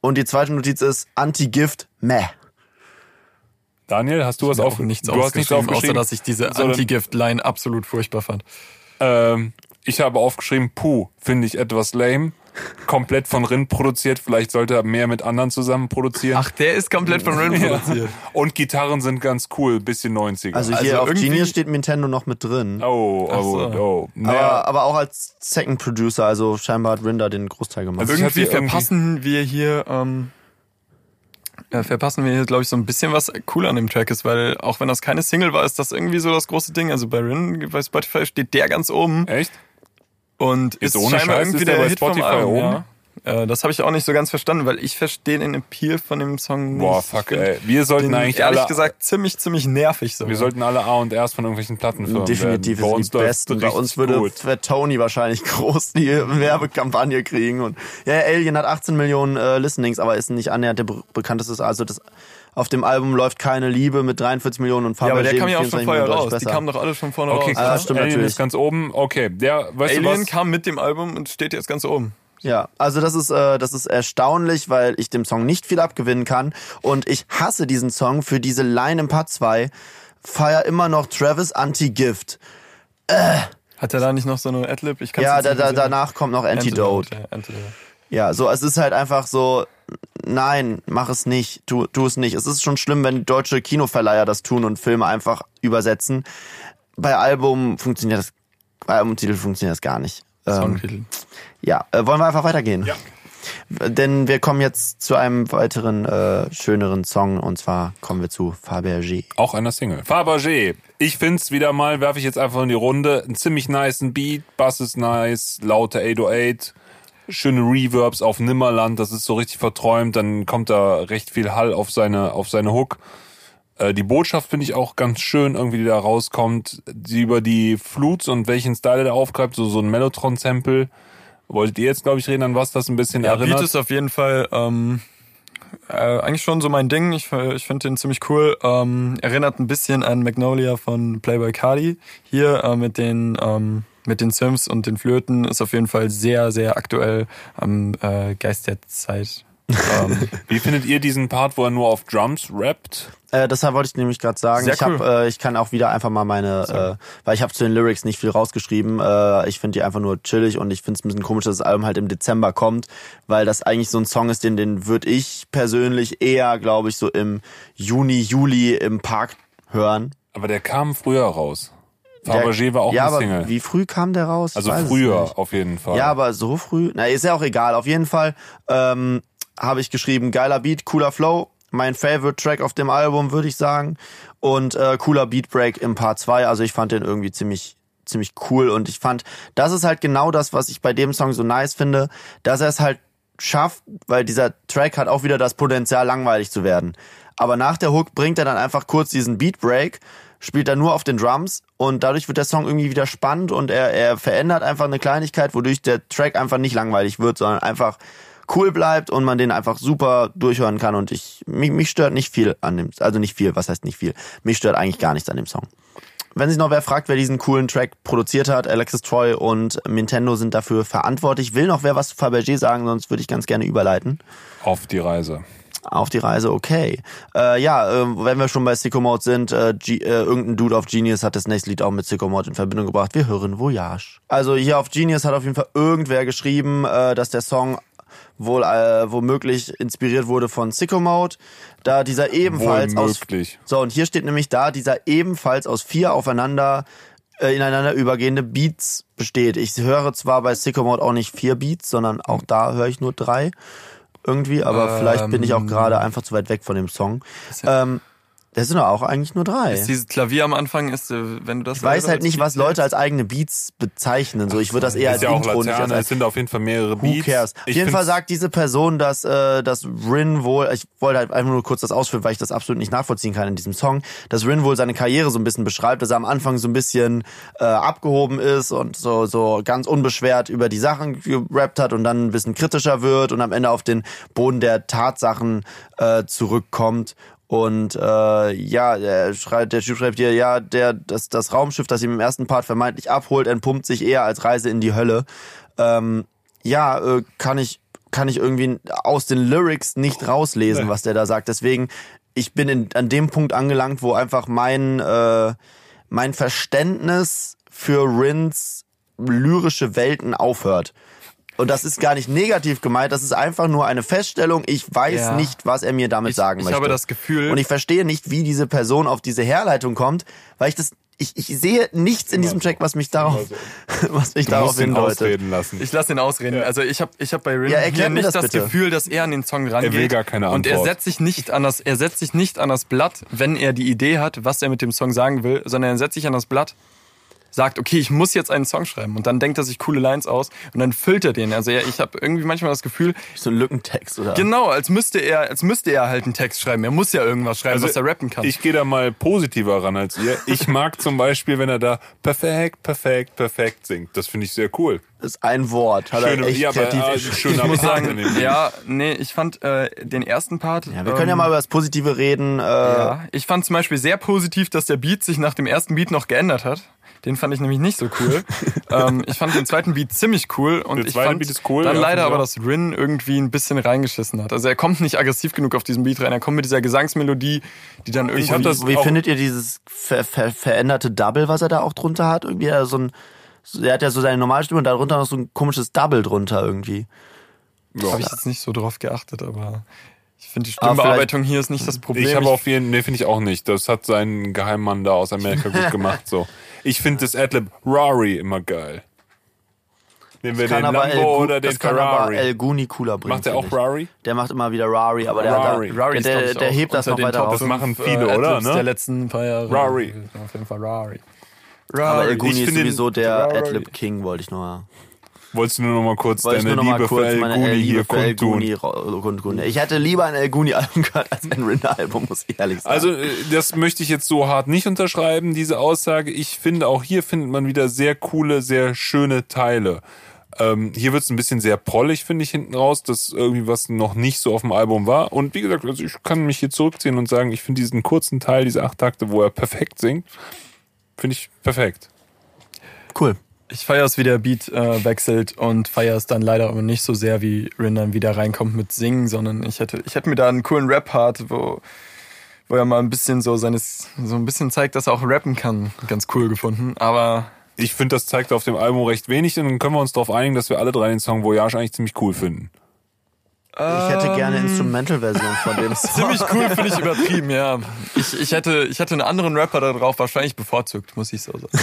Und die zweite Notiz ist Anti-Gift, meh. Daniel, hast du was auf auch nichts du hast nichts aufgeschrieben, außer dass ich diese Anti-Gift-Line absolut furchtbar fand. Ähm, ich habe aufgeschrieben, puh, finde ich etwas lame. Komplett von Rin produziert. Vielleicht sollte er mehr mit anderen zusammen produzieren. Ach, der ist komplett von Rin Ja. produziert. Und Gitarren sind ganz cool, bisschen 90er. Also Also hier auf irgendwie- Genius steht Nintendo noch mit drin. oh, oh, so. oh. Aber, Naja, aber auch als Second Producer, also scheinbar hat Rinder den Großteil gemacht. Also Irgendwie verpassen wir hier, ähm, äh, verpassen wir hier, glaube ich, so ein bisschen was cool an dem Track ist, weil auch wenn das keine Single war, ist das irgendwie so das große Ding. Also bei Rin, bei Spotify steht der ganz oben echt? Und ist ohne scheinbar Scheiß, irgendwie ist der der bei Hit vom Spotify Album. oben? Ja. Äh, das habe ich auch nicht so ganz verstanden, weil ich verstehe den Appeal von dem Song nicht. Boah, fuck, ey. Wir sollten den, eigentlich ehrlich alle, gesagt ziemlich, ziemlich nervig so. wir sollten alle A und Rs von irgendwelchen Plattenfirmen Definitiv werden. Bei uns die besten. Bei uns würde gut. Tony wahrscheinlich groß die Werbekampagne kriegen. Und ja, Alien hat 18 Millionen äh, Listenings, aber ist nicht annähernd der be bekannteste. Also das auf dem Album läuft keine Liebe mit 43 Millionen und ja, aber der kam ja auch schon 24 vorher raus. deutlich Die besser. kamen doch alle schon vorne Okay, raus. Ah, krass. stimmt Alien natürlich. ist ganz oben. Okay, der, weißt Alien du was? kam mit dem Album und steht jetzt ganz oben. Ja, also das ist äh, das ist erstaunlich, weil ich dem Song nicht viel abgewinnen kann und ich hasse diesen Song für diese Line im Part 2. Feier immer noch Travis Anti-Gift. Hat er da nicht noch so eine Adlib? Ich kann's Ja, da, nicht da, danach kommt noch Antidote. ja, Antidote. Ja, so, es ist halt einfach so, nein, mach es nicht, tu, tu es nicht. Es ist schon schlimm, wenn deutsche Kinoverleiher das tun und Filme einfach übersetzen. Bei Album funktioniert das, bei Albumtitel funktioniert das gar nicht. Ähm, Songtitel. ja, äh, wollen wir einfach weitergehen? Ja. Denn wir kommen jetzt zu einem weiteren, äh, schöneren Song und zwar kommen wir zu Fabergé. Auch einer Single. Fabergé. Ich find's wieder mal, werfe ich jetzt einfach in die Runde. Ein ziemlich niceen Beat, Bass ist nice, laute 808, schöne Reverbs auf Nimmerland, das ist so richtig verträumt, dann kommt da recht viel Hall auf seine, auf seine Hook. Äh, Die Botschaft finde ich auch ganz schön, irgendwie, die da rauskommt, die über die Flutes und welchen Style der aufgreift, so, so ein Mellotron-Sample. Wolltet ihr jetzt, glaube ich, reden, an was das ein bisschen Ja, erinnert? Beat ist auf jeden Fall ähm, äh, eigentlich schon so mein Ding. Ich, ich finde den ziemlich cool. Ähm, erinnert ein bisschen an Magnolia von Playboy Cardi. Hier äh, mit den ähm, mit den Sims und den Flöten ist auf jeden Fall sehr, sehr aktuell am äh, Geist der Zeit. ähm, Wie findet ihr diesen Part, wo er nur auf Drums rappt? Äh, deshalb wollte ich nämlich gerade sagen, Sehr ich hab, cool. äh, ich kann auch wieder einfach mal meine, äh, weil ich habe zu den Lyrics nicht viel rausgeschrieben. Äh, ich finde die einfach nur chillig und ich finde es ein bisschen komisch, dass das Album halt im Dezember kommt, weil das eigentlich so ein Song ist, den den würde ich persönlich eher, glaube ich, so im Juni, Juli im Park hören. Aber der kam früher raus. Fabergé war auch ja, eine aber Single. wie früh kam der raus? Also früher auf jeden Fall. Ja, aber so früh? Na, ist ja auch egal. Auf jeden Fall ähm, habe ich geschrieben, geiler Beat, cooler Flow. Mein Favorite Track auf dem Album, würde ich sagen. Und äh, cooler Beatbreak im Part 2. Also ich fand den irgendwie ziemlich ziemlich cool und ich fand, das ist halt genau das, was ich bei dem Song so nice finde, dass er es halt schafft, weil dieser Track hat auch wieder das Potenzial, langweilig zu werden. Aber nach der Hook bringt er dann einfach kurz diesen Beatbreak, spielt er nur auf den Drums und dadurch wird der Song irgendwie wieder spannend und er, er verändert einfach eine Kleinigkeit, wodurch der Track einfach nicht langweilig wird, sondern einfach cool bleibt und man den einfach super durchhören kann und ich mich, mich stört nicht viel an dem also nicht viel, was heißt nicht viel? Mich stört eigentlich gar nichts an dem Song. Wenn sich noch wer fragt, wer diesen coolen Track produziert hat, Alexis Troy und Nintendo sind dafür verantwortlich. Will noch wer was zu Fabergé sagen, sonst würde ich ganz gerne überleiten. Auf die Reise. Auf die Reise, okay. Äh, ja, äh, wenn wir schon bei Sicko Mode sind, äh, G äh, irgendein Dude auf Genius hat das nächste Lied auch mit Sicko Mode in Verbindung gebracht. Wir hören Voyage. Also hier auf Genius hat auf jeden Fall irgendwer geschrieben, äh, dass der Song wohl äh, womöglich inspiriert wurde von Sicko Mode, da dieser ebenfalls aus Wohlmöglich. so, und hier steht nämlich da, dieser ebenfalls aus vier aufeinander äh, ineinander übergehende Beats besteht. Ich höre zwar bei Sicko Mode auch nicht vier Beats, sondern auch da höre ich nur drei irgendwie, aber vielleicht bin ich auch gerade einfach zu weit weg von dem Song. Ähm, das sind doch auch eigentlich nur drei. ist dieses Klavier am Anfang ist, äh, wenn du das Ich weiß halt nicht, was Leute als eigene Beats bezeichnen. So, ich würde das eher als Ist ja auch Intro, nicht als, Laterne, es sind auf jeden Fall mehrere Who Beats. cares? Auf Ich jeden Fall sagt diese Person, dass, äh, dass Rin wohl, ich wollte halt einfach nur kurz das ausführen, weil ich das absolut nicht nachvollziehen kann in diesem Song, dass Rin wohl seine Karriere so ein bisschen beschreibt, dass er am Anfang so ein bisschen äh, abgehoben ist und so, so ganz unbeschwert über die Sachen gerappt hat und dann ein bisschen kritischer wird und am Ende auf den Boden der Tatsachen äh, zurückkommt Und äh, ja, der, schreibt, der Typ schreibt hier, ja, der, das, das Raumschiff, das ihm im ersten Part vermeintlich abholt, entpumpt sich eher als Reise in die Hölle. Ähm, ja, äh, kann ich kann ich irgendwie aus den Lyrics nicht rauslesen, Nee. was der da sagt. Deswegen, ich bin in, an dem Punkt angelangt, wo einfach mein äh, mein Verständnis für Rins lyrische Welten aufhört. Und das ist gar nicht negativ gemeint, das ist einfach nur eine Feststellung. Ich weiß Ja. nicht, was er mir damit Ich- sagen ich möchte. habe das Gefühl- Und ich verstehe nicht, wie diese Person auf diese Herleitung kommt, weil ich das, ich, ich sehe nichts in diesem Track, was mich darauf, was mich Du darauf musst ihn hindeutet. ausreden lassen. Ich lasse ihn ausreden. Also ich habe ich hab bei Rin Ja, hier mir nicht das das. Gefühl, dass er an den Song rangeht. Er will gar keine Und er Antwort. setzt sich nicht an das, er setzt sich nicht an das Blatt, wenn er die Idee hat, was er mit dem Song sagen will, sondern er setzt sich an das Blatt, sagt, okay, ich muss jetzt einen Song schreiben und dann denkt er sich coole Lines aus und dann füllt er den. Also ja, ich habe irgendwie manchmal das Gefühl, So ein Lückentext, oder? genau, als müsste er, als müsste er halt einen Text schreiben. Er muss ja irgendwas schreiben, was er rappen kann. Also Ich gehe da mal positiver ran als ihr. Ich mag zum Beispiel, wenn er da perfekt, perfekt, perfekt singt. Das finde ich sehr cool. Das ist ein Wort. Hat Schöne, er echt ja, aber, kreativ geschrieben. schöner ich muss Part sagen, ja, nee, ich fand äh, den ersten Part. Ja, wir können ja ähm, mal über das Positive reden. Äh, Ja, ich fand zum Beispiel sehr positiv, dass der Beat sich nach dem ersten Beat noch geändert hat. Den fand ich nämlich nicht so cool. ähm, ich fand den zweiten Beat ziemlich cool und Der ich zweite fand Beat ist cool, dann ja, leider ich aber, dass Rin irgendwie ein bisschen reingeschissen hat. Also er kommt nicht aggressiv genug auf diesen Beat rein. Er kommt mit dieser Gesangsmelodie, die dann irgendwie. hab das- Wie auch- findet ihr dieses ver ver veränderte Double, was er da auch drunter hat? Irgendwie äh, so ein, er hat ja so seine Normalstimme und darunter noch so ein komisches Double drunter irgendwie. habe ich jetzt nicht so drauf geachtet, aber ich finde die Aber vielleicht- Stimmbearbeitung hier ist nicht das Problem. Ich habe auf jeden nee, finde ich auch nicht. Das hat sein Geheimmann da aus Amerika gut gemacht. So. Ich finde das Adlib Rari immer geil. Nehmen wir den El Lambo Gu- oder den das Ferrari. El Guni cooler bringen. Macht er finde auch. Rari? Der macht immer wieder Rari, aber der, Rari. Hat, Rari der, der, der hebt das noch weiter Top raus. Das machen fünf, viele, äh, oder, ne? Der letzten paar Jahre. Rari. Auf jeden Fall Rari. Aber El Ich Guni ist finde den- sowieso der. Adlib King, wollte ich nur. Wolltest du nur noch mal kurz Wollte ich deine nur noch mal Liebe kurz für El meine Guni Liebe hier für El kundtun? Kundtun. Ich hätte lieber ein El Guni Album gehört als ein Rinner Album, muss ich ehrlich sagen. Also äh, das möchte ich jetzt so hart nicht unterschreiben, diese Aussage. Ich finde, auch hier findet man wieder sehr coole, sehr schöne Teile. Ähm, hier wird es ein bisschen sehr prollig, finde ich, hinten raus, das irgendwie was noch nicht so auf dem Album war. Und wie gesagt, also ich kann mich hier zurückziehen und sagen, ich finde diesen kurzen Teil, diese acht Takte, wo er perfekt singt, finde ich perfekt. cool. Ich feiere es, wie der Beat äh, wechselt und feiere es dann leider aber nicht so sehr, wie Rin dann wieder reinkommt mit Singen, sondern ich hätte, ich hätte mir da einen coolen Rap-Part, wo, wo er mal ein bisschen so seines, so ein bisschen zeigt, dass er auch rappen kann, ganz cool gefunden. Aber Ich finde, das zeigt auf dem Album recht wenig und dann können wir uns darauf einigen, dass wir alle drei den Song Voyage eigentlich ziemlich cool finden. Ich hätte gerne Instrumental-Version von dem Song. ziemlich cool finde ich übertrieben, ja. Ich, ich, hätte, ich hätte einen anderen Rapper da drauf wahrscheinlich bevorzugt, muss ich so sagen.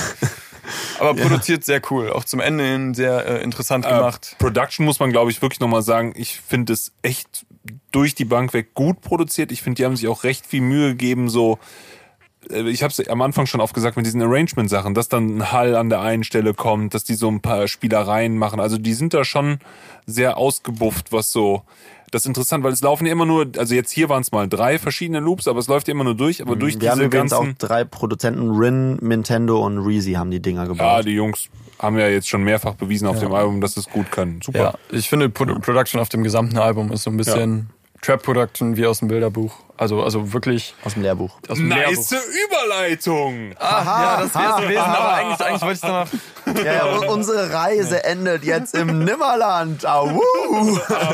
Aber produziert sehr cool, auch zum Ende hin sehr äh, interessant gemacht. Äh, Production muss man, glaube ich, wirklich nochmal sagen. Ich finde es echt durch die Bank weg gut produziert. Ich finde, die haben sich auch recht viel Mühe gegeben, so. Äh, Ich habe es am Anfang schon oft gesagt mit diesen Arrangement-Sachen, dass dann ein Hall an der einen Stelle kommt, dass die so ein paar Spielereien machen. Also die sind da schon sehr ausgebufft, was so. Das ist interessant, weil es laufen ja immer nur, also jetzt hier waren es mal drei verschiedene Loops, aber es läuft ja immer nur durch, aber durch Wir haben diese übrigens auch ganzen. drei Produzenten, Rin, Nintendo und Reezy haben die Dinger Ja, gebaut. die Jungs haben ja jetzt schon mehrfach bewiesen auf dem Album, dass es gut können. Super. Ja, ich finde Pro Production auf dem gesamten Album ist so ein bisschen Trap Production wie aus dem Bilderbuch. Also, also wirklich Aus dem Lehrbuch. aus dem Nice Lehrbuch. Überleitung! Ah, ja, das wäre gewesen, aber eigentlich, eigentlich wollte ich danach. Ja, ja, unsere Reise endet jetzt im Nimmerland. Au,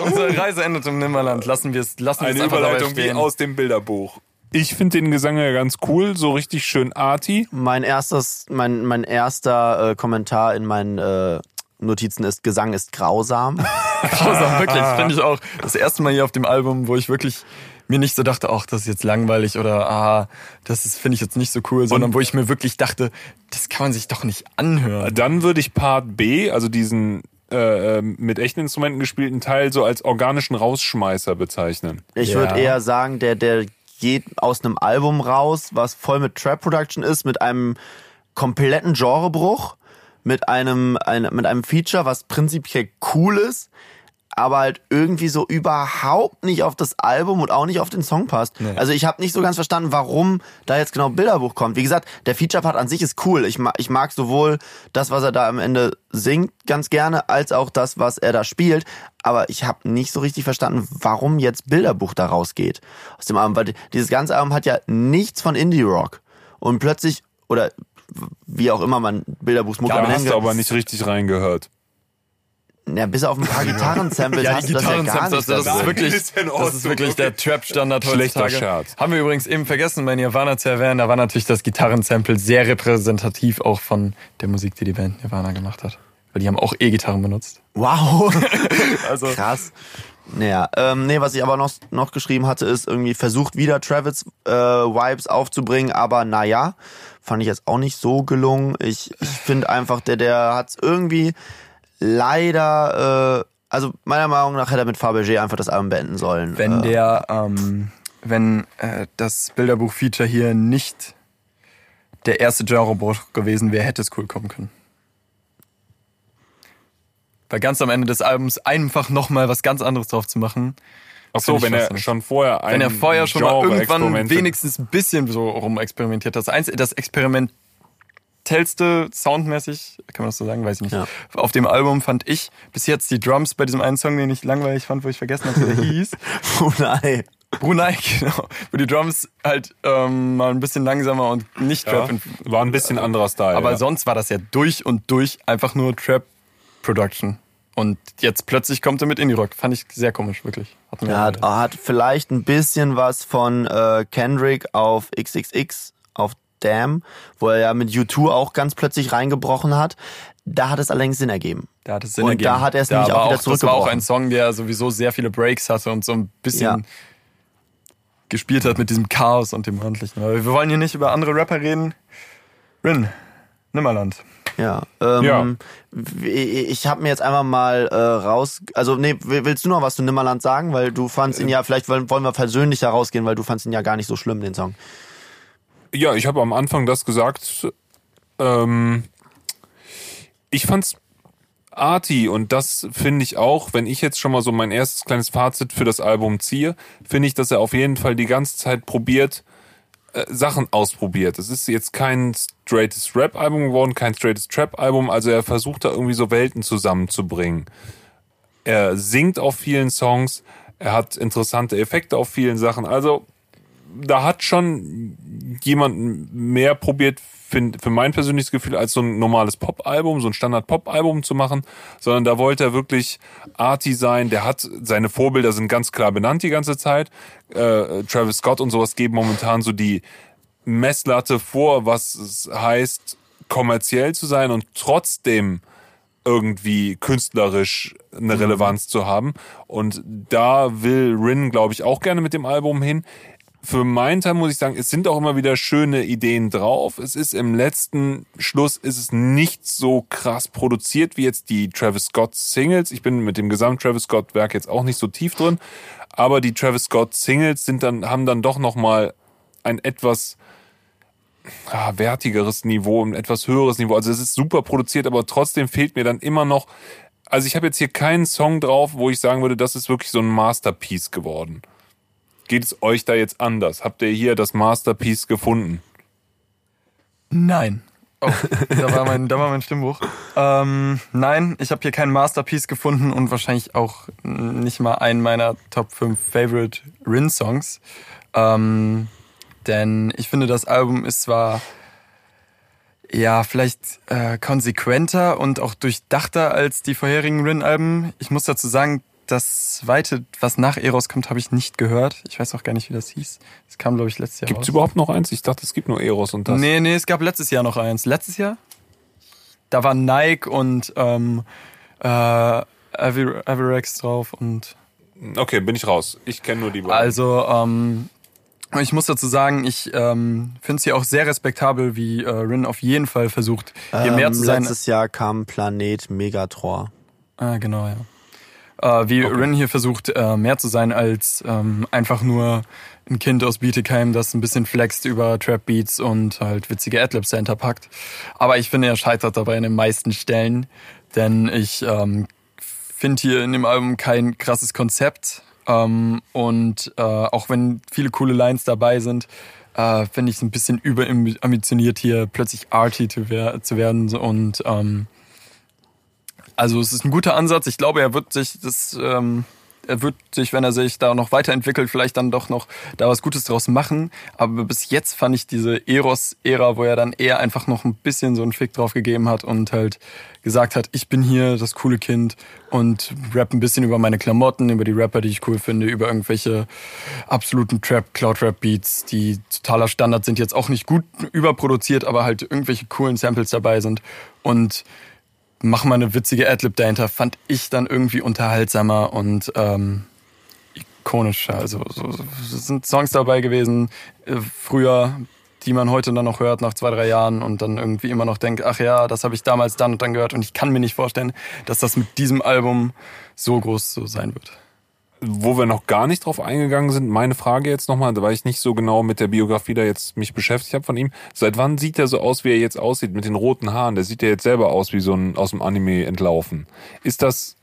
Unsere Reise endet im Nimmerland. Lassen wir es, lassen wir es Eine Überleitung wie aus dem Bilderbuch. Ich finde den Gesang ja ganz cool, so richtig schön arty. Mein erstes, mein, mein erster äh, Kommentar in meinen äh, Notizen ist, Gesang ist grausam. Grausam, wirklich. Finde ich auch das erste Mal hier auf dem Album, wo ich wirklich mir nicht so dachte, ach, das ist jetzt langweilig oder ah, das ist finde ich jetzt nicht so cool, sondern wo ich mir wirklich dachte, das kann man sich doch nicht anhören. Dann würde ich Part B, also diesen äh, ähm, mit echten Instrumenten gespielten Teil, so als organischen Rausschmeißer bezeichnen. Ich Ja. würde eher sagen, der, der geht aus einem Album raus, was voll mit Trap Production ist, mit einem kompletten Genrebruch, mit einem, ein, mit einem Feature, was prinzipiell cool ist, aber halt irgendwie so überhaupt nicht auf das Album und auch nicht auf den Song passt. Nee. Also ich habe nicht so ganz verstanden, warum da jetzt genau Bilderbuch kommt. Wie gesagt, der Feature-Part an sich ist cool. Ich, ma ich mag sowohl das, was er da am Ende singt, ganz gerne, als auch das, was er da spielt. Aber ich habe nicht so richtig verstanden, warum jetzt Bilderbuch da rausgeht aus dem Album. Weil dieses ganze Album hat ja nichts von Indie-Rock. Und plötzlich, oder wie auch immer man Bilderbuchsmucke Da hast du aber nicht richtig reingehört. ja, bis auf ein paar Gitarrensamples Ja, hast du das ja gar Gitarrensamples, nicht. das, drin. ist wirklich, das ist wirklich der Trap-Standard Schlechter heutzutage. Scherz. Haben wir übrigens eben vergessen, bei Nirvana zu erwähnen, da war natürlich das Gitarrensample sehr repräsentativ auch von der Musik, die die Band Nirvana gemacht hat. Weil die haben auch E-Gitarren benutzt. Wow. Also, Krass. Naja, ähm, nee, was ich aber noch, noch geschrieben hatte, ist irgendwie versucht wieder Travis äh, Vibes aufzubringen, aber naja, fand ich jetzt auch nicht so gelungen. Ich, ich finde einfach, der, der hat's irgendwie leider, äh, also meiner Meinung nach hätte er mit Fabergé einfach das Album beenden sollen. wenn äh, der, ähm, wenn äh, das Bilderbuch-Feature hier nicht der erste Genrebruch gewesen wäre, hätte es cool kommen können. Weil ganz am Ende des Albums einfach nochmal was ganz anderes drauf zu machen. Ach so, wenn er schon vorher ein Wenn er vorher schon mal irgendwann wenigstens ein bisschen so rumexperimentiert hat. Das, das experimentellste soundmäßig, kann man das so sagen, weiß ich nicht. Ja. Auf dem Album fand ich bis jetzt die Drums bei diesem einen Song, den ich langweilig fand, wo ich vergessen habe, wie der hieß. Brunei. Brunei, genau. Wo die Drums halt ähm, mal ein bisschen langsamer und nicht Ja, Trap. war ein bisschen anderer Style. Aber ja. sonst war das ja durch und durch einfach nur Trap Production. Und jetzt plötzlich kommt er mit Indie Rock. Fand ich sehr komisch, wirklich. Hat mir Er hat, hat vielleicht ein bisschen was von äh, Kendrick auf XXX, auf Damn, wo er ja mit U2 auch ganz plötzlich reingebrochen hat. Da hat es allerdings Sinn ergeben. Da hat es Sinn Und ergeben. da hat er es Da nämlich auch wieder Das war auch ein Song, der sowieso sehr viele Breaks hatte und so ein bisschen Ja. gespielt hat mit diesem Chaos und dem ordentlichen. Aber wir wollen hier nicht über andere Rapper reden. Rin, Nimmerland. Ja. Ähm, Ja. Ich habe mir jetzt einfach mal äh, raus. Also, nee, willst du noch was zu Nimmerland sagen? Weil du fandst ihn ja, vielleicht wollen wollen wir persönlicher rausgehen, weil du fandst ihn ja gar nicht so schlimm, den Song. Ja, ich habe am Anfang das gesagt. Ähm, ich fand's arty und das finde ich auch, wenn ich jetzt schon mal so mein erstes kleines Fazit für das Album ziehe, finde ich, dass er auf jeden Fall die ganze Zeit probiert, äh, Sachen ausprobiert. Es ist jetzt kein straightes Rap-Album geworden, kein straightes Trap-Album, also er versucht da irgendwie so Welten zusammenzubringen. Er singt auf vielen Songs, er hat interessante Effekte auf vielen Sachen, also da hat schon jemand mehr probiert, für, für mein persönliches Gefühl, als so ein normales Pop-Album, so ein Standard-Pop-Album zu machen, sondern da wollte er wirklich arty sein. Der hat, seine Vorbilder sind ganz klar benannt die ganze Zeit. Äh, Travis Scott und sowas geben momentan so die Messlatte vor, was es heißt, kommerziell zu sein und trotzdem irgendwie künstlerisch eine Relevanz zu haben. Und da will Rin, glaube ich, auch gerne mit dem Album hin. Für meinen Teil muss ich sagen, es sind auch immer wieder schöne Ideen drauf. Es ist im letzten Schluss ist es nicht so krass produziert wie jetzt die Travis Scott Singles. Ich bin mit dem Gesamt Travis Scott Werk jetzt auch nicht so tief drin, aber die Travis Scott Singles sind dann haben dann doch noch mal ein etwas ah, wertigeres Niveau, ein etwas höheres Niveau. Also es ist super produziert, aber trotzdem fehlt mir dann immer noch. Also ich habe jetzt hier keinen Song drauf, wo ich sagen würde, das ist wirklich so ein Masterpiece geworden. Geht es euch da jetzt anders? Habt ihr hier das Masterpiece gefunden? Nein. Oh, da war mein, da war mein Stimmbruch. Ähm, nein, ich habe hier kein Masterpiece gefunden und wahrscheinlich auch nicht mal einen meiner Top 5 Favorite Rin-Songs. Ähm, denn ich finde, das Album ist zwar ja vielleicht äh, konsequenter und auch durchdachter als die vorherigen Rin-Alben. Ich muss dazu sagen, das zweite, was nach Eros kommt, habe ich nicht gehört. Ich weiß auch gar nicht, wie das hieß. Es kam, glaube ich, letztes Jahr Gibt es überhaupt noch eins? Ich dachte, es gibt nur Eros und das. Nee, nee, es gab letztes Jahr noch eins. Letztes Jahr? Da war Nike und ähm, äh, Avi- Avirex drauf und Okay, bin ich raus. Ich kenne nur die beiden. also ähm, ich muss dazu sagen, ich ähm, finde es hier auch sehr respektabel, wie äh, Rin auf jeden Fall versucht, hier mehr Ähm, zu sein. Letztes Jahr kam Planet Megatror. Ah, genau, ja. Äh, wie Rin hier versucht, äh, mehr zu sein als ähm, einfach nur ein Kind aus Bietigheim, das ein bisschen flext über Trap Beats und halt witzige Adlibs dahinter packt. Aber ich finde, er scheitert dabei in den meisten Stellen, denn ich ähm, finde hier in dem Album kein krasses Konzept. Ähm, und äh, auch wenn viele coole Lines dabei sind, äh, finde ich es ein bisschen überambitioniert hier plötzlich arty zu, wer zu werden. Und ähm, also es ist ein guter Ansatz. Ich glaube, er wird sich das ähm, er wird sich, wenn er sich da noch weiterentwickelt, vielleicht dann doch noch da was Gutes draus machen. Aber bis jetzt fand ich diese Eros-Ära, wo er dann eher einfach noch ein bisschen so einen Fick drauf gegeben hat und halt gesagt hat, ich bin hier das coole Kind und rap ein bisschen über meine Klamotten, über die Rapper, die ich cool finde, über irgendwelche absoluten Trap, Cloud-Rap-Beats, die totaler Standard sind, jetzt auch nicht gut überproduziert, aber halt irgendwelche coolen Samples dabei sind. Und mach mal eine witzige Adlib dahinter, fand ich dann irgendwie unterhaltsamer und ähm, ikonischer. Also so, so, sind Songs dabei gewesen, äh, früher, die man heute dann noch hört, nach zwei, drei Jahren und dann irgendwie immer noch denkt, ach ja, das habe ich damals dann und dann gehört und ich kann mir nicht vorstellen, dass das mit diesem Album so groß so sein wird wo wir noch gar nicht drauf eingegangen sind, meine Frage jetzt nochmal, weil ich nicht so genau mit der Biografie da jetzt mich beschäftigt habe von ihm. Seit wann sieht er so aus, wie er jetzt aussieht, mit den roten Haaren? Der sieht ja jetzt selber aus wie so ein aus dem Anime entlaufen. Ist das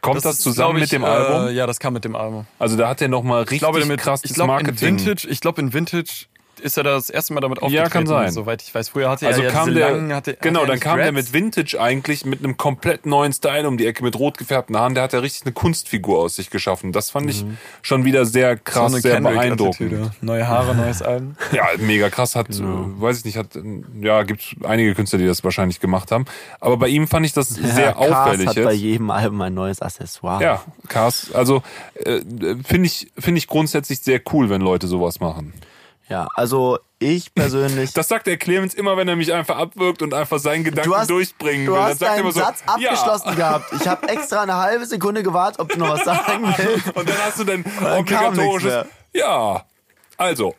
Kommt das, das zusammen ich, mit dem Album? Äh, ja, das kam mit dem Album. Also da hat er nochmal richtig ich glaube, damit, krasses ich glaub, Marketing. In Vintage, ich glaube in Vintage ist er das erste Mal damit aufgetreten. Ja, kann sein. Soweit ich weiß. Früher hatte also er kam ja der, hatte, Genau, hatte dann kam der mit Vintage eigentlich, mit einem komplett neuen Style um die Ecke, mit rot gefärbten Haaren. Der hat ja richtig eine Kunstfigur aus sich geschaffen. Das fand ich mhm. schon wieder sehr krass, so sehr Kendrick beeindruckend. Attitüde. Neue Haare, neues Album. Ja, mega krass. Hat, genau. weiß ich nicht, hat, ja, gibt einige Künstler, die das wahrscheinlich gemacht haben. Aber bei ihm fand ich das ja, sehr Cars auffällig. hat jetzt. bei jedem Album ein neues Accessoire. Ja, Cars. Also, äh, finde ich, finde ich grundsätzlich sehr cool, wenn Leute sowas machen. Ja, also ich persönlich. Das sagt der Clemens immer, wenn er mich einfach abwirkt und einfach seinen Gedanken hast, durchbringen will. Du hast dann sagt deinen so, Satz abgeschlossen ja. gehabt. Ich habe extra eine halbe Sekunde gewartet, ob du noch was sagen willst. Und dann hast du dein obligatorisches. Ja. Also.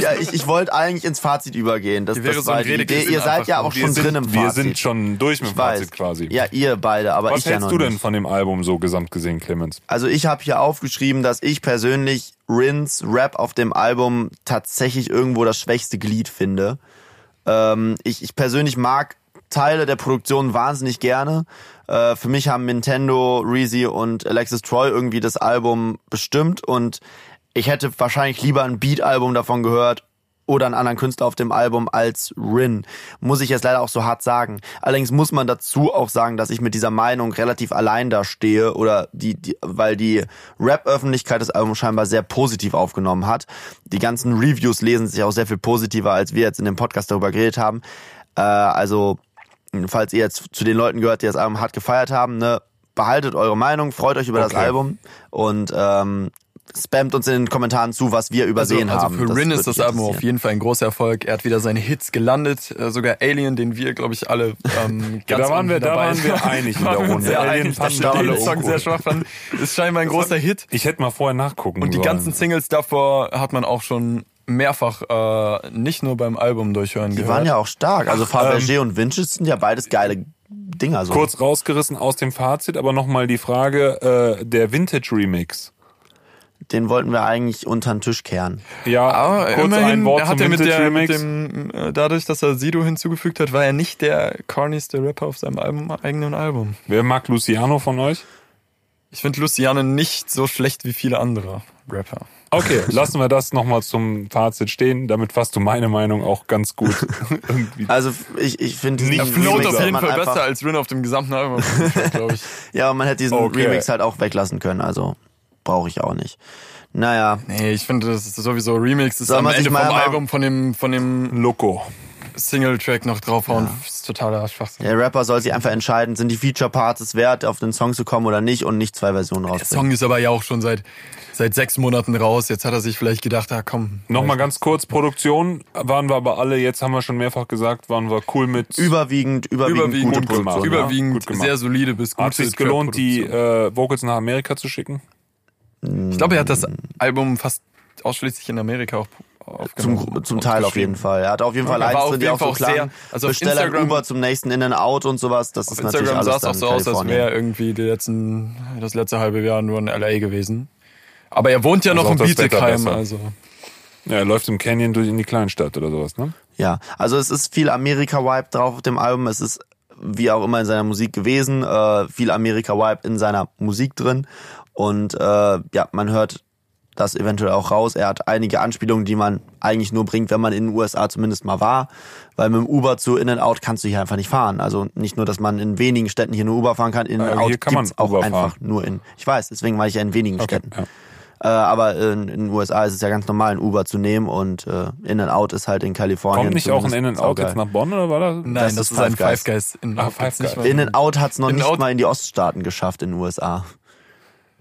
ja, ich, ich wollte eigentlich ins Fazit übergehen. Das, das so war die Idee. Ihr seid ja auch schon sind, drin im Fazit. Wir sind schon durch mit dem Fazit quasi. Ja, ihr beide, aber Was ich ja noch Was hältst du denn von dem Album so gesamt gesehen, Clemens? Also ich habe hier aufgeschrieben, dass ich persönlich Rins Rap auf dem Album tatsächlich irgendwo das schwächste Glied finde. Ähm, ich, ich persönlich mag Teile der Produktion wahnsinnig gerne. Äh, für mich haben Nintendo, Reezy und Alexis Troy irgendwie das Album bestimmt und ich hätte wahrscheinlich lieber ein Beat-Album davon gehört oder einen anderen Künstler auf dem Album als Rin. Muss ich jetzt leider auch so hart sagen. Allerdings muss man dazu auch sagen, dass ich mit dieser Meinung relativ allein da stehe oder die, die weil die Rap-Öffentlichkeit das Album scheinbar sehr positiv aufgenommen hat. Die ganzen Reviews lesen sich auch sehr viel positiver, als wir jetzt in dem Podcast darüber geredet haben. Äh, also, falls ihr jetzt zu den Leuten gehört, die das Album hart gefeiert haben, ne, behaltet eure Meinung, freut euch über okay. das Album und ähm, spammt uns in den Kommentaren zu, was wir übersehen also, also haben. Also für Rin ist das Album auf jeden Fall ein großer Erfolg. Er hat wieder seine Hits gelandet, äh, sogar Alien, den wir, glaube ich, alle ähm, ganz ja, da waren wir, da waren wir einig in der Runde. Sehr Alien da alle Song sehr schwach fand. Ist scheinbar ein großer Hit. Ich hätte mal vorher nachgucken Und die sollen. ganzen Singles davor hat man auch schon mehrfach äh, nicht nur beim Album durchhören Die gehört. waren ja auch stark. Also Fabergé ähm, und Vintage sind ja beides geile Dinger. So. Kurz rausgerissen aus dem Fazit, aber nochmal die Frage, äh, der Vintage Remix den wollten wir eigentlich unter den Tisch kehren. Ja, aber kurz immerhin, ein Wort hat er mit, der, mit dem, äh, dadurch, dass er Sido hinzugefügt hat, war er nicht der cornyste Rapper auf seinem Album, eigenen Album. Wer mag Luciano von euch? Ich finde Luciano nicht so schlecht wie viele andere Rapper. Okay, lassen wir das nochmal zum Fazit stehen. Damit fasst du meine Meinung auch ganz gut. also ich, ich finde nicht Float auf jeden Fall besser als Rin auf dem gesamten Album, glaube ich. ja, aber man hätte diesen okay. Remix halt auch weglassen können. Also brauche ich auch nicht. Naja. Nee, ich finde, das ist sowieso Remix. Das ist am Ende vom Album von dem, von dem Loco. Single-Track noch draufhauen. Ja. Das ist totaler Schwachsinn. Der Rapper soll sich einfach entscheiden, sind die Feature-Parts es wert, auf den Song zu kommen oder nicht und nicht zwei Versionen rausbringen. Der Song ist aber ja auch schon seit, seit sechs Monaten raus. Jetzt hat er sich vielleicht gedacht, ah komm. Nochmal ganz kurz, Produktion waren wir aber alle, jetzt haben wir schon mehrfach gesagt, waren wir cool mit. Überwiegend, überwiegend, überwiegend gute Produktion. Überwiegend ja, gut sehr solide bis gut. Hat es sich gelohnt, die äh, Vocals nach Amerika zu schicken? Ich glaube, er hat das Album fast ausschließlich in Amerika auch aufgenommen. Zum, zum Teil auf jeden Fall. Er hat auf jeden Fall ja, drin, die auch so klar. Sehr, also Besteller Instagram, Uber zum nächsten In and Out und sowas. Das auf ist Instagram natürlich alles sah es auch so aus, als wäre irgendwie die letzten, das letzte halbe Jahr nur in LA gewesen. Aber er wohnt ja also noch in Bietigheim, also. Ja, er läuft im Canyon durch in die Kleinstadt oder sowas, ne? Ja, also es ist viel Amerika-Vibe drauf auf dem Album. Es ist wie auch immer in seiner Musik gewesen, äh, viel Amerika-Vibe in seiner Musik drin und äh, ja, man hört das eventuell auch raus. Er hat einige Anspielungen, die man eigentlich nur bringt, wenn man in den USA zumindest mal war. Weil mit dem Uber zu In-N-Out kannst du hier einfach nicht fahren. Also nicht nur, dass man in wenigen Städten hier nur Uber fahren kann, In-N-Out hier kann man gibt's auch Uber einfach fahren. nur in. Ich weiß, deswegen war ich ja in wenigen Städten. ja. Äh, aber in, in den USA ist es ja ganz normal, ein Uber zu nehmen und äh, In-N-Out ist halt in Kalifornien. Kommt nicht auch ein In-N-Out jetzt nach Bonn oder war das? Nein, Das das, ist ist ein Five Guys. In Ah, Guys. In-N-Out hat es noch nicht In-N-Out- mal in die Oststaaten geschafft in den USA.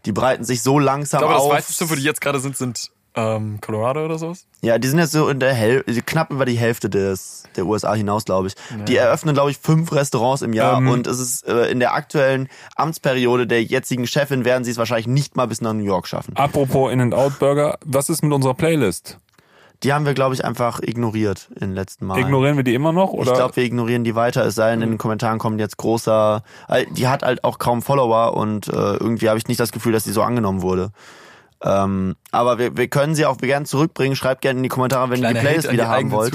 Die breiten sich so langsam Ich glaube, das auf. weiteste, wo die jetzt gerade sind, sind ähm, Colorado oder sowas. Ja, die sind jetzt so in der Hälfte, knapp über die Hälfte des der USA hinaus, glaube ich. Die eröffnen, glaube ich, fünf Restaurants im Jahr Ähm. und es ist äh, in der aktuellen Amtsperiode der jetzigen Chefin werden sie es wahrscheinlich nicht mal bis nach New York schaffen. Apropos In-N-Out Burger, was ist mit unserer Playlist? Die haben wir, glaube ich, einfach ignoriert in den letzten Mal. Ignorieren wir die immer noch? Oder? Ich glaube, wir ignorieren die weiter, es sei denn, in den Kommentaren kommt jetzt großer. äh, Die hat halt auch kaum Follower und äh, irgendwie habe ich nicht das Gefühl, dass sie so angenommen wurde. Ähm, aber wir, wir können sie auch gerne zurückbringen. Schreibt gerne in die Kommentare, wenn ihr die Playlist wieder haben wollt.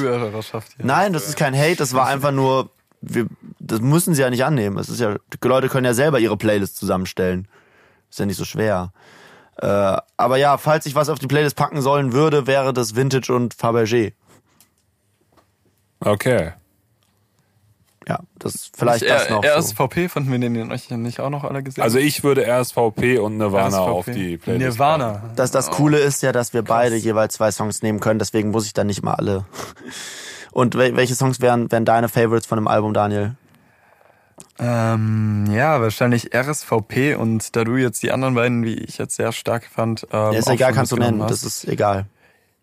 Nein, das ist kein Hate, das war einfach nur, wir, das müssen sie ja nicht annehmen. Es ist ja, die Leute können ja selber ihre Playlist zusammenstellen. Ist ja nicht so schwer. Äh, aber ja, falls ich was auf die Playlist packen sollen würde, wäre das Vintage und Fabergé. Okay. Ja, das ist vielleicht Nicht das noch. So. RSVP fanden wir den euch nicht auch noch alle gesehen? Also ich würde RSVP und Nirvana RSVP. auf die Playlist Nirvana. Das, das Coole ist ja, dass wir beide jeweils zwei Songs nehmen können, deswegen muss ich dann nicht mal alle. Und wel- welche Songs wären, wären deine Favorites von dem Album, Daniel? Ähm, ja, wahrscheinlich RSVP und da du jetzt die anderen beiden, wie ich jetzt sehr stark fand, ähm, Ja, ist egal, kannst du nennen, mitgenommen das hast. ist egal.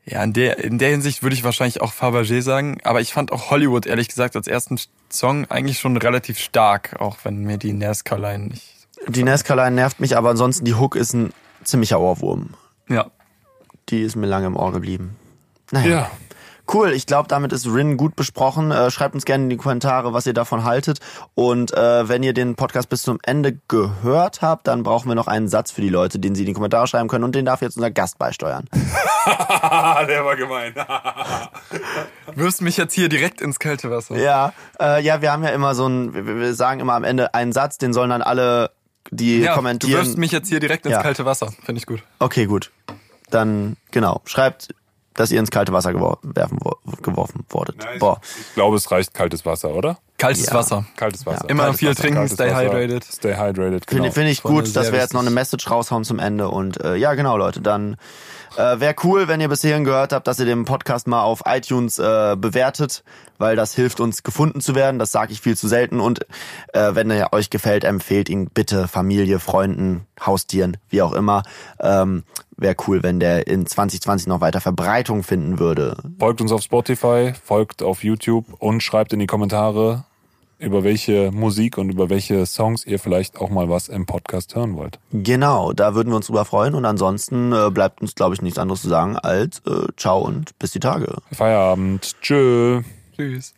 Ja, in der, in der Hinsicht würde ich wahrscheinlich auch Fabergé sagen, aber ich fand auch Hollywood, ehrlich gesagt, als ersten Song eigentlich schon relativ stark, auch wenn mir die NASCAR-Line nicht... Die Nesca-Line nervt mich, aber ansonsten die Hook ist ein ziemlicher Ohrwurm. Ja. Die ist mir lange im Ohr geblieben. Naja. Ja. Cool, ich glaube, damit ist Rin gut besprochen. Äh, schreibt uns gerne in die Kommentare, was ihr davon haltet. Und äh, wenn ihr den Podcast bis zum Ende gehört habt, dann brauchen wir noch einen Satz für die Leute, den sie in die Kommentare schreiben können. Und den darf jetzt unser Gast beisteuern. Der war gemein. Wirfst mich jetzt hier direkt ins kalte Wasser. Ja, äh, ja, wir haben ja immer so ein, wir, wir sagen immer am Ende einen Satz, den sollen dann alle, die Ja, du kommentieren. wirfst mich jetzt hier direkt ins Ja. kalte Wasser. Finde ich gut. Okay, gut. Dann, genau, schreibt, dass ihr ins kalte Wasser gewor werfen, wo geworfen wurdet. Boah. Ich glaube, es reicht kaltes Wasser, oder? Kaltes Ja. Wasser. Kaltes Wasser. Immer Kaltes viel Wasser, trinken, stay Wasser. hydrated. Stay hydrated, genau. Finde finde ich gut, dass wir jetzt noch eine. Message raushauen zum Ende. Und äh, ja, genau, Leute, dann äh, wäre cool, wenn ihr bis hierhin gehört habt, dass ihr den Podcast mal auf iTunes äh, bewertet, weil das hilft uns gefunden zu werden. Das sage ich viel zu selten. Und äh, wenn er euch gefällt, empfehlt ihn bitte Familie, Freunden, Haustieren, wie auch immer. Ähm, wäre cool, wenn der in 2020 noch weiter Verbreitung finden würde. Folgt uns auf Spotify, folgt auf YouTube und schreibt in die Kommentare, über welche Musik und über welche Songs ihr vielleicht auch mal was im Podcast hören wollt. Genau, da würden wir uns drüber freuen. Und ansonsten äh, bleibt uns, glaube ich, nichts anderes zu sagen als äh, ciao und bis die Tage. Feierabend. Tschö. Tschüss.